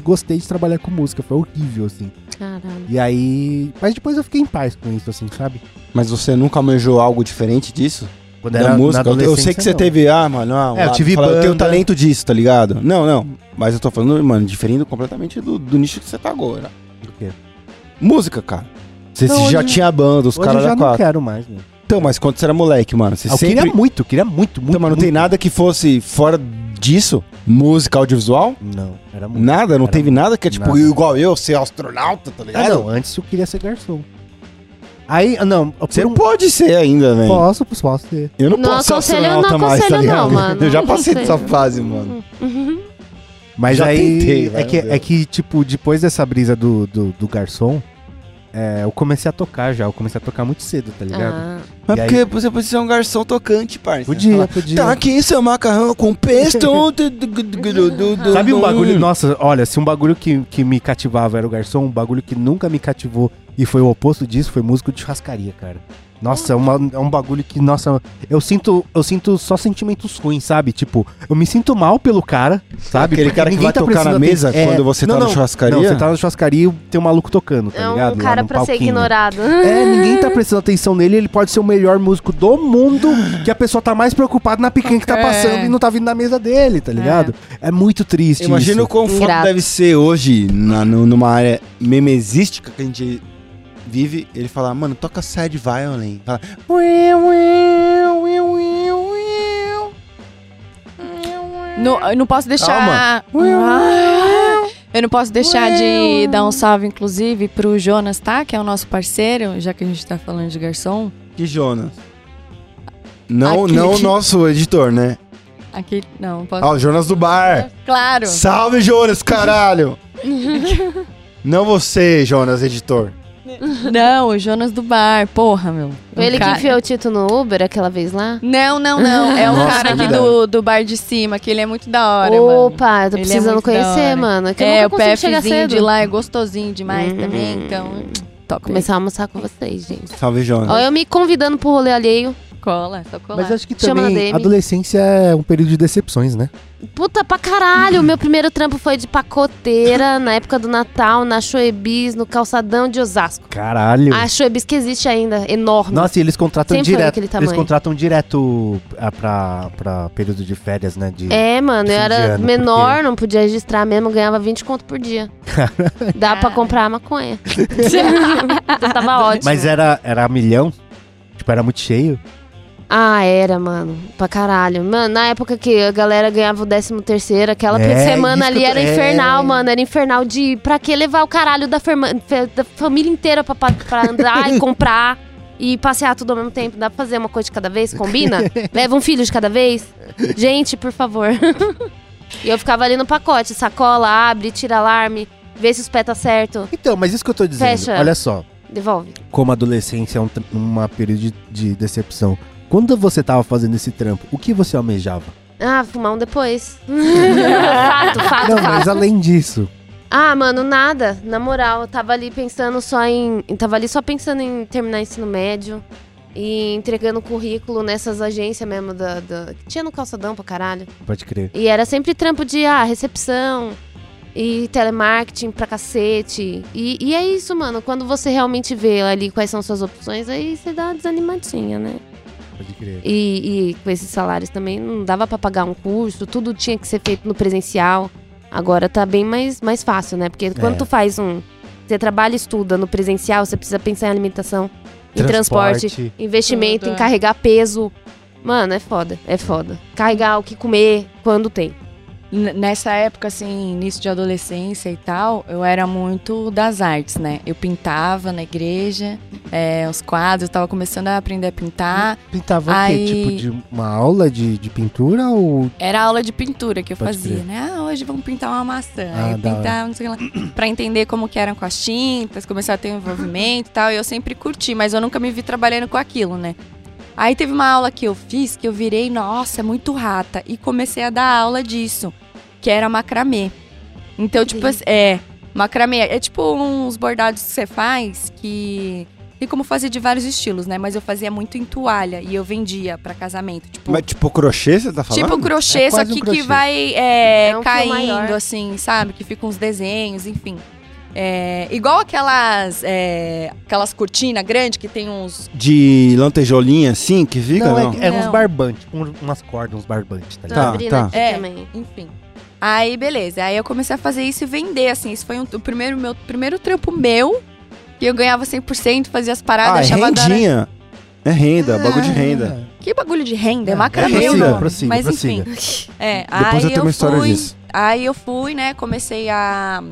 Speaker 2: gostei de trabalhar com música. Foi horrível, assim.
Speaker 3: Caralho.
Speaker 2: E aí. Mas depois eu fiquei em paz com isso, assim, sabe?
Speaker 1: Mas você nunca almejou algo diferente disso?
Speaker 2: Quando
Speaker 1: da música? Eu- eu sei que você
Speaker 2: não.
Speaker 1: teve, ah, mano, ah,
Speaker 2: É, eu tive
Speaker 1: fala, eu tenho talento disso, tá ligado? Não, não. Mas eu tô falando, mano, diferindo completamente do, do nicho que você tá agora.
Speaker 2: Do quê?
Speaker 1: Música, cara. Você
Speaker 2: Não,
Speaker 1: já
Speaker 2: hoje-
Speaker 1: tinha banda, os caras
Speaker 2: eu já não
Speaker 1: quatro.
Speaker 2: quero mais, né?
Speaker 1: Então, mas quando você era moleque, mano, você
Speaker 2: Ah, Eu
Speaker 1: sempre...
Speaker 2: queria muito, queria muito, muito.
Speaker 1: Então, mas não tem
Speaker 2: muito.
Speaker 1: nada que fosse fora disso? Música, audiovisual?
Speaker 2: Não, era muito.
Speaker 1: Nada? Não
Speaker 2: Era
Speaker 1: teve nada que é tipo
Speaker 2: Nada.
Speaker 1: igual eu, ser astronauta, tá ligado?
Speaker 2: Ah, não, antes eu queria ser garçom. Aí, ah, não,
Speaker 1: Você
Speaker 2: um-
Speaker 1: pode ser ainda, velho.
Speaker 2: Posso, posso, posso ser.
Speaker 1: Eu não,
Speaker 3: Não
Speaker 1: posso ser
Speaker 3: aconselho, não
Speaker 1: astronauta mais, tá ligado?
Speaker 3: não, mano.
Speaker 1: Eu já passei dessa fase, mano.
Speaker 2: Mas
Speaker 1: Já
Speaker 2: aí,
Speaker 1: tentei,
Speaker 2: é, que, é que, tipo, depois dessa brisa do, do, do garçom, é, eu comecei a tocar já. Eu comecei a tocar muito cedo, tá ligado?
Speaker 3: Ah,
Speaker 1: Mas
Speaker 2: E aí-
Speaker 1: porque você pode ser um garçom tocante, parça.
Speaker 2: Podia,
Speaker 1: Fala,
Speaker 2: podia.
Speaker 1: Tá aqui seu macarrão com pesto.
Speaker 2: Sabe um bagulho? Nossa, olha, se um bagulho que, que me cativava era o garçom, um bagulho que nunca me cativou e foi o oposto disso foi músico de churrascaria, cara. Nossa, é, uma- é um bagulho que, nossa, eu sinto, eu sinto só sentimentos ruins, sabe? Tipo, eu me sinto mal pelo cara, sabe?
Speaker 1: Aquele
Speaker 2: Porque
Speaker 1: cara que vai tocar
Speaker 2: prestando
Speaker 1: na mesa
Speaker 2: aten-
Speaker 1: quando você
Speaker 2: não,
Speaker 1: tá na
Speaker 2: não,
Speaker 1: churrascaria?
Speaker 2: Não, você tá na churrascaria e tem um maluco tocando, tá
Speaker 3: é
Speaker 2: ligado?
Speaker 3: um cara pra ser ignorado.
Speaker 2: É, ninguém tá prestando atenção nele, ele pode ser o melhor músico do mundo, que a pessoa tá mais preocupada na picanha que tá
Speaker 4: É.
Speaker 2: passando e não tá vindo na mesa dele, tá ligado? É, muito triste
Speaker 1: Imagina o
Speaker 2: isso.
Speaker 1: quão foda
Speaker 3: Ingrato.
Speaker 1: deve ser hoje, na, numa área memesística que a gente vive, ele falar, mano, toca sad violin. Fala,
Speaker 4: No- eu não posso deixar. Ah, eu não posso deixar de dar um salve, inclusive, pro Jonas, tá? Que é o nosso parceiro, já que a gente tá falando de garçom.
Speaker 1: que Jonas. Não,
Speaker 4: Aquele
Speaker 1: não o
Speaker 4: que-
Speaker 1: nosso editor, né?
Speaker 4: Aqui, não, posso.
Speaker 1: Ah, o Jonas do bar.
Speaker 4: Claro.
Speaker 1: Salve, Jonas, caralho! não você, Jonas, editor.
Speaker 4: Não, o Jonas do bar. Porra, meu.
Speaker 3: Foi ele
Speaker 4: Um cara-
Speaker 3: que enfiou o Tito no Uber aquela vez lá?
Speaker 4: Não, não, não. É o
Speaker 1: Nossa,
Speaker 4: cara
Speaker 1: é
Speaker 4: aqui do, do bar de cima, que ele é muito da hora, mano.
Speaker 3: Opa, eu tô
Speaker 4: Ele é
Speaker 3: precisando
Speaker 4: da
Speaker 3: conhecer, mano. É que
Speaker 4: É, o PFzinho de lá é gostosinho demais
Speaker 3: Hum.
Speaker 4: também, então. Top.
Speaker 3: Começar a almoçar com vocês, gente.
Speaker 1: Salve, Jonas.
Speaker 3: Ó, eu me convidando pro rolê alheio.
Speaker 4: Cola, só colar.
Speaker 2: Mas acho que
Speaker 3: Chama na
Speaker 2: também
Speaker 3: DM.
Speaker 2: adolescência é um período de decepções, né?
Speaker 3: Puta pra caralho, meu primeiro trampo foi de pacoteira na época do Natal, na Shoebis, no calçadão de Osasco.
Speaker 2: Caralho.
Speaker 3: A Shoebis que existe ainda, enorme.
Speaker 2: Nossa, e eles contratam
Speaker 3: Sempre foi
Speaker 2: direto.
Speaker 3: aquele
Speaker 2: Eles
Speaker 3: tamanho.
Speaker 2: contratam direto ah, pra, pra período de férias, né? De...
Speaker 3: É, mano, eu
Speaker 2: Fim de
Speaker 3: era
Speaker 2: ano,
Speaker 3: menor,
Speaker 2: porque-
Speaker 3: não podia registrar mesmo, ganhava 20 conto por dia. Dá pra comprar maconha. então tava ótimo.
Speaker 2: Mas era, era milhão? Tipo, era muito cheio?
Speaker 3: Ah, era, mano. Pra caralho. Mano, na época que a galera ganhava o 13 terceiro, aquela
Speaker 2: É,
Speaker 3: semana ali era
Speaker 2: é.
Speaker 3: infernal, mano. Era infernal de pra que levar o caralho da, fe- da família inteira pra, pra, andar e comprar e passear tudo ao mesmo tempo. Dá pra fazer uma coisa de cada vez? Combina? Leva um filho de cada vez? Gente, por favor. e eu ficava ali no pacote, sacola, abre, tira alarme, vê se os pés tá certo,
Speaker 2: Então, mas isso que eu tô dizendo.
Speaker 3: Fecha.
Speaker 2: Olha só,
Speaker 3: devolve.
Speaker 2: como a adolescência é um, uma período de, de decepção. Quando você tava fazendo esse trampo, o que você almejava?
Speaker 3: Ah, fumar um depois. fato, fato,
Speaker 2: Não,
Speaker 3: fato.
Speaker 2: mas além disso,
Speaker 3: Ah, mano, nada. Na moral, eu tava ali pensando só em. eu Tava ali só pensando em terminar ensino médio. E entregando currículo nessas agências mesmo da, da- que tinha no calçadão pra caralho.
Speaker 2: Pode crer.
Speaker 3: E era sempre trampo de ah, recepção e telemarketing pra cacete. E, e é isso, mano. Quando você realmente vê ali quais são suas opções, aí você dá uma desanimadinha, né?
Speaker 2: Pode crer.
Speaker 3: E, e com esses salários também não dava pra pagar um curso, tudo tinha que ser feito no presencial. Agora tá bem mais, mais fácil, né? Porque quando
Speaker 2: É.
Speaker 3: tu faz um. Você trabalha e estuda no presencial, você precisa pensar em alimentação, em transporte, investimento,
Speaker 4: Tudo,
Speaker 3: em
Speaker 4: é.
Speaker 3: carregar peso. Mano, é foda, é foda. Carregar o que comer quando tem.
Speaker 4: Nessa época, assim, início de adolescência e tal, eu era muito das artes, né? Eu pintava na igreja, é, os quadros, eu tava começando a aprender a pintar.
Speaker 2: Pintava o
Speaker 4: Aí-
Speaker 2: quê? Tipo, de uma aula de, de pintura ou...
Speaker 4: Era aula de pintura que eu
Speaker 2: Pode
Speaker 4: fazia,
Speaker 2: crer.
Speaker 4: né? Ah, hoje vamos pintar uma maçã.
Speaker 2: Ah,
Speaker 4: pintar, não sei o lá. Pra entender como que eram com as tintas, começar a ter um envolvimento e tal. E eu sempre curti, mas eu nunca me vi trabalhando com aquilo, né? Aí teve uma aula que eu fiz que eu virei, nossa, muito rata. E comecei a dar aula disso, que era macramê. Então, tipo, é, macramê. É tipo uns bordados que você faz que. Tem como fazer de vários estilos, né? Mas eu fazia muito em toalha e eu vendia pra casamento. Tipo,
Speaker 1: Mas tipo crochê, você tá falando?
Speaker 4: Tipo crochê,
Speaker 2: É
Speaker 4: só
Speaker 2: quase um
Speaker 4: que,
Speaker 2: crochê.
Speaker 4: que vai é,
Speaker 3: É um fio
Speaker 4: caindo, assim, sabe? Que ficam uns desenhos, enfim. É, igual aquelas é, aquelas cortinas grandes que tem uns.
Speaker 1: De lantejolinha assim que fica?
Speaker 2: não,
Speaker 1: Não,
Speaker 2: é, é uns
Speaker 4: Não.
Speaker 2: barbantes, um- umas cordas, uns barbantes, tá?
Speaker 1: Tá, tá.
Speaker 3: aqui
Speaker 4: É.
Speaker 3: também.
Speaker 4: Enfim. Aí, beleza. Aí eu comecei a fazer isso e vender, assim. Isso foi um- o primeiro, meu primeiro trampo meu. Que eu ganhava 100%, fazia as paradas,
Speaker 1: Ah, é rendinha. É renda, bagulho de renda.
Speaker 4: Que bagulho de renda? É
Speaker 2: Ah,
Speaker 4: macramê
Speaker 1: prossiga,
Speaker 2: prossiga,
Speaker 4: Mas
Speaker 2: prossiga.
Speaker 4: enfim. É,
Speaker 1: Depois
Speaker 4: aí
Speaker 1: eu tenho uma história
Speaker 4: fui,
Speaker 1: disso.
Speaker 4: Aí eu fui, né? Comecei a,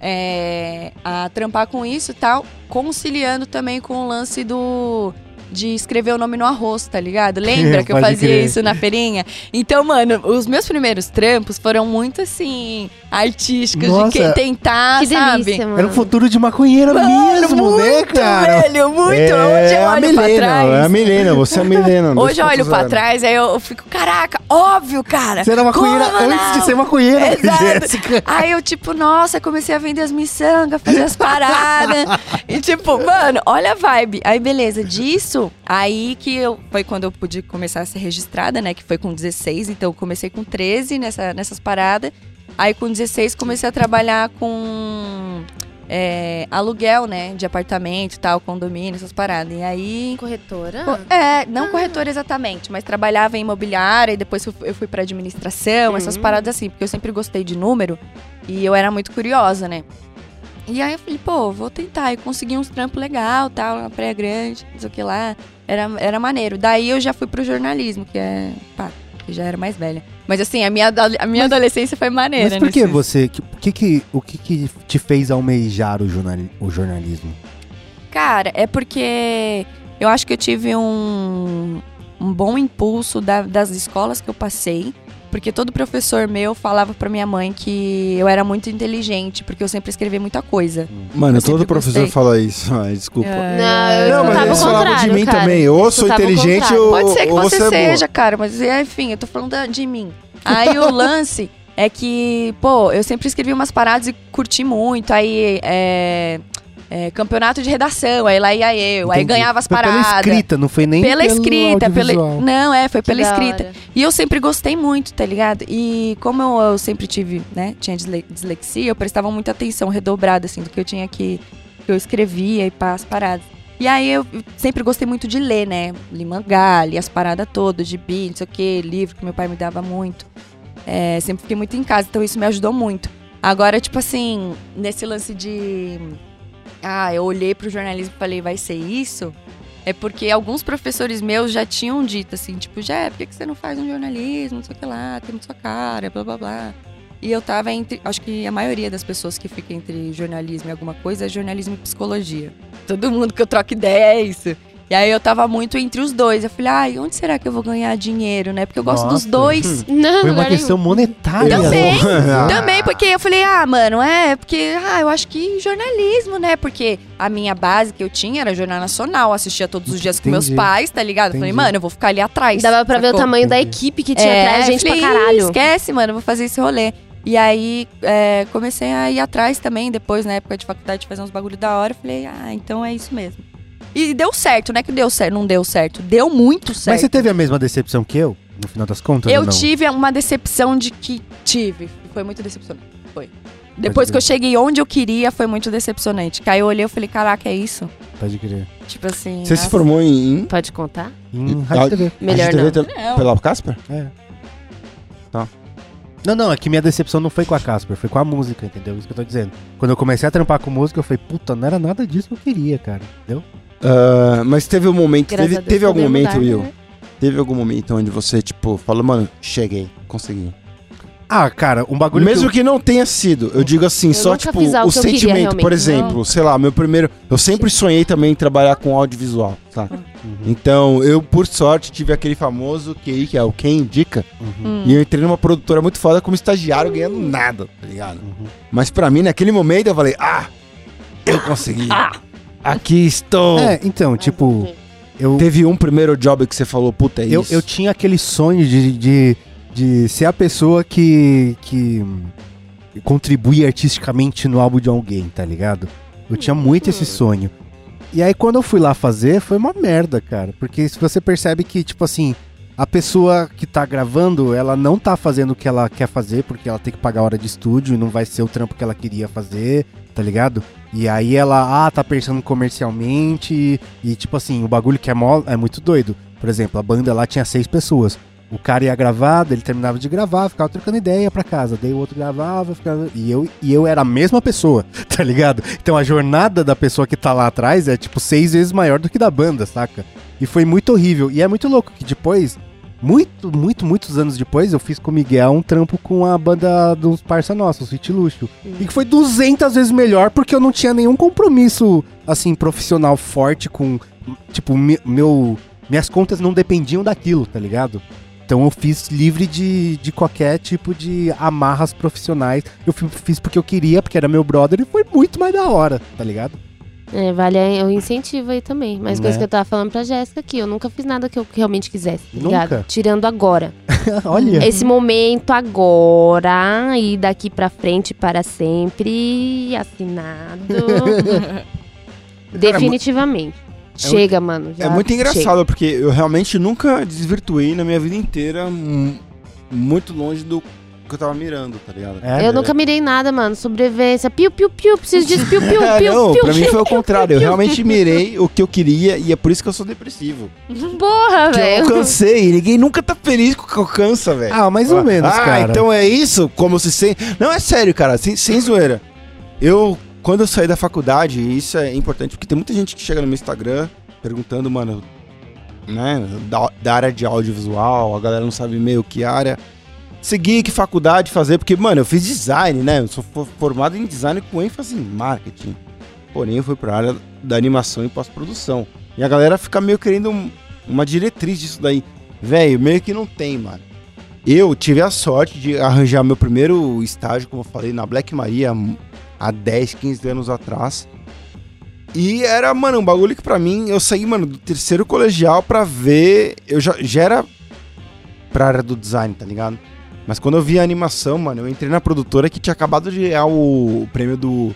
Speaker 4: é, a trampar com isso e tal, conciliando também com o lance do. De escrever o nome no arroz, tá ligado? Lembra que eu fazia
Speaker 2: crer.
Speaker 4: isso na feirinha? Então, mano, os meus primeiros trampos foram muito assim, artísticos,
Speaker 2: Nossa.
Speaker 4: de que tentar,
Speaker 3: Que
Speaker 4: sabe?
Speaker 3: delícia.
Speaker 2: Era o futuro de maconheira
Speaker 4: Mano,
Speaker 2: mesmo,
Speaker 4: muito,
Speaker 2: né, cara?
Speaker 4: velho, muito.
Speaker 1: é
Speaker 4: Hoje eu
Speaker 1: a
Speaker 4: olho
Speaker 1: Milena,
Speaker 4: pra trás.
Speaker 1: é a Milena, você é a Milena.
Speaker 4: Hoje eu olho pra
Speaker 1: 2.0.
Speaker 4: trás, aí eu, fico, caraca, óbvio, cara.
Speaker 2: Você era maconheira
Speaker 4: Como
Speaker 2: antes de
Speaker 4: não?
Speaker 2: ser maconheira,
Speaker 4: Exato.
Speaker 2: Jéssica.
Speaker 4: Aí eu, tipo, nossa, comecei a vender as miçangas, fazer as paradas. e, tipo, mano, olha a vibe. Aí, beleza, disso, aí que eu. Foi quando eu pude começar a ser registrada, né? Que foi com 16. Então, eu comecei com 13 nessa, nessas paradas. Aí, com 16, comecei a trabalhar com. é, aluguel, né? De apartamento e tal, condomínio, essas paradas. E aí.
Speaker 3: Corretora?
Speaker 4: Co- É, não corretor exatamente, mas trabalhava em imobiliária e depois eu fui- pra administração, essas
Speaker 3: Hum.
Speaker 4: paradas assim, porque eu sempre gostei de número e eu era muito curiosa, né? E aí eu falei, pô, vou tentar. E consegui uns trampos legal, tal, na Praia Grande, não sei o que lá. Era, era maneiro. Daí eu já fui pro jornalismo, que é, pá, que já era mais velha. Mas assim, a minha, a minha adolescência foi maneira.
Speaker 2: Mas por que
Speaker 4: nesse-
Speaker 2: você... que- O que que, o que que te fez almejar o, jornali- o jornalismo?
Speaker 4: Cara, é porque eu acho que eu tive um, um bom impulso da- das escolas que eu passei. Porque todo professor meu falava pra minha mãe que eu era muito inteligente, porque eu sempre escrevi muita coisa.
Speaker 1: Mano, todo professor
Speaker 4: gostei.
Speaker 1: fala isso. Ai, desculpa.
Speaker 4: É.
Speaker 3: Não, eu
Speaker 1: Não, mas eles falavam de mim
Speaker 3: cara.
Speaker 1: também. Ou eu sou
Speaker 3: Escutava o
Speaker 1: inteligente ou,
Speaker 4: Pode ser que
Speaker 1: ou
Speaker 4: você,
Speaker 1: você é
Speaker 4: seja, cara, mas é, enfim, eu tô falando de mim. Aí o lance é que, pô, eu sempre escrevi umas paradas e curti muito. Aí, é, é, campeonato de redação, aí lá ia eu, aí
Speaker 2: Entendi.
Speaker 4: ganhava as
Speaker 2: Foi
Speaker 4: paradas.
Speaker 2: Pela escrita, não foi nem
Speaker 4: pela
Speaker 2: pelo
Speaker 4: escrita, pela. Não, é, foi
Speaker 3: Que
Speaker 4: pela escrita.
Speaker 3: hora.
Speaker 4: E eu sempre gostei muito, tá ligado? E como eu, eu sempre tive, né, tinha disle- dislexia, eu prestava muita atenção redobrada, assim, do que eu tinha que. que eu escrevia e pá, as paradas. E aí eu sempre gostei muito de ler, né? Li mangá, li as paradas todas, de bi, não sei o quê, livro que meu pai me dava muito. É, sempre fiquei muito em casa, então isso me ajudou muito. Agora, tipo assim, nesse lance de. Ah, eu olhei pro jornalismo e falei, vai ser isso? É porque alguns professores meus já tinham dito assim, tipo, já, por que você não faz um jornalismo, não sei o que lá, tem muito sua cara, blá blá blá. E eu tava entre. Acho que a maioria das pessoas que fica entre jornalismo e alguma coisa é jornalismo e psicologia. Todo mundo que eu troco ideia é isso. E aí eu tava muito entre os dois. Eu falei, ai, onde será que eu vou ganhar dinheiro, né? Porque eu gosto dos
Speaker 2: Nossa.
Speaker 4: dois.
Speaker 3: Não,
Speaker 2: Foi uma questão monetária.
Speaker 4: Também.
Speaker 1: Ah.
Speaker 4: Também, porque eu falei, ah, mano, é, porque, ah, eu acho que jornalismo, né? Porque a minha base que eu tinha era Jornal Nacional, assistia todos os dias com meus
Speaker 2: Entendi.
Speaker 4: pais, tá ligado? Eu Falei,
Speaker 2: Entendi.
Speaker 4: mano, eu vou ficar ali atrás.
Speaker 3: Dava pra ver o
Speaker 4: sacou?
Speaker 3: tamanho da
Speaker 2: Entendi.
Speaker 3: equipe que tinha
Speaker 4: É,
Speaker 3: atrás, gente
Speaker 4: falei,
Speaker 3: pra caralho.
Speaker 4: Esquece, mano, eu vou fazer esse rolê. E aí é, comecei a ir atrás também, depois, na época de faculdade, fazer uns bagulho da hora. Falei, ah, então é isso mesmo. E deu certo, não é que deu certo, não deu certo. Deu muito certo.
Speaker 2: Mas você teve a mesma decepção que eu, no final das contas?
Speaker 4: Eu
Speaker 2: ou não?
Speaker 4: tive uma decepção de que tive. Foi muito decepcionante. Foi. Depois que eu cheguei onde eu queria, foi muito decepcionante. Que aí eu olhei e falei, caraca, é isso?
Speaker 2: Pode crer.
Speaker 4: Tipo assim.
Speaker 1: Você se formou em,
Speaker 3: Pode contar?
Speaker 2: Em Rádio TV.
Speaker 3: Melhor
Speaker 1: Rádio
Speaker 3: não.
Speaker 1: TV
Speaker 4: Não.
Speaker 1: pela Casper?
Speaker 2: É. Não, não, é que minha decepção não foi com a Casper, foi com a música, entendeu? Isso que eu tô dizendo. Quando eu comecei a trampar com música, eu falei, puta, não era nada disso que eu queria, cara. Entendeu?
Speaker 1: Ah, mas teve um momento,
Speaker 3: Graças
Speaker 1: teve,
Speaker 3: Deus
Speaker 1: teve algum momento,
Speaker 3: mudar,
Speaker 1: Will?
Speaker 3: né?
Speaker 1: Teve algum momento onde você, tipo, falou, mano, cheguei, consegui.
Speaker 2: Ah, cara, um bagulho
Speaker 1: Mesmo
Speaker 2: que
Speaker 1: que não tenha sido, eu digo assim,
Speaker 3: Eu
Speaker 1: só tipo, o
Speaker 3: eu queria,
Speaker 1: sentimento, por exemplo, sei lá, meu primeiro. Eu sempre sonhei também em trabalhar com audiovisual, tá?
Speaker 2: eu... Uhum,
Speaker 1: Então, eu, por sorte, tive aquele famoso QI, que é o Quem Indica,
Speaker 2: uhum,
Speaker 4: Hum.
Speaker 1: e eu entrei numa produtora muito foda como estagiário ganhando nada, tá ligado?
Speaker 2: uhum.
Speaker 1: Mas pra mim, naquele momento, eu falei, ah, eu consegui.
Speaker 3: Ah!
Speaker 1: Aqui estou.
Speaker 2: É, então, tipo, eu,
Speaker 1: Teve um primeiro job que você falou, puta, é
Speaker 2: eu,
Speaker 1: isso.
Speaker 2: eu tinha aquele sonho de, de, de ser a pessoa que, que contribui artisticamente no álbum de alguém, tá ligado? Eu tinha muito esse sonho. E aí quando eu fui lá fazer, foi uma merda, cara. Porque se você percebe que, tipo assim, a pessoa que tá gravando, ela não tá fazendo o que ela quer fazer, porque ela tem que pagar hora de estúdio e não vai ser o trampo que ela queria fazer, tá ligado? E aí ela, ah, tá pensando comercialmente e, tipo assim, o bagulho que é, mó, é muito doido. Por exemplo, a banda lá tinha seis pessoas. O cara ia gravar, ele terminava de gravar, ficava trocando ideia pra casa. Daí o outro gravava, ficava. E eu, e eu era a mesma pessoa, tá ligado? Então a jornada da pessoa que tá lá atrás é tipo seis vezes maior do que da banda, saca? E foi muito horrível. E é muito louco que depois, muito, muito, muitos anos depois, eu fiz com o Miguel um trampo com a banda dos parça nossos, Fit Luxo. E que foi 200 vezes melhor porque eu não tinha nenhum compromisso, assim, profissional forte com. Tipo, me- meu. Minhas contas não dependiam daquilo, tá ligado? Então eu fiz livre de, de qualquer tipo de amarras profissionais. Eu fi- fiz porque eu queria, porque era meu brother, e foi muito mais da hora, tá ligado?
Speaker 3: É, vale o incentivo aí também. Mas coisa
Speaker 2: Né?
Speaker 3: que eu tava falando pra Jéssica aqui, eu nunca fiz nada que eu realmente quisesse, tá
Speaker 2: Nunca?
Speaker 3: ligado? Tirando agora.
Speaker 2: Olha.
Speaker 3: Esse momento agora e daqui pra frente para sempre assinado. Definitivamente. Chega, mano. já
Speaker 1: É muito
Speaker 3: chega.
Speaker 1: engraçado, porque eu realmente nunca desvirtuei na minha vida inteira hum, muito longe do que eu tava mirando, tá ligado?
Speaker 2: É,
Speaker 3: Eu nunca mirei nada, mano. Sobrevivência. Piu, piu, piu. Preciso disso. Piu, piu,
Speaker 1: É,
Speaker 3: piu,
Speaker 1: não,
Speaker 3: piu,
Speaker 1: pra mim
Speaker 3: piu,
Speaker 1: foi o
Speaker 3: piu,
Speaker 1: contrário. Eu realmente mirei o que eu queria e é por isso que eu sou depressivo.
Speaker 3: Porra,
Speaker 1: Que eu
Speaker 3: velho.
Speaker 1: alcancei. Ninguém nunca tá feliz com o que alcança, velho.
Speaker 2: Ah, mais ou menos,
Speaker 1: ah,
Speaker 2: cara.
Speaker 1: então é isso? Como se sem. Não, é sério, cara, sem, sem zoeira. Eu, quando eu saí da faculdade, e isso é importante, porque tem muita gente que chega no meu Instagram perguntando, mano, né, da, da área de audiovisual, a galera não sabe meio que área. Seguir, que faculdade fazer, porque, mano, eu fiz design, né? Eu sou fo- formado em design com ênfase em marketing. Porém, eu fui pra área da animação e pós-produção. E a galera fica meio querendo um- uma diretriz disso daí. Velho, meio que não tem, mano. Eu tive a sorte de arranjar meu primeiro estágio, como eu falei, na Black Maria hum, há 10, 15 anos atrás. E era, mano, um bagulho que pra mim, eu saí, mano, do terceiro colegial pra ver. Eu já, já era pra área do design, tá ligado? Mas quando eu vi a animação, mano, eu entrei na produtora que tinha acabado de ganhar o prêmio do.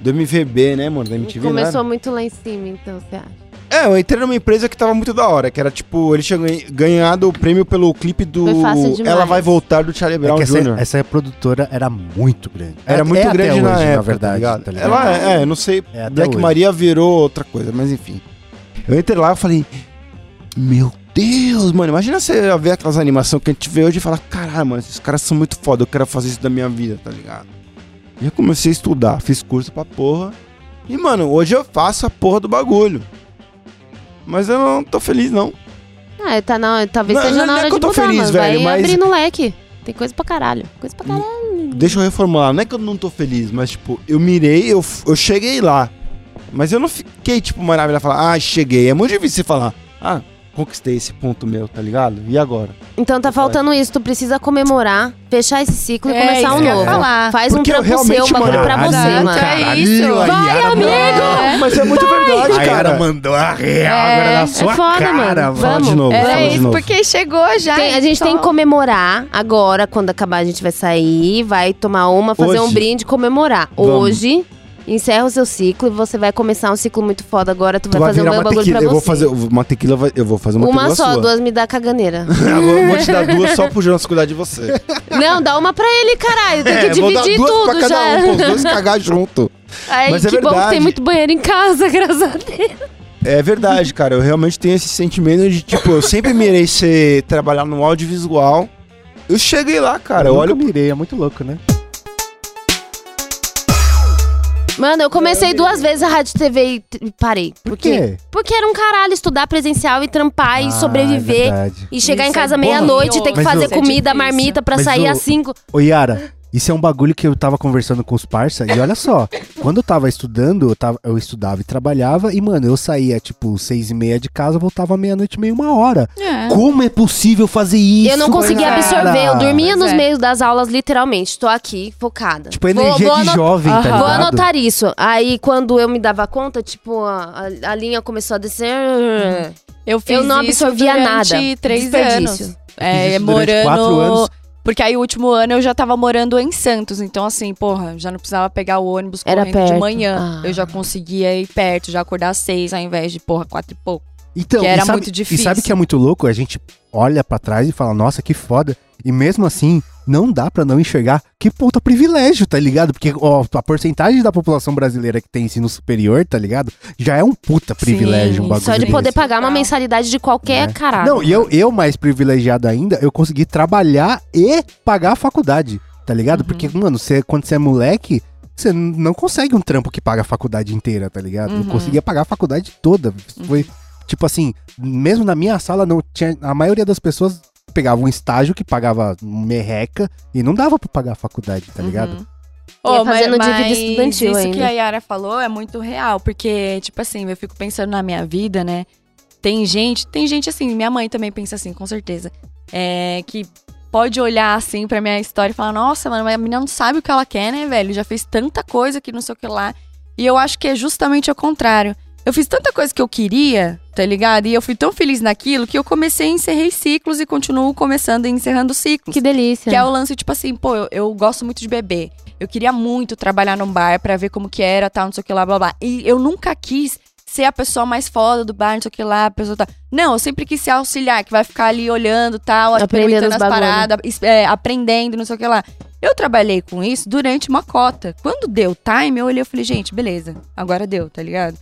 Speaker 1: Do MVB, né, mano? Da MTV, né?
Speaker 3: Começou muito lá em cima, então, você acha?
Speaker 1: É, eu entrei numa empresa que tava muito da hora, que era tipo, ele tinha ganha- ganhado o prêmio pelo clipe do
Speaker 3: Foi fácil demais.
Speaker 1: Ela Vai Voltar do Charlie
Speaker 2: É
Speaker 1: Brown
Speaker 2: essa,
Speaker 1: Jr.
Speaker 2: essa produtora era muito grande.
Speaker 1: Era
Speaker 2: É-
Speaker 1: muito
Speaker 2: é até
Speaker 1: grande na
Speaker 2: hoje,
Speaker 1: época,
Speaker 2: na verdade.
Speaker 1: tá ligado?
Speaker 2: tá ligado?
Speaker 1: Ela é, é, eu não sei,
Speaker 2: É
Speaker 1: Black
Speaker 2: hoje.
Speaker 1: Maria virou outra coisa, mas enfim. Eu entrei lá e falei, meu Deus, mano, imagina você ver aquelas animações que a gente vê hoje e falar, caralho, mano, esses caras são muito foda, eu quero fazer isso da minha vida, tá ligado? E eu comecei a estudar, fiz curso pra porra. E, mano, hoje eu faço a porra do bagulho. Mas eu não tô feliz, não.
Speaker 3: Ah, tá na, talvez
Speaker 1: Não,
Speaker 3: seja
Speaker 1: não
Speaker 3: na
Speaker 1: é
Speaker 3: hora
Speaker 1: que eu
Speaker 3: de
Speaker 1: tô
Speaker 3: mudar,
Speaker 1: feliz,
Speaker 3: mano.
Speaker 1: velho,
Speaker 3: Vai
Speaker 1: mas-
Speaker 3: abrindo leque. Tem coisa pra caralho. Coisa pra caralho.
Speaker 1: Deixa eu reformular. Não é que eu não tô feliz, mas, tipo, eu mirei, eu, eu cheguei lá. Mas eu não fiquei, tipo, maravilha, falar, ah, cheguei. É muito difícil você falar, ah, conquistei esse ponto meu, tá ligado? E agora?
Speaker 3: Então tá faltando isso, tu precisa comemorar, fechar esse ciclo e
Speaker 4: É,
Speaker 3: começar
Speaker 4: isso
Speaker 3: um
Speaker 4: que eu ia
Speaker 3: novo.
Speaker 4: falar.
Speaker 3: Faz
Speaker 1: Porque
Speaker 3: um
Speaker 1: eu
Speaker 3: trampo seu,
Speaker 1: realmente,
Speaker 3: um bagulho
Speaker 1: mano,
Speaker 3: pra você, mano.
Speaker 4: é isso.
Speaker 2: a
Speaker 3: Vai,
Speaker 2: Yara
Speaker 3: amigo!
Speaker 2: mandou-
Speaker 1: Mas é muito verdade,
Speaker 2: A Yara
Speaker 1: cara.
Speaker 2: mandou a real
Speaker 4: É,
Speaker 2: agora na
Speaker 4: é
Speaker 2: sua
Speaker 3: foda,
Speaker 2: cara,
Speaker 3: mano. Vamos.
Speaker 1: de novo,
Speaker 4: É
Speaker 1: fala de
Speaker 4: isso,
Speaker 1: novo.
Speaker 4: porque chegou já.
Speaker 3: Tem- a gente tem que
Speaker 4: então-
Speaker 3: comemorar agora, quando acabar a gente vai sair, vai tomar uma, fazer
Speaker 1: Hoje.
Speaker 3: um brinde, comemorar.
Speaker 1: Vamos.
Speaker 3: Hoje, encerra o seu ciclo e você vai começar um ciclo muito foda agora, tu,
Speaker 1: Tu
Speaker 3: vai fazer um bagulho
Speaker 1: tequila.
Speaker 3: pra
Speaker 1: Eu
Speaker 3: você.
Speaker 1: vou fazer uma tequila, vai- eu vou fazer uma,
Speaker 3: uma
Speaker 1: tequila
Speaker 3: só,
Speaker 1: sua.
Speaker 3: duas me dá caganeira.
Speaker 1: Eu vou- te dar duas só pro Jonas cuidar de você.
Speaker 3: Não, dá uma pra ele, caralho. Tem que
Speaker 1: É, vou dar
Speaker 3: dividir
Speaker 1: duas
Speaker 3: tudo
Speaker 1: pra cada
Speaker 3: já.
Speaker 1: um, pros dois cagar junto.
Speaker 3: Ai,
Speaker 1: Mas é
Speaker 3: que bom que
Speaker 1: verdade.
Speaker 3: tem muito banheiro em casa, graças a Deus.
Speaker 1: É verdade, cara. Eu realmente tenho esse sentimento de, tipo, eu sempre mirei ser trabalhar no audiovisual. Eu cheguei lá, cara. Eu
Speaker 2: nunca
Speaker 1: olho.
Speaker 2: mirei, é muito louco, né?
Speaker 3: Mano, eu comecei duas vezes a rádio e TV e e parei.
Speaker 2: Por
Speaker 3: Por quê?
Speaker 2: quê?
Speaker 3: Porque era um caralho estudar presencial e trampar e
Speaker 2: Ah,
Speaker 3: sobreviver.
Speaker 2: é verdade.
Speaker 3: e chegar
Speaker 4: Isso
Speaker 3: em casa
Speaker 4: é
Speaker 3: meia-noite,
Speaker 4: bom.
Speaker 3: ter que
Speaker 2: Mas
Speaker 3: fazer
Speaker 2: o-
Speaker 3: comida,
Speaker 4: Isso
Speaker 3: marmita pra
Speaker 2: Mas
Speaker 3: sair
Speaker 2: o-
Speaker 3: às cinco.
Speaker 2: Ô, Yara, isso é um bagulho que eu tava conversando com os parça. E olha só, quando eu tava estudando, eu, tava, eu estudava e trabalhava. E, mano, eu saía, tipo, seis e meia de casa, voltava meia-noite, meio uma hora.
Speaker 4: É.
Speaker 2: Como é possível fazer isso?
Speaker 3: eu não conseguia
Speaker 2: cara?
Speaker 3: absorver. Eu dormia
Speaker 4: Pois
Speaker 3: nos
Speaker 4: é.
Speaker 3: meios das aulas, literalmente. Tô aqui, focada.
Speaker 2: Tipo, energia
Speaker 3: vou
Speaker 2: de
Speaker 3: ano-
Speaker 2: jovem, tá
Speaker 4: Aham.
Speaker 2: ligado?
Speaker 3: Vou anotar isso. Aí, quando eu me dava conta, tipo, a, a- a linha começou a descer.
Speaker 4: Eu fiz
Speaker 3: Eu não
Speaker 4: isso
Speaker 3: absorvia
Speaker 4: durante
Speaker 3: nada.
Speaker 4: três anos. É, morando.
Speaker 2: quatro anos.
Speaker 4: Porque aí o último ano eu já tava morando em Santos. Então, assim, porra, já não precisava pegar o ônibus
Speaker 3: Era
Speaker 4: correndo de
Speaker 3: perto.
Speaker 4: manhã.
Speaker 3: Ah.
Speaker 4: Eu já conseguia ir perto, já acordar às seis, ao invés de, porra, quatro e pouco.
Speaker 2: Então,
Speaker 4: Que era
Speaker 2: e sabe,
Speaker 4: muito
Speaker 2: E
Speaker 4: difícil.
Speaker 2: sabe que é muito louco? A gente olha pra trás e fala, nossa, que foda. E mesmo assim, não dá pra não enxergar que puta privilégio, tá ligado? Porque ó, a porcentagem da população brasileira que tem ensino superior, tá ligado? Já é um puta privilégio, um
Speaker 4: Sim,
Speaker 2: bagulho
Speaker 3: Só de poder pagar uma mensalidade de qualquer
Speaker 2: É.
Speaker 3: caralho.
Speaker 2: Não, e eu, eu mais privilegiado ainda, eu consegui trabalhar e pagar a faculdade, tá ligado?
Speaker 4: Uhum.
Speaker 2: Porque, mano, você, quando você é moleque, você não consegue um trampo que paga a faculdade inteira, tá ligado? Eu
Speaker 4: Uhum.
Speaker 2: conseguia pagar a faculdade toda. Foi, tipo assim, mesmo na minha sala, não tinha, a maioria das pessoas pegava um estágio que pagava merreca e não dava pra pagar a faculdade, tá ligado?
Speaker 4: Uhum. Ô,
Speaker 3: fazendo
Speaker 4: mas-
Speaker 3: dívida
Speaker 4: mas
Speaker 3: estudantil
Speaker 4: isso
Speaker 3: ainda.
Speaker 4: que a Yara falou é muito real, porque, tipo assim, eu fico pensando na minha vida, né? Tem gente, tem gente assim, minha mãe também pensa assim, com certeza. É, que pode olhar assim pra minha história e falar, nossa, mano, mas a menina não sabe o que ela quer, né, velho? Já fez tanta coisa que não sei o que lá. E eu acho que é justamente o contrário. Eu fiz tanta coisa que eu queria, tá ligado? E eu fui tão feliz naquilo que eu comecei a encerrei ciclos e continuo começando e encerrando ciclos.
Speaker 3: Que delícia.
Speaker 4: Que é o lance, tipo assim, pô, eu, eu gosto muito de beber. Eu queria muito trabalhar num bar pra ver como que era, tal, não sei o que lá, blá, blá. E eu nunca quis ser a pessoa mais foda do bar, não sei o que lá, a pessoa tá... Não, eu sempre quis ser auxiliar, que vai ficar ali olhando, tal,
Speaker 3: Aprendendo
Speaker 4: as paradas, é, aprendendo, não sei o que lá. Eu trabalhei com isso durante uma cota. Quando deu time, eu olhei e falei, gente, beleza, agora deu, tá ligado?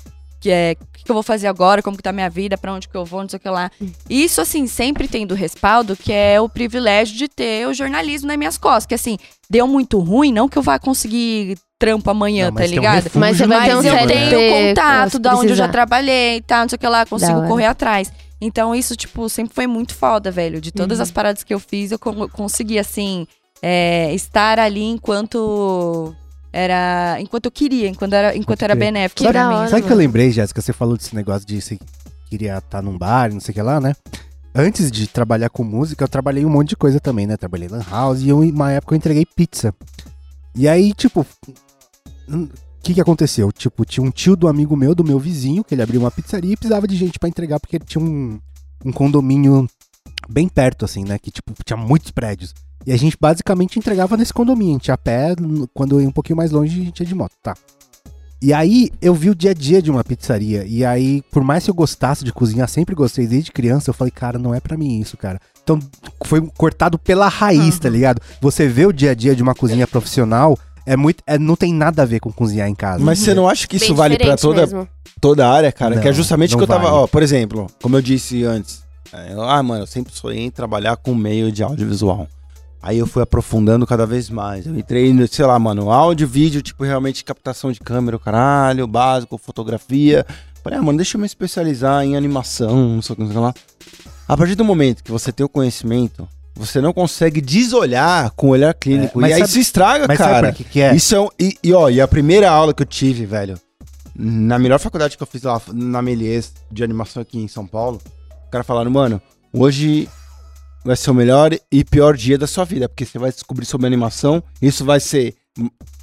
Speaker 4: Que é, o que, que eu vou fazer agora, como que tá minha vida, pra onde que eu vou, não sei o que lá. Isso, assim, sempre tendo respaldo, que é o privilégio de ter o jornalismo nas minhas costas. Que, assim, deu muito ruim, não que eu vá conseguir trampo amanhã,
Speaker 2: Não, mas
Speaker 4: tá
Speaker 2: tem um
Speaker 4: ligado?
Speaker 2: refúgio
Speaker 3: Mas você vai ter um
Speaker 4: Mas eu tenho contato
Speaker 3: se
Speaker 4: da onde eu já trabalhei e tal, não sei o que lá,
Speaker 3: Da
Speaker 4: consigo
Speaker 3: hora.
Speaker 4: correr atrás. Então, isso, tipo, sempre foi muito foda, velho. De todas
Speaker 3: Uhum.
Speaker 4: as paradas que eu fiz, eu con- consegui, assim, é, estar ali enquanto era. Enquanto eu queria, enquanto era, enquanto
Speaker 2: Pode
Speaker 4: era
Speaker 2: crer.
Speaker 4: benéfico
Speaker 3: Que
Speaker 4: pra mim.
Speaker 3: hora.
Speaker 2: Sabe que eu lembrei, Jéssica? Você falou desse negócio de você queria estar num bar, não sei o que lá, né? Antes de trabalhar com música, eu trabalhei um monte de coisa também, né? Trabalhei lan house e eu, uma época eu entreguei pizza. E aí, tipo, o que que aconteceu? Tipo, tinha um tio do amigo meu, do meu vizinho, que ele abriu uma pizzaria e precisava de gente pra entregar, porque ele tinha um, um condomínio bem perto, assim, né? Que, tipo, tinha muitos prédios. E a gente basicamente entregava nesse condomínio. A gente ia a pé, quando eu ia um pouquinho mais longe, a gente ia de moto, tá? E aí eu vi o dia a dia de uma pizzaria. E aí, por mais que eu gostasse de cozinhar, sempre gostei desde criança, eu falei, cara, não é pra mim isso, cara. Então foi cortado pela raiz, tá ligado? Você vê o dia a dia de uma cozinha profissional, é muito. é- não tem nada a ver com cozinhar em casa.
Speaker 1: Mas você não acha que isso
Speaker 3: Bem
Speaker 1: vale pra
Speaker 3: diferente
Speaker 1: toda,
Speaker 3: mesmo.
Speaker 1: toda a área, cara?
Speaker 2: Não,
Speaker 1: que é justamente o que eu tava.
Speaker 2: vale.
Speaker 1: Ó, por exemplo, como eu disse antes. é, eu- ah, mano, eu sempre sonhei em trabalhar com meio de audiovisual. Aí eu fui aprofundando cada vez mais. Eu entrei no, sei lá, mano, áudio, vídeo, tipo, realmente captação de câmera, o caralho, básico, fotografia. Falei, ah, mano, deixa eu me especializar em animação, não sei o que, não sei o lá. A partir do momento que você tem o conhecimento, você não consegue desolhar com o olhar clínico.
Speaker 2: É,
Speaker 1: e aí
Speaker 2: sabe-
Speaker 1: isso estraga,
Speaker 2: Mas
Speaker 1: cara.
Speaker 2: sabe por que, que é?
Speaker 1: Isso é um, e, e, ó, e a primeira aula que eu tive, velho, na melhor faculdade que eu fiz lá, na Melies, de animação aqui em São Paulo, cara falando, mano, hoje vai ser o melhor e pior dia da sua vida, porque você vai descobrir sobre animação, isso vai ser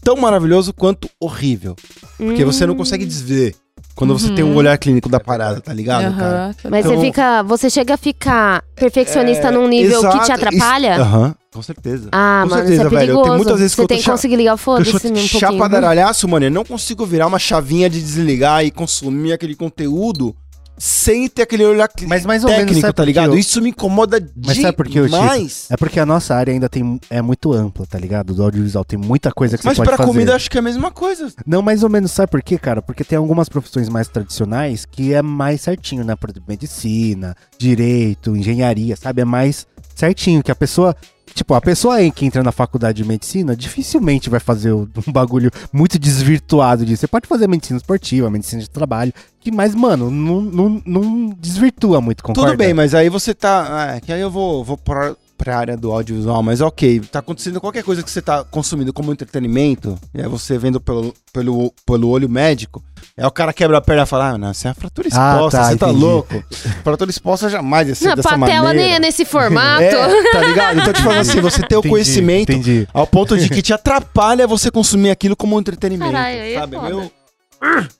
Speaker 1: tão maravilhoso quanto horrível. Porque você não consegue desver quando você tem um olhar clínico da parada, tá ligado, cara?
Speaker 4: Aham.
Speaker 3: Mas
Speaker 1: Então-
Speaker 3: você fica. Você chega a ficar perfeccionista
Speaker 1: É,
Speaker 3: num nível que
Speaker 1: exato,
Speaker 3: te atrapalha?
Speaker 1: Aham, com certeza.
Speaker 3: Ah,
Speaker 1: Com
Speaker 3: mano,
Speaker 1: certeza,
Speaker 3: isso é
Speaker 1: velho. Tenho muitas vezes que
Speaker 3: você
Speaker 1: eu tô
Speaker 3: tem que conseguir ligar o
Speaker 1: Eu
Speaker 3: foda-se um pouquinho.
Speaker 1: chapadaralhaço, mano. Eu não consigo virar uma chavinha de desligar e consumir aquele conteúdo sem ter aquele olhar clínico.
Speaker 2: Mas mais ou menos,
Speaker 1: técnico,
Speaker 2: sabe
Speaker 1: tá ligado?
Speaker 2: Eu-
Speaker 1: Isso me incomoda
Speaker 2: Mas sabe por
Speaker 1: demais.
Speaker 2: É porque a nossa área ainda tem, é muito ampla, tá ligado? Do audiovisual tem muita coisa que
Speaker 1: Mas
Speaker 2: você pode
Speaker 1: pra
Speaker 2: fazer.
Speaker 1: comida eu acho que é a mesma coisa.
Speaker 2: Não, mais ou menos, sabe por quê, cara? Porque tem algumas profissões mais tradicionais que é mais certinho, né? Por exemplo, medicina, direito, engenharia, sabe? É mais certinho, que a pessoa. Tipo, a pessoa aí que entra na faculdade de medicina dificilmente vai fazer um bagulho muito desvirtuado disso. Você pode fazer medicina esportiva, medicina de trabalho, que, mas, mano, não, não, não desvirtua muito, concorda?
Speaker 1: Tudo bem, mas aí você tá. Ah, que aí eu vou, vou pra área do audiovisual, mas ok, tá acontecendo qualquer coisa que você tá consumindo como entretenimento, e aí você vendo pelo, pelo, pelo olho médico, aí o cara quebra a perna e fala: Ah, não, você é a fratura
Speaker 2: Ah,
Speaker 1: exposta,
Speaker 2: tá,
Speaker 1: você tá
Speaker 2: entendi.
Speaker 1: louco. fratura exposta jamais ia ser
Speaker 3: Não,
Speaker 1: dessa
Speaker 3: patela
Speaker 1: maneira.
Speaker 3: nem é nesse formato.
Speaker 1: É, tá ligado? Então, tipo assim, você ter o
Speaker 2: Entendi,
Speaker 1: conhecimento
Speaker 2: Entendi.
Speaker 1: ao ponto de que te atrapalha você consumir aquilo como entretenimento.
Speaker 3: Caralho, é
Speaker 1: sabe?
Speaker 3: foda.
Speaker 1: Meio-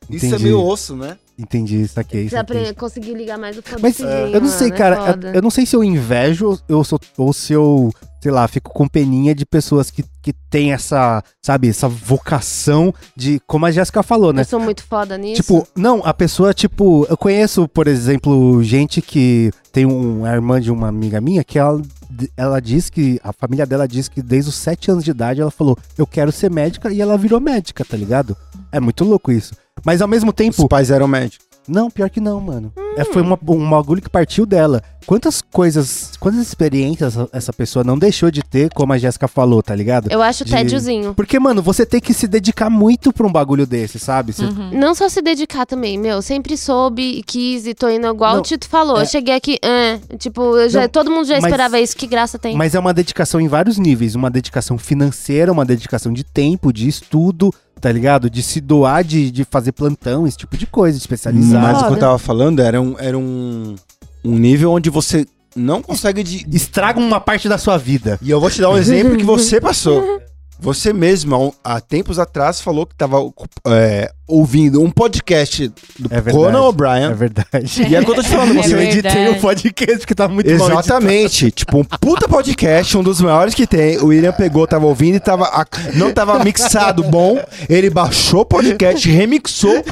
Speaker 1: Isso é meio osso, né?
Speaker 2: Entendi, saquei.
Speaker 3: Você
Speaker 2: saquei.
Speaker 3: conseguir ligar mais o
Speaker 2: Mas
Speaker 3: foda-se.
Speaker 2: eu não sei, cara. eu- Eu, não sei se eu invejo ou, se eu- ou se eu, sei lá, fico com peninha de pessoas que, que têm essa, sabe, essa vocação de. Como a Jéssica falou, né?
Speaker 3: Eu sou muito foda nisso.
Speaker 2: Tipo, não, a pessoa, tipo, eu conheço, por exemplo, gente que tem um, a irmã de uma amiga minha que ela, ela diz que, a família dela diz que desde os 7 anos de idade ela falou, eu quero ser médica e ela virou médica, tá ligado? É muito louco isso. Mas ao mesmo tempo,
Speaker 1: Os pais eram médicos.
Speaker 2: não, pior que não, mano. É, foi uma, um bagulho que partiu dela. Quantas coisas, quantas experiências essa, essa pessoa não deixou de ter, como a Jéssica falou, tá ligado?
Speaker 3: eu acho
Speaker 2: de-
Speaker 3: tédiozinho.
Speaker 2: Porque, mano, você tem que se dedicar muito pra um bagulho desse, sabe? Você-
Speaker 4: Uhum.
Speaker 3: Não só se dedicar também, meu. Sempre soube e quis e tô indo igual
Speaker 2: Não,
Speaker 3: o Tito falou.
Speaker 2: é-
Speaker 3: Eu cheguei aqui, ah, tipo, eu já,
Speaker 2: Não,
Speaker 3: todo mundo já
Speaker 2: mas-
Speaker 3: esperava isso. Que graça tem.
Speaker 2: Mas é uma dedicação em vários níveis. Uma dedicação financeira, uma dedicação de tempo, de estudo, tá ligado? De se doar, de, de fazer plantão, esse tipo de coisa, de especializar.
Speaker 1: Mas o que eu
Speaker 4: Foda.
Speaker 1: tava falando era um, era um, um nível onde você não consegue de.
Speaker 2: Estraga uma parte da sua vida.
Speaker 1: E eu vou te dar um exemplo que você passou. Você mesmo, há um- tempos atrás, falou que tava é, ouvindo um podcast do
Speaker 2: É verdade.
Speaker 1: Conan O'Brien.
Speaker 2: É verdade.
Speaker 1: E é o que eu tô te falando,
Speaker 4: É
Speaker 1: você
Speaker 2: eu editei o podcast que tá muito editado.
Speaker 1: Exatamente. tipo, um puta podcast, um dos maiores que tem. O William pegou, tava ouvindo e tava. a- não tava mixado bom. Ele baixou o podcast, remixou,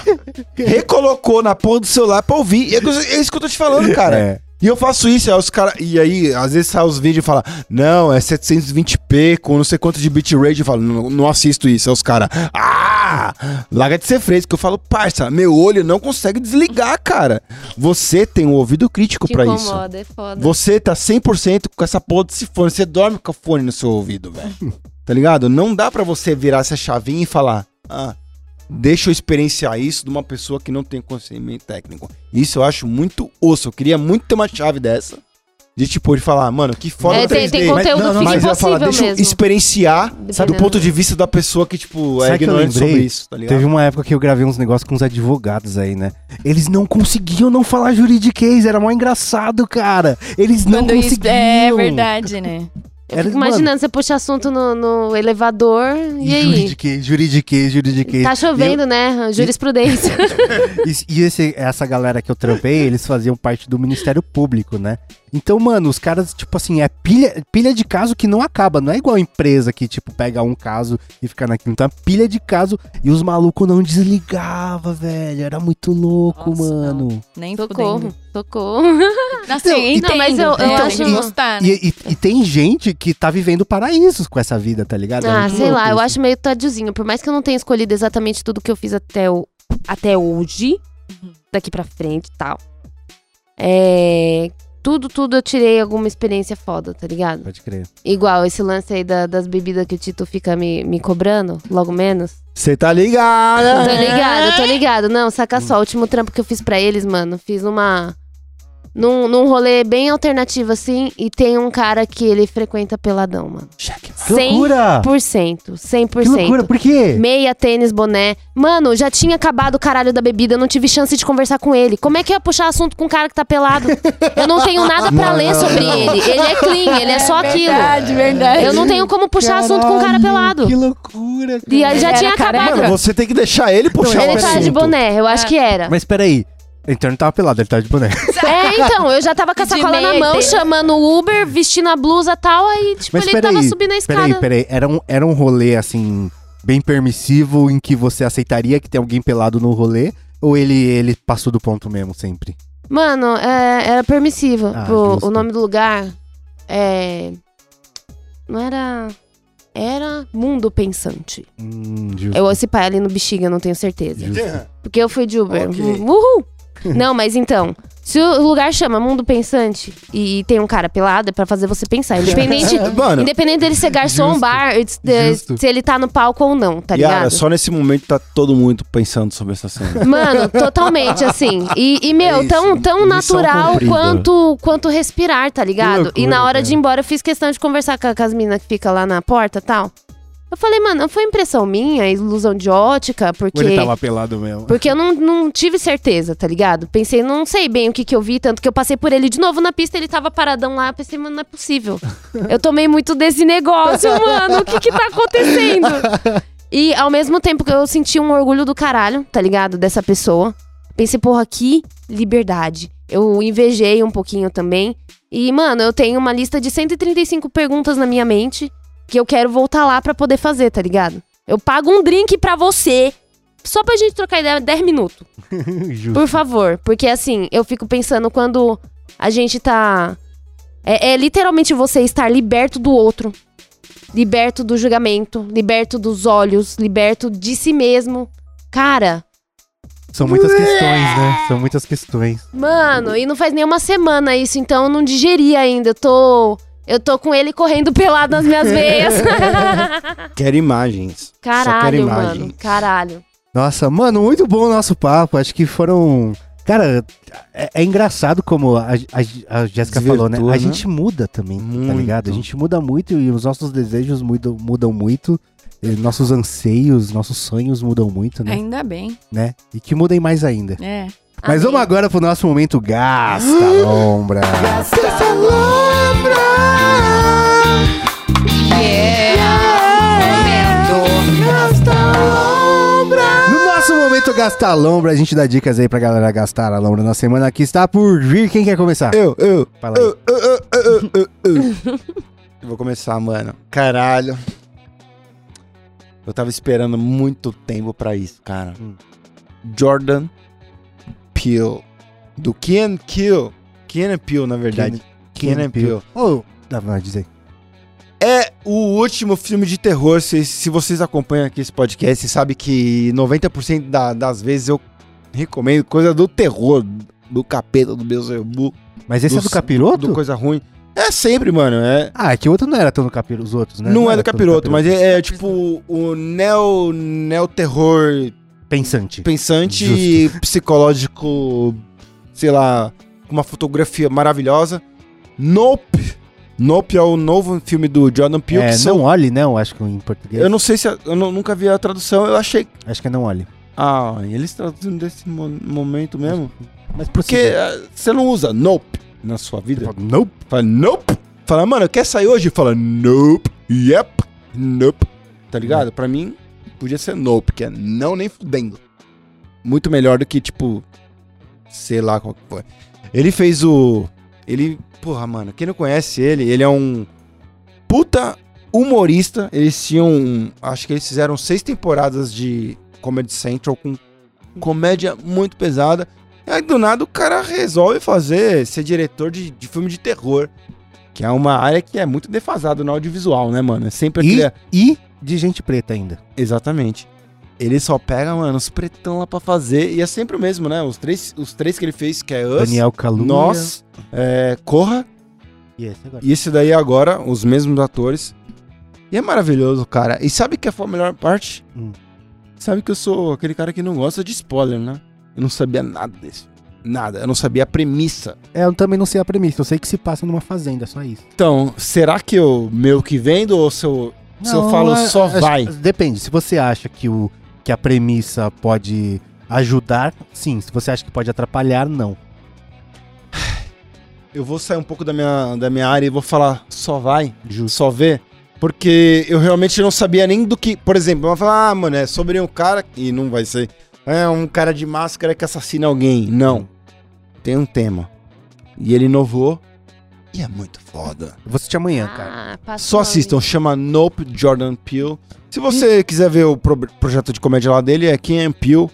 Speaker 1: recolocou na porra do celular pra ouvir. E é isso- é isso que eu tô te falando, cara.
Speaker 2: É.
Speaker 1: E eu faço isso, aí os cara, e aí, às vezes sai os vídeos e fala, não, é 720p com não sei quanto de bitrate, eu falo, não, não assisto isso. Aí os caras, ah, larga de ser fresco. Eu falo, parça, meu olho não consegue desligar, cara. Você tem um ouvido crítico pra isso.
Speaker 3: é foda.
Speaker 1: Você tá 100% com essa porra desse fone. Você dorme com o fone no seu ouvido, velho. Tá ligado? Não dá pra você virar essa chavinha e falar, ah, deixa eu experienciar isso de uma pessoa que não tem conhecimento técnico. Isso eu acho muito osso. Eu queria muito ter uma chave dessa. De tipo, de falar, mano, que foda
Speaker 3: É,
Speaker 1: o
Speaker 3: tem,
Speaker 1: 3D.
Speaker 3: tem conteúdo
Speaker 2: não, não,
Speaker 3: fica
Speaker 1: mas eu falar, deixa eu
Speaker 3: mesmo.
Speaker 1: experienciar, sabe, do
Speaker 3: Dependendo.
Speaker 1: ponto de vista da pessoa que, tipo, é
Speaker 2: Sabe que eu lembrei?
Speaker 1: sobre isso, tá ligado?
Speaker 2: Teve uma época que eu gravei uns negócios com uns advogados aí, né? Eles não conseguiam não falar juridiquês, era mó engraçado, cara. Eles não
Speaker 4: Quando isso
Speaker 2: conseguiam.
Speaker 4: é verdade, né?
Speaker 3: Eu fico imaginando, você puxa assunto no, no elevador e aí?
Speaker 2: Juridiquês, juridiquês, juridiquês.
Speaker 3: Tá chovendo, né? Jurisprudência.
Speaker 2: E, e esse- essa galera que eu trampei, eles faziam parte do Ministério Público, né? Então, mano, os caras, tipo assim, é pilha, pilha de caso que não acaba. Não é igual a empresa que, tipo, pega um caso e fica naquilo. Então, é pilha de caso e os malucos não desligavam, velho. Era muito louco,
Speaker 4: Nossa,
Speaker 2: mano.
Speaker 4: Nem
Speaker 3: socorro,
Speaker 4: fudendo.
Speaker 3: socorro.
Speaker 4: Assim,
Speaker 3: Não,
Speaker 4: entendo,
Speaker 3: mas eu- eu
Speaker 4: né?
Speaker 3: acho-
Speaker 4: que gostar, né?
Speaker 2: E, e- e tem gente que tá vivendo paraísos com essa vida, tá ligado? É
Speaker 3: Ah,
Speaker 2: muito
Speaker 3: sei
Speaker 2: louco
Speaker 3: lá, eu
Speaker 2: isso.
Speaker 3: acho meio tadiozinho. Por mais que eu não tenha escolhido exatamente tudo que eu fiz até, o, até hoje,
Speaker 4: Uhum.
Speaker 3: daqui pra frente e tal. É. Tudo, tudo eu tirei alguma experiência foda, tá ligado?
Speaker 2: Pode crer.
Speaker 3: Igual esse lance aí da- das bebidas que o Tito fica me, me cobrando, logo menos.
Speaker 1: Você tá ligado?
Speaker 3: Tô ligado, tô ligado. Não, saca só, o último trampo que eu fiz pra eles, mano, fiz uma. Num, num rolê bem alternativo assim, e tem um cara que ele frequenta peladão, mano.
Speaker 2: Que loucura!
Speaker 3: 100%. 100%.
Speaker 2: Que loucura, por quê?
Speaker 3: Meia, tênis, boné. Mano, já tinha acabado o caralho da bebida, eu não tive chance de conversar com ele. Como é que eu ia puxar assunto com um cara que tá pelado? Eu não tenho nada pra ler sobre ele. Ele é clean, ele é só aquilo.
Speaker 4: Verdade, verdade.
Speaker 3: Eu não tenho como puxar assunto com um cara
Speaker 2: Caralho,
Speaker 3: pelado.
Speaker 2: Que loucura, cara.
Speaker 3: E aí já
Speaker 4: Ele
Speaker 3: tinha acabado.
Speaker 1: Mano, você tem que deixar ele puxar
Speaker 3: Ele
Speaker 1: o
Speaker 3: tava de
Speaker 1: assunto.
Speaker 3: boné, eu acho que era.
Speaker 2: Mas peraí. Então ele não tava pelado, ele tava de boné.
Speaker 3: É, então, eu já tava com a sacola na mão, chamando o Uber, vestindo a blusa e tal, aí, tipo,
Speaker 2: Mas
Speaker 3: ele
Speaker 2: peraí.
Speaker 3: tava subindo a escada.
Speaker 2: Peraí, peraí. Era um, era um rolê, assim, bem permissivo, em que você aceitaria que tem alguém pelado no rolê? Ou ele, ele passou do ponto mesmo, sempre?
Speaker 3: Mano, é, era permissivo.
Speaker 2: Ah,
Speaker 3: Pô,
Speaker 2: justo.
Speaker 3: o nome do lugar é. Não era. Era Mundo Pensante.
Speaker 2: Hum.
Speaker 3: Eu esse pai ali no bexiga, não tenho certeza.
Speaker 2: justo.
Speaker 3: Porque eu fui de Uber.
Speaker 1: Ok.
Speaker 3: Uhul! Não, mas então, se o lugar chama Mundo Pensante e tem um cara pelado, é pra fazer você pensar. Independente,
Speaker 1: Mano,
Speaker 3: independente dele ser garçom,
Speaker 2: Justo.
Speaker 3: bar, se,
Speaker 2: Justo.
Speaker 3: se ele tá no palco ou não, tá
Speaker 1: Yara,
Speaker 3: ligado?
Speaker 1: só nesse momento tá todo mundo pensando sobre essa cena.
Speaker 3: Mano, totalmente assim. E, e, meu,
Speaker 1: É isso,
Speaker 3: tão, tão natural
Speaker 1: cumprida.
Speaker 3: quanto, quanto respirar, tá ligado?
Speaker 2: Que
Speaker 3: e na hora
Speaker 2: loucura,
Speaker 3: de ir embora, eu fiz questão de conversar com, com as meninas que ficam lá na porta e tal. Eu falei, mano, foi impressão minha, ilusão de ótica, porque.
Speaker 2: Ou ele tava pelado mesmo?
Speaker 3: Porque eu não, não tive certeza, tá ligado? Pensei, não sei bem o que que eu vi, tanto que eu passei por ele de novo na pista, ele tava paradão lá, eu pensei, mano, não é possível. Eu tomei muito desse negócio, mano, o que que tá acontecendo? E ao mesmo tempo que eu senti um orgulho do caralho, tá ligado? Dessa pessoa. Pensei, porra, que liberdade. Eu invejei um pouquinho também. E, mano, eu tenho uma lista de 135 perguntas na minha mente que eu quero voltar lá pra poder fazer, tá ligado? Eu pago um drink pra você, só pra gente trocar ideia 10 minutos. Por favor. Porque assim, eu fico pensando quando a gente tá. É, é literalmente você estar liberto do outro. Liberto do julgamento, liberto dos olhos, liberto de si mesmo. Cara,
Speaker 2: São muitas questões, né? São muitas questões.
Speaker 3: mano, e não faz nem uma semana isso, então eu não digeri ainda. Eu tô. Eu tô com ele correndo pelado nas minhas veias.
Speaker 1: Quero imagens. Só quero
Speaker 3: caralho,
Speaker 1: imagens.
Speaker 3: mano. Caralho.
Speaker 2: Nossa, mano, muito bom o nosso papo. Acho que foram. Cara, é, é engraçado como a, a, a Jéssica falou, né? A
Speaker 1: né?
Speaker 2: gente muda também, tá
Speaker 1: Muito.
Speaker 2: ligado? A gente muda muito e os nossos desejos mudam, mudam muito. e nossos anseios, nossos sonhos mudam muito, né?
Speaker 4: Ainda bem.
Speaker 2: né? E que mudem mais ainda.
Speaker 4: É.
Speaker 2: Mas
Speaker 3: Amém.
Speaker 2: vamos agora pro nosso momento Gasta Lombra. No momento Gasta Lombra, a gente dá dicas aí pra galera gastar a lombra na semana que está por vir. Quem quer começar?
Speaker 1: Eu, eu,
Speaker 2: Fala
Speaker 1: eu, eu, eu, eu, eu, eu. Eu Vou começar, mano. Caralho. Eu tava esperando muito tempo pra isso, cara.
Speaker 2: Hum.
Speaker 1: Jordan Peele. Do Kean Kill. Kean Peele, na verdade. Kenan Peele.
Speaker 2: Ô, dá pra dizer.
Speaker 1: É o último filme de terror. Se, se vocês acompanham aqui esse podcast, vocês sabem que 90% da- das vezes eu recomendo coisa do terror, do capeta, do Beelzebub,
Speaker 2: Mas esse é do
Speaker 1: do
Speaker 2: capiroto?
Speaker 1: do coisa ruim. É sempre, mano. É,
Speaker 2: Ah, é que o outro não era tão do capiroto, os outros, né?
Speaker 1: não, é
Speaker 2: era
Speaker 1: do capiroto, mas é, é tipo o neo, neo terror
Speaker 2: Pensante.
Speaker 1: pensante e psicológico, sei lá, com uma fotografia maravilhosa. Nope. Nope é o novo filme do Jordan Peele.
Speaker 2: É,
Speaker 1: que são-
Speaker 2: não olhe, não, acho que em português.
Speaker 1: Eu não sei se. a- Eu nu- nunca vi a tradução, eu achei.
Speaker 2: Acho que é não olhe.
Speaker 1: Ah, eles traduzindo desse mo- momento mesmo.
Speaker 2: Mas
Speaker 1: Porque eh, você não usa nope na sua vida.
Speaker 2: Nope.
Speaker 1: Fala nope. Fala, mano, quer sair hoje? Fala nope. Yep. Nope. Tá ligado? Pra mim, podia ser nope, que é não nem fudendo. Muito melhor do que, tipo, sei lá qual que foi. Ele fez o. Ele. Porra, mano, quem não conhece ele, ele é um puta humorista. Eles tinham. Acho que eles fizeram seis temporadas de Comedy Central com comédia muito pesada. E aí, do nada, o cara resolve fazer, ser diretor de, de filme de terror. Que é uma área que é muito defasada no audiovisual, né, mano? É sempre
Speaker 2: E,
Speaker 1: aquele.
Speaker 2: e de gente preta ainda.
Speaker 1: Exatamente. Ele só pega, mano, os pretão lá pra fazer. E é sempre o mesmo, né? Os três, os três que ele fez, que é Us,
Speaker 2: Daniel Kaluuya.
Speaker 1: Nós, é, Corra
Speaker 2: E esse
Speaker 1: e esse daí agora, os mesmos atores. E é maravilhoso, cara. E sabe que foi a melhor parte?
Speaker 2: Hum.
Speaker 1: Sabe que eu sou aquele cara que não gosta de spoiler, né? Eu não sabia nada desse. Nada. Eu não sabia a premissa.
Speaker 2: É, eu também não sei a premissa. Eu sei que se passa numa fazenda, só isso.
Speaker 1: Então, será que eu meio que vendo ou se eu Se eu falo só vai.
Speaker 2: Depende. Se você acha que, o, que a premissa pode ajudar, sim. Se você acha que pode atrapalhar, não.
Speaker 1: Eu vou sair um pouco da minha, da minha área e vou falar só vai, só vê. Porque eu realmente não sabia nem do que. Por exemplo, eu vou falar, ah, mano, é sobre um cara. E não vai ser. É um cara de máscara que assassina alguém. Não. Tem um tema. E ele inovou. E é muito foda.
Speaker 2: Eu vou assistir amanhã, cara.
Speaker 3: Ah, passou
Speaker 1: Só assistam, chama Nope Jordan Peele. Se você quiser ver o pro- projeto de comédia lá dele, é Kim Peele.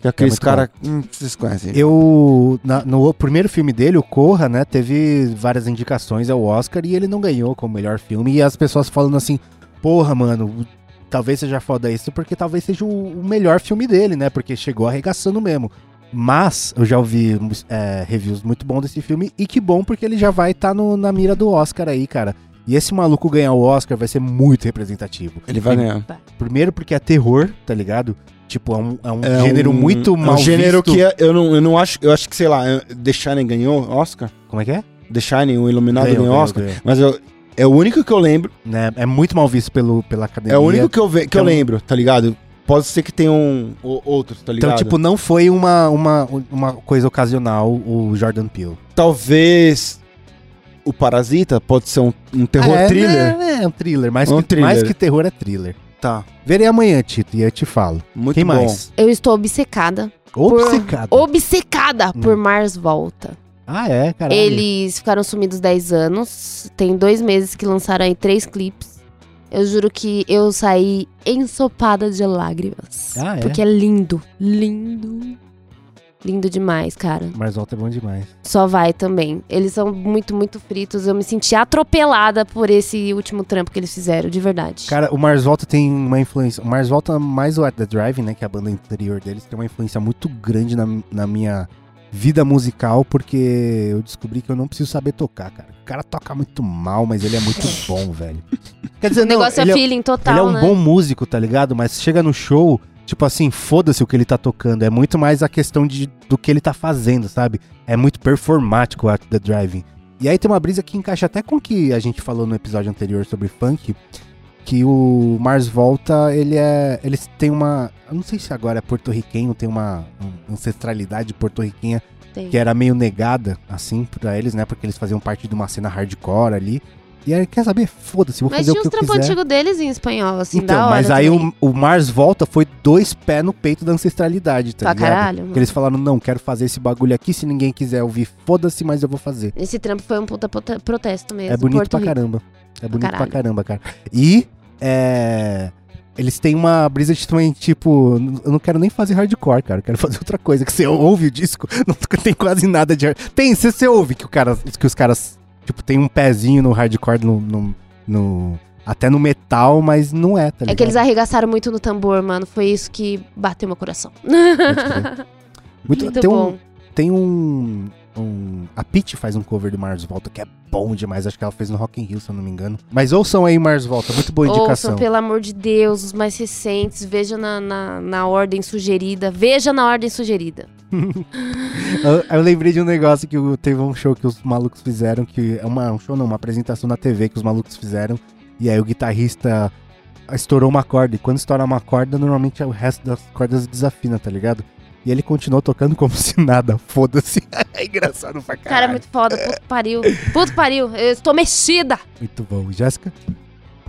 Speaker 1: Que é aqueles
Speaker 2: muito
Speaker 1: caras. Hum, vocês conhecem.
Speaker 2: Eu, na- no primeiro filme dele, o Corra, né, teve várias indicações ao Oscar e ele não ganhou como melhor filme. E as pessoas falando assim, porra, mano, talvez seja foda isso, porque talvez seja o, o melhor filme dele, né? Porque chegou arregaçando mesmo. Mas eu já ouvi é, reviews muito bons desse filme e que bom porque ele já vai estar na mira do Oscar aí, cara. E esse maluco ganhar o Oscar vai ser muito representativo.
Speaker 1: Ele vai ganhar.
Speaker 2: Primeiro porque é terror, tá ligado? Tipo, é um, é um
Speaker 1: É
Speaker 2: gênero
Speaker 1: um-
Speaker 2: muito
Speaker 1: é
Speaker 2: mal
Speaker 1: um gênero
Speaker 2: visto.
Speaker 1: que é- eu não, eu não acho. Eu acho que, sei lá, é- The Shining ganhou Oscar.
Speaker 2: Como é que é?
Speaker 1: The Shining, o Iluminado
Speaker 2: Ganhou,
Speaker 1: ganhou, Oscar.
Speaker 2: ganhou.
Speaker 1: Mas eu, é o único que eu lembro.
Speaker 2: né? É muito mal visto pelo, pela academia.
Speaker 1: É o único que eu, ve, que eu
Speaker 2: Então-
Speaker 1: lembro, tá ligado? Pode ser que tenha um, o- outros, tá ligado?
Speaker 2: Então, tipo, não foi uma, uma, uma coisa ocasional o Jordan Peele.
Speaker 1: talvez o Parasita pode ser um, um terror
Speaker 2: é,
Speaker 1: thriller.
Speaker 2: É, é um thriller. Mais,
Speaker 1: um
Speaker 2: que,
Speaker 1: thriller.
Speaker 2: mais que terror é thriller.
Speaker 1: Tá,
Speaker 2: Verei amanhã, Tito, e eu te falo.
Speaker 1: muito
Speaker 2: Quem
Speaker 1: bom.
Speaker 2: mais?
Speaker 3: Eu estou obcecada.
Speaker 2: Obcecado.
Speaker 3: Obcecada
Speaker 2: Hum.
Speaker 3: por Mars Volta.
Speaker 2: Ah, é, caralho.
Speaker 3: Eles ficaram sumidos 10 anos. Tem dois meses que lançaram aí três clipes. Eu juro que eu saí ensopada de lágrimas.
Speaker 2: Ah, é?
Speaker 3: Porque é lindo. Lindo. Lindo demais, cara.
Speaker 2: Mas volta é bom demais.
Speaker 3: Só vai também. Eles são muito, muito fritos. Eu me senti atropelada por esse último trampo que eles fizeram, de verdade.
Speaker 2: Cara, o Mars Volta tem uma influência. O Mars Volta, mais o At The Drive, né? Que é a banda anterior deles, tem uma influência muito grande na, na minha vida musical, porque eu descobri que eu não preciso saber tocar, cara. O cara toca muito mal, mas ele é muito bom, velho. Quer dizer,
Speaker 3: o negócio
Speaker 2: ele
Speaker 3: é
Speaker 2: é,
Speaker 3: feeling total,
Speaker 2: ele é um
Speaker 3: né?
Speaker 2: bom músico, tá ligado? Mas chega no show, tipo assim, foda-se o que ele tá tocando. É muito mais a questão de, do que ele tá fazendo, sabe? É muito performático o At The Driving. E aí tem uma brisa que encaixa até com o que a gente falou no episódio anterior sobre funk, que o Mars Volta, ele é. Eles têm uma. Eu não sei se agora é porto-riquenho, tem uma um- ancestralidade porto-riquenha que era meio negada, assim, pra eles, né? Porque eles faziam parte de uma cena hardcore ali. E aí, quer saber? Foda-se, vou
Speaker 3: Mas
Speaker 2: fazer
Speaker 3: tinha
Speaker 2: o que eu
Speaker 3: trampos
Speaker 2: quiser.
Speaker 3: antigos deles em espanhol, assim, da
Speaker 2: Então,
Speaker 3: hora
Speaker 2: mas aí o, o Mars Volta foi dois pés no peito da ancestralidade, tá
Speaker 3: Pra
Speaker 2: ligado?
Speaker 3: caralho.
Speaker 2: Porque eles falaram, não, quero fazer esse bagulho aqui, se ninguém quiser ouvir, foda-se, mas eu vou fazer.
Speaker 3: Esse trampo foi um puta protesto mesmo.
Speaker 2: É bonito
Speaker 3: Porto
Speaker 2: pra
Speaker 3: Rico.
Speaker 2: caramba. É bonito pra
Speaker 3: caralho.
Speaker 2: caramba, cara. E, é... Eles têm uma brisa de também, tipo, eu não quero nem fazer hardcore, cara. Eu quero fazer outra coisa. Que você ouve o disco, não tem quase nada de. hard- Tem, você, você ouve que, o cara, que os caras, tipo, tem um pezinho no hardcore, no, no- no- até no metal, mas não é, tá ligado?
Speaker 3: É que eles arregaçaram muito no tambor, mano. Foi isso que bateu meu coração.
Speaker 2: Muito,
Speaker 3: Muito
Speaker 2: tem
Speaker 3: bom.
Speaker 2: Um, tem um, um- A Peach faz um cover do Mars Volta que é bom demais. Acho que ela fez no Rock in Rio, se eu não me engano. Mas ouçam aí Mars Volta, muito boa indicação.
Speaker 3: Ouçam, pelo amor de Deus, os mais recentes. Veja na, na, na ordem sugerida. Veja na ordem sugerida.
Speaker 2: eu, eu lembrei de um negócio que teve um show que os malucos fizeram, que é uma, um show não, uma apresentação na TV que os malucos fizeram. E aí o guitarrista estourou uma corda. E quando estoura uma corda, normalmente o resto das cordas desafina, tá ligado? E ele continuou tocando como se nada, foda-se. é engraçado pra caralho.
Speaker 3: Cara, é muito foda. Puto pariu. Puto pariu. Eu estou mexida.
Speaker 2: Muito bom. Jéssica?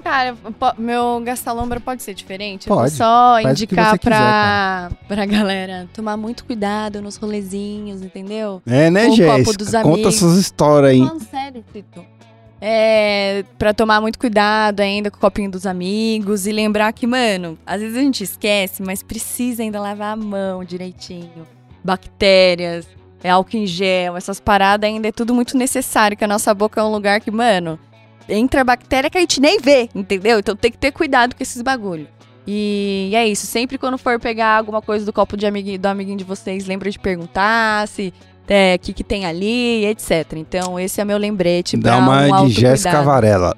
Speaker 4: Cara, meu gastalombra pode ser diferente?
Speaker 2: Pode.
Speaker 4: Eu vou só indicar
Speaker 2: você quiser,
Speaker 4: pra, pra galera tomar muito cuidado nos rolezinhos, entendeu?
Speaker 1: É, né,
Speaker 4: Com o copo
Speaker 1: Jéssica? Conta
Speaker 4: amigos.
Speaker 1: suas histórias aí.
Speaker 4: Falando sério, Tito. É, pra tomar muito cuidado ainda com o copinho dos amigos e lembrar que, mano, às vezes a gente esquece, mas precisa ainda lavar a mão direitinho. Bactérias, é álcool em gel, essas paradas ainda é tudo muito necessário, que a nossa boca é um lugar que, mano, entra bactéria que a gente nem vê, entendeu? Então tem que ter cuidado com esses bagulho. E é isso, sempre quando for pegar alguma coisa do copo de amiguinho, do amiguinho de vocês, lembra de perguntar se é, o que, que tem ali, etc. Então, esse é meu lembrete
Speaker 1: Dá uma
Speaker 4: um
Speaker 1: de Jéssica. Varela.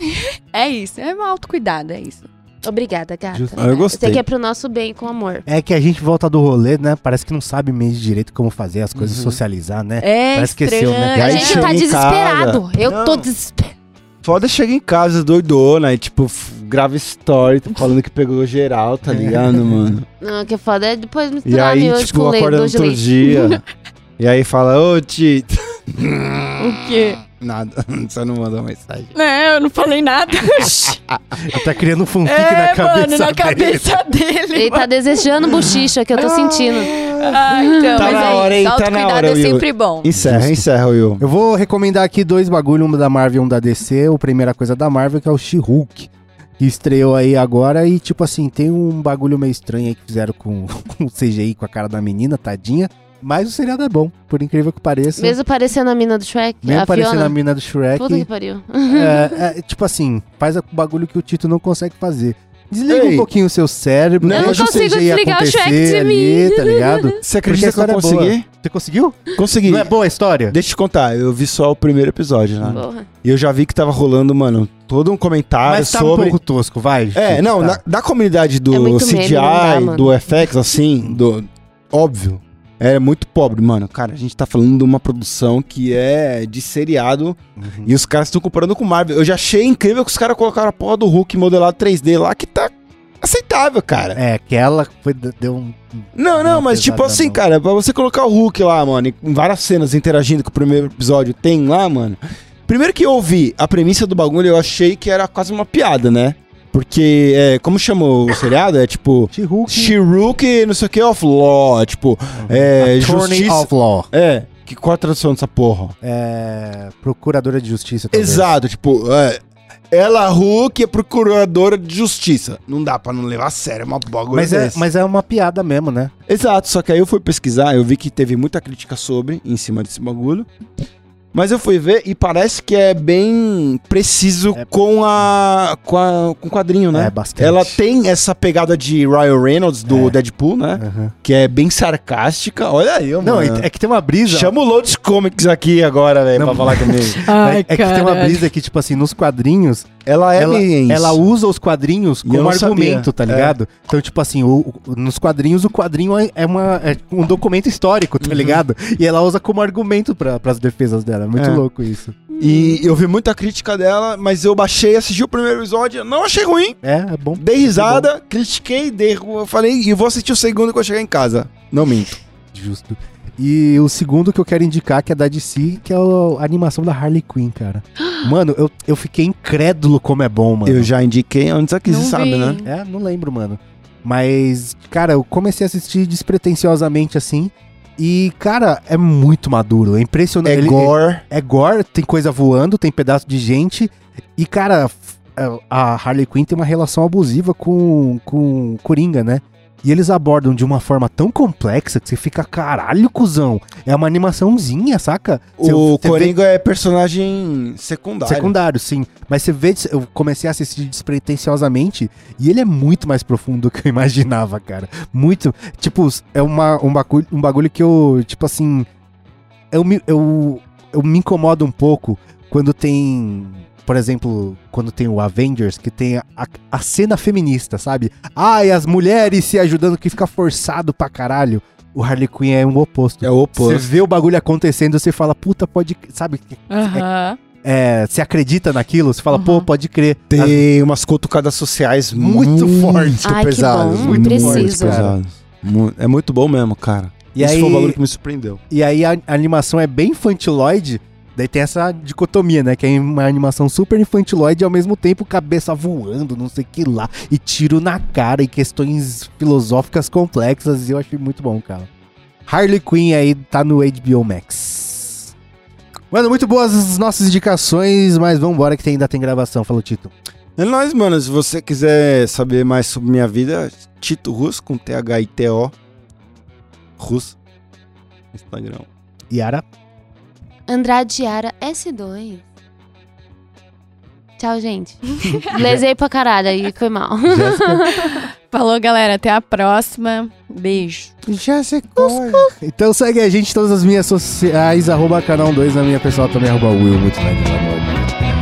Speaker 4: É isso, é um autocuidado, é isso.
Speaker 3: Obrigada, gata.
Speaker 2: Justo.
Speaker 1: Ah, eu gostei.
Speaker 3: sei que é pro nosso bem, com amor.
Speaker 2: É que a gente volta do rolê, né? Parece que não sabe mesmo direito como fazer as coisas,
Speaker 1: Uhum.
Speaker 2: socializar, né?
Speaker 4: É
Speaker 2: Parece que esqueceu, né?
Speaker 1: E
Speaker 3: A
Speaker 1: aí
Speaker 3: gente tá desesperado.
Speaker 1: casa.
Speaker 3: Eu tô
Speaker 1: Não.
Speaker 3: desesperado.
Speaker 1: Foda chega em casa doidona e, tipo, grava story falando que pegou geral, tá ligado, mano?
Speaker 3: Não, o que é foda é depois
Speaker 1: E
Speaker 3: misturar
Speaker 1: aí,
Speaker 3: miojo
Speaker 1: tipo,
Speaker 3: com leite,
Speaker 1: acorda no
Speaker 3: doce de
Speaker 1: outro
Speaker 3: leite.
Speaker 1: dia. e aí fala, ô, Tito.
Speaker 4: O quê?
Speaker 1: Nada, você não mandou mensagem.
Speaker 4: Não, eu não falei nada.
Speaker 2: Tá criando um fanfic
Speaker 4: é,
Speaker 2: na cabeça
Speaker 4: mano, na
Speaker 2: dele.
Speaker 4: cabeça dele.
Speaker 3: Ele tá desejando bochicha, que eu tô sentindo.
Speaker 4: Ah, então,
Speaker 1: Tá
Speaker 4: mas
Speaker 1: na
Speaker 4: é
Speaker 1: hora, hein? Tá na hora,
Speaker 4: é
Speaker 1: Will.
Speaker 4: sempre bom.
Speaker 1: Encerra,
Speaker 2: Justo.
Speaker 1: encerra, Will.
Speaker 2: Eu vou recomendar aqui dois bagulho, um da Marvel e um da DC. O primeira coisa da Marvel, que é o She-Hulk. Que estreou aí agora e, tipo assim, tem um bagulho meio estranho aí que fizeram com, com o CGI, com a cara da menina, tadinha. Mas o seriado é bom, por incrível que pareça.
Speaker 3: Mesmo parecendo a mina do Shrek,
Speaker 2: Mesmo
Speaker 3: a
Speaker 2: parecendo
Speaker 3: Fiona.
Speaker 2: a mina do Shrek.
Speaker 3: Puta que pariu.
Speaker 2: É, é, tipo assim, faz o bagulho que o Tito não consegue fazer. Desliga
Speaker 1: Ei.
Speaker 2: um pouquinho o seu cérebro,
Speaker 1: Eu não
Speaker 2: deixa o
Speaker 3: consigo
Speaker 2: CGI
Speaker 3: desligar o Shrek
Speaker 2: acontecer
Speaker 3: de
Speaker 2: ali,
Speaker 3: mim.
Speaker 2: tá ligado?
Speaker 1: Você acredita que eu
Speaker 2: é
Speaker 1: consegui?
Speaker 2: Você conseguiu?
Speaker 1: Consegui.
Speaker 2: Não é boa a história?
Speaker 1: Deixa eu te contar, eu vi só o primeiro episódio, né?
Speaker 3: Porra.
Speaker 1: E eu já vi que tava rolando, mano, todo um comentário
Speaker 2: Mas tá
Speaker 1: sobre...
Speaker 2: um pouco tosco, vai.
Speaker 1: É, não,
Speaker 2: tá.
Speaker 1: na- da comunidade
Speaker 3: É
Speaker 1: do
Speaker 3: muito
Speaker 1: CGI,
Speaker 3: meme, dá,
Speaker 1: do FX, assim, do. Óbvio. É muito pobre, mano. Cara, a gente tá falando de uma produção que é de seriado
Speaker 2: Uhum.
Speaker 1: e os caras estão comparando com Marvel. Eu já achei incrível que os caras colocaram a porra do Hulk modelado 3D lá que tá aceitável, cara.
Speaker 2: É, que ela foi, deu um.
Speaker 1: Não, não, mas tipo assim, cara, pra você colocar o Hulk lá, mano, em várias cenas interagindo com o primeiro episódio, tem lá, mano. Primeiro que eu ouvi a premissa do bagulho, eu achei que era quase uma piada, né? Porque, é, como chamou o seriado? É tipo.
Speaker 2: She-Hulk.
Speaker 1: Não sei o que, of law. Tipo, é.
Speaker 2: Attorney
Speaker 1: Justiça.
Speaker 2: of Law.
Speaker 1: É. Que, qual a tradução dessa porra?
Speaker 2: É. Procuradora de Justiça. talvez.
Speaker 1: Exato, tipo, é, ela, Hulk, é procuradora de justiça. Não dá pra não levar a sério, é uma bagulho
Speaker 2: Mas é, mas é uma piada mesmo, né?
Speaker 1: Exato, só que aí eu fui pesquisar, eu vi que teve muita crítica sobre, em cima desse bagulho. Mas eu fui ver e parece que é bem preciso
Speaker 2: É.
Speaker 1: com a com a com o quadrinho, né?
Speaker 2: É, bastante.
Speaker 1: Ela tem essa pegada de Ryan Reynolds do
Speaker 2: É.
Speaker 1: Deadpool, né?
Speaker 2: Aham.
Speaker 1: Que é bem sarcástica. Olha aí,
Speaker 2: Não,
Speaker 1: mano.
Speaker 2: é que tem uma brisa.
Speaker 1: Chama o Loads Comics aqui agora, velho,
Speaker 2: Não,
Speaker 1: pra falar comigo.
Speaker 4: Ai,
Speaker 2: é, é que tem uma brisa que, tipo assim, nos quadrinhos,
Speaker 1: Ela é
Speaker 2: ela, ela usa os quadrinhos como argumento,
Speaker 1: sabia.
Speaker 2: tá
Speaker 1: É.
Speaker 2: ligado? Então, tipo assim, o- o- nos quadrinhos, o quadrinho é, é uma, é um documento histórico,
Speaker 1: Uhum.
Speaker 2: tá ligado? E ela usa como argumento pra, pras defesas dela. É muito
Speaker 1: É.
Speaker 2: louco isso.
Speaker 1: E eu vi muita crítica dela, mas eu baixei, assisti o primeiro episódio, não achei ruim.
Speaker 2: É, é bom.
Speaker 1: Dei risada, critiquei, dei, eu falei, e vou assistir o segundo quando eu chegar em casa. Não minto.
Speaker 2: Justo. E o segundo que eu quero indicar, que é da DC, que é a animação da Harley Quinn, cara. Mano, eu, eu fiquei incrédulo como é bom, mano.
Speaker 1: Eu já indiquei antes aqui,
Speaker 4: Não
Speaker 1: você sabe, né?
Speaker 2: É, não lembro, mano. Mas, cara, eu comecei a assistir despretensiosamente assim. E, cara, é muito maduro. É impressionante.
Speaker 1: É
Speaker 2: Ele-
Speaker 1: gore.
Speaker 2: É gore, tem coisa voando, tem pedaço de gente. E, cara, f- a Harley Quinn tem uma relação abusiva com, com Coringa, né? E eles abordam de uma forma tão complexa que você fica, caralho, cuzão. É uma animaçãozinha, saca?
Speaker 1: O
Speaker 2: você vê-
Speaker 1: Coringa é personagem secundário.
Speaker 2: Secundário, sim. Mas você vê, eu comecei a assistir despretensiosamente e ele é muito mais profundo do que eu imaginava, cara. Muito. Tipo, é uma, um, bagulho, um bagulho que eu, tipo assim. Eu me, eu, eu me incomodo um pouco quando tem. Por exemplo, quando tem o Avengers, que tem a, a, a cena feminista, sabe? Ai, as mulheres se ajudando, que fica forçado pra caralho. O Harley Quinn é um oposto.
Speaker 1: É o
Speaker 2: Você
Speaker 1: oposto.
Speaker 2: vê o bagulho acontecendo, você fala, puta, pode. Sabe?
Speaker 4: Aham.
Speaker 2: é, você acredita naquilo, você fala,
Speaker 4: Uhum.
Speaker 2: pô, pode crer.
Speaker 1: Tem umas cutucadas sociais
Speaker 2: Muito
Speaker 1: muito,
Speaker 2: forte.
Speaker 3: Ai, que
Speaker 1: pesadas.
Speaker 3: bom,
Speaker 1: muito
Speaker 3: preciso.
Speaker 1: fortes, pesadas. É muito bom mesmo, cara.
Speaker 2: E
Speaker 1: Esse
Speaker 2: aí,
Speaker 1: foi o bagulho que me surpreendeu.
Speaker 2: e aí a, a animação é bem infantiloide, daí tem essa dicotomia, né? Que é uma animação super infantiloide e ao mesmo tempo cabeça voando, não sei o que lá, e tiro na cara e questões filosóficas complexas, e eu achei muito bom, cara. Harley Quinn aí tá no HBO Max. Mano, muito boas as nossas indicações, mas vambora que ainda tem gravação, falou Tito.
Speaker 1: É nóis, mano. Se você quiser saber mais sobre minha vida, Tito Russo, com T-H-I-T-O. Russo. Instagram.
Speaker 2: Yara.
Speaker 3: Andrade Yara S2. Tchau, gente. Lesei pra caralho aí, foi mal.
Speaker 2: Jéssica.
Speaker 4: Falou, galera. Até a próxima. Beijo.
Speaker 1: Já sei
Speaker 2: Então segue a gente em todas as minhas sociais, arroba canal 2 na minha pessoal também, arroba Will, muito legal.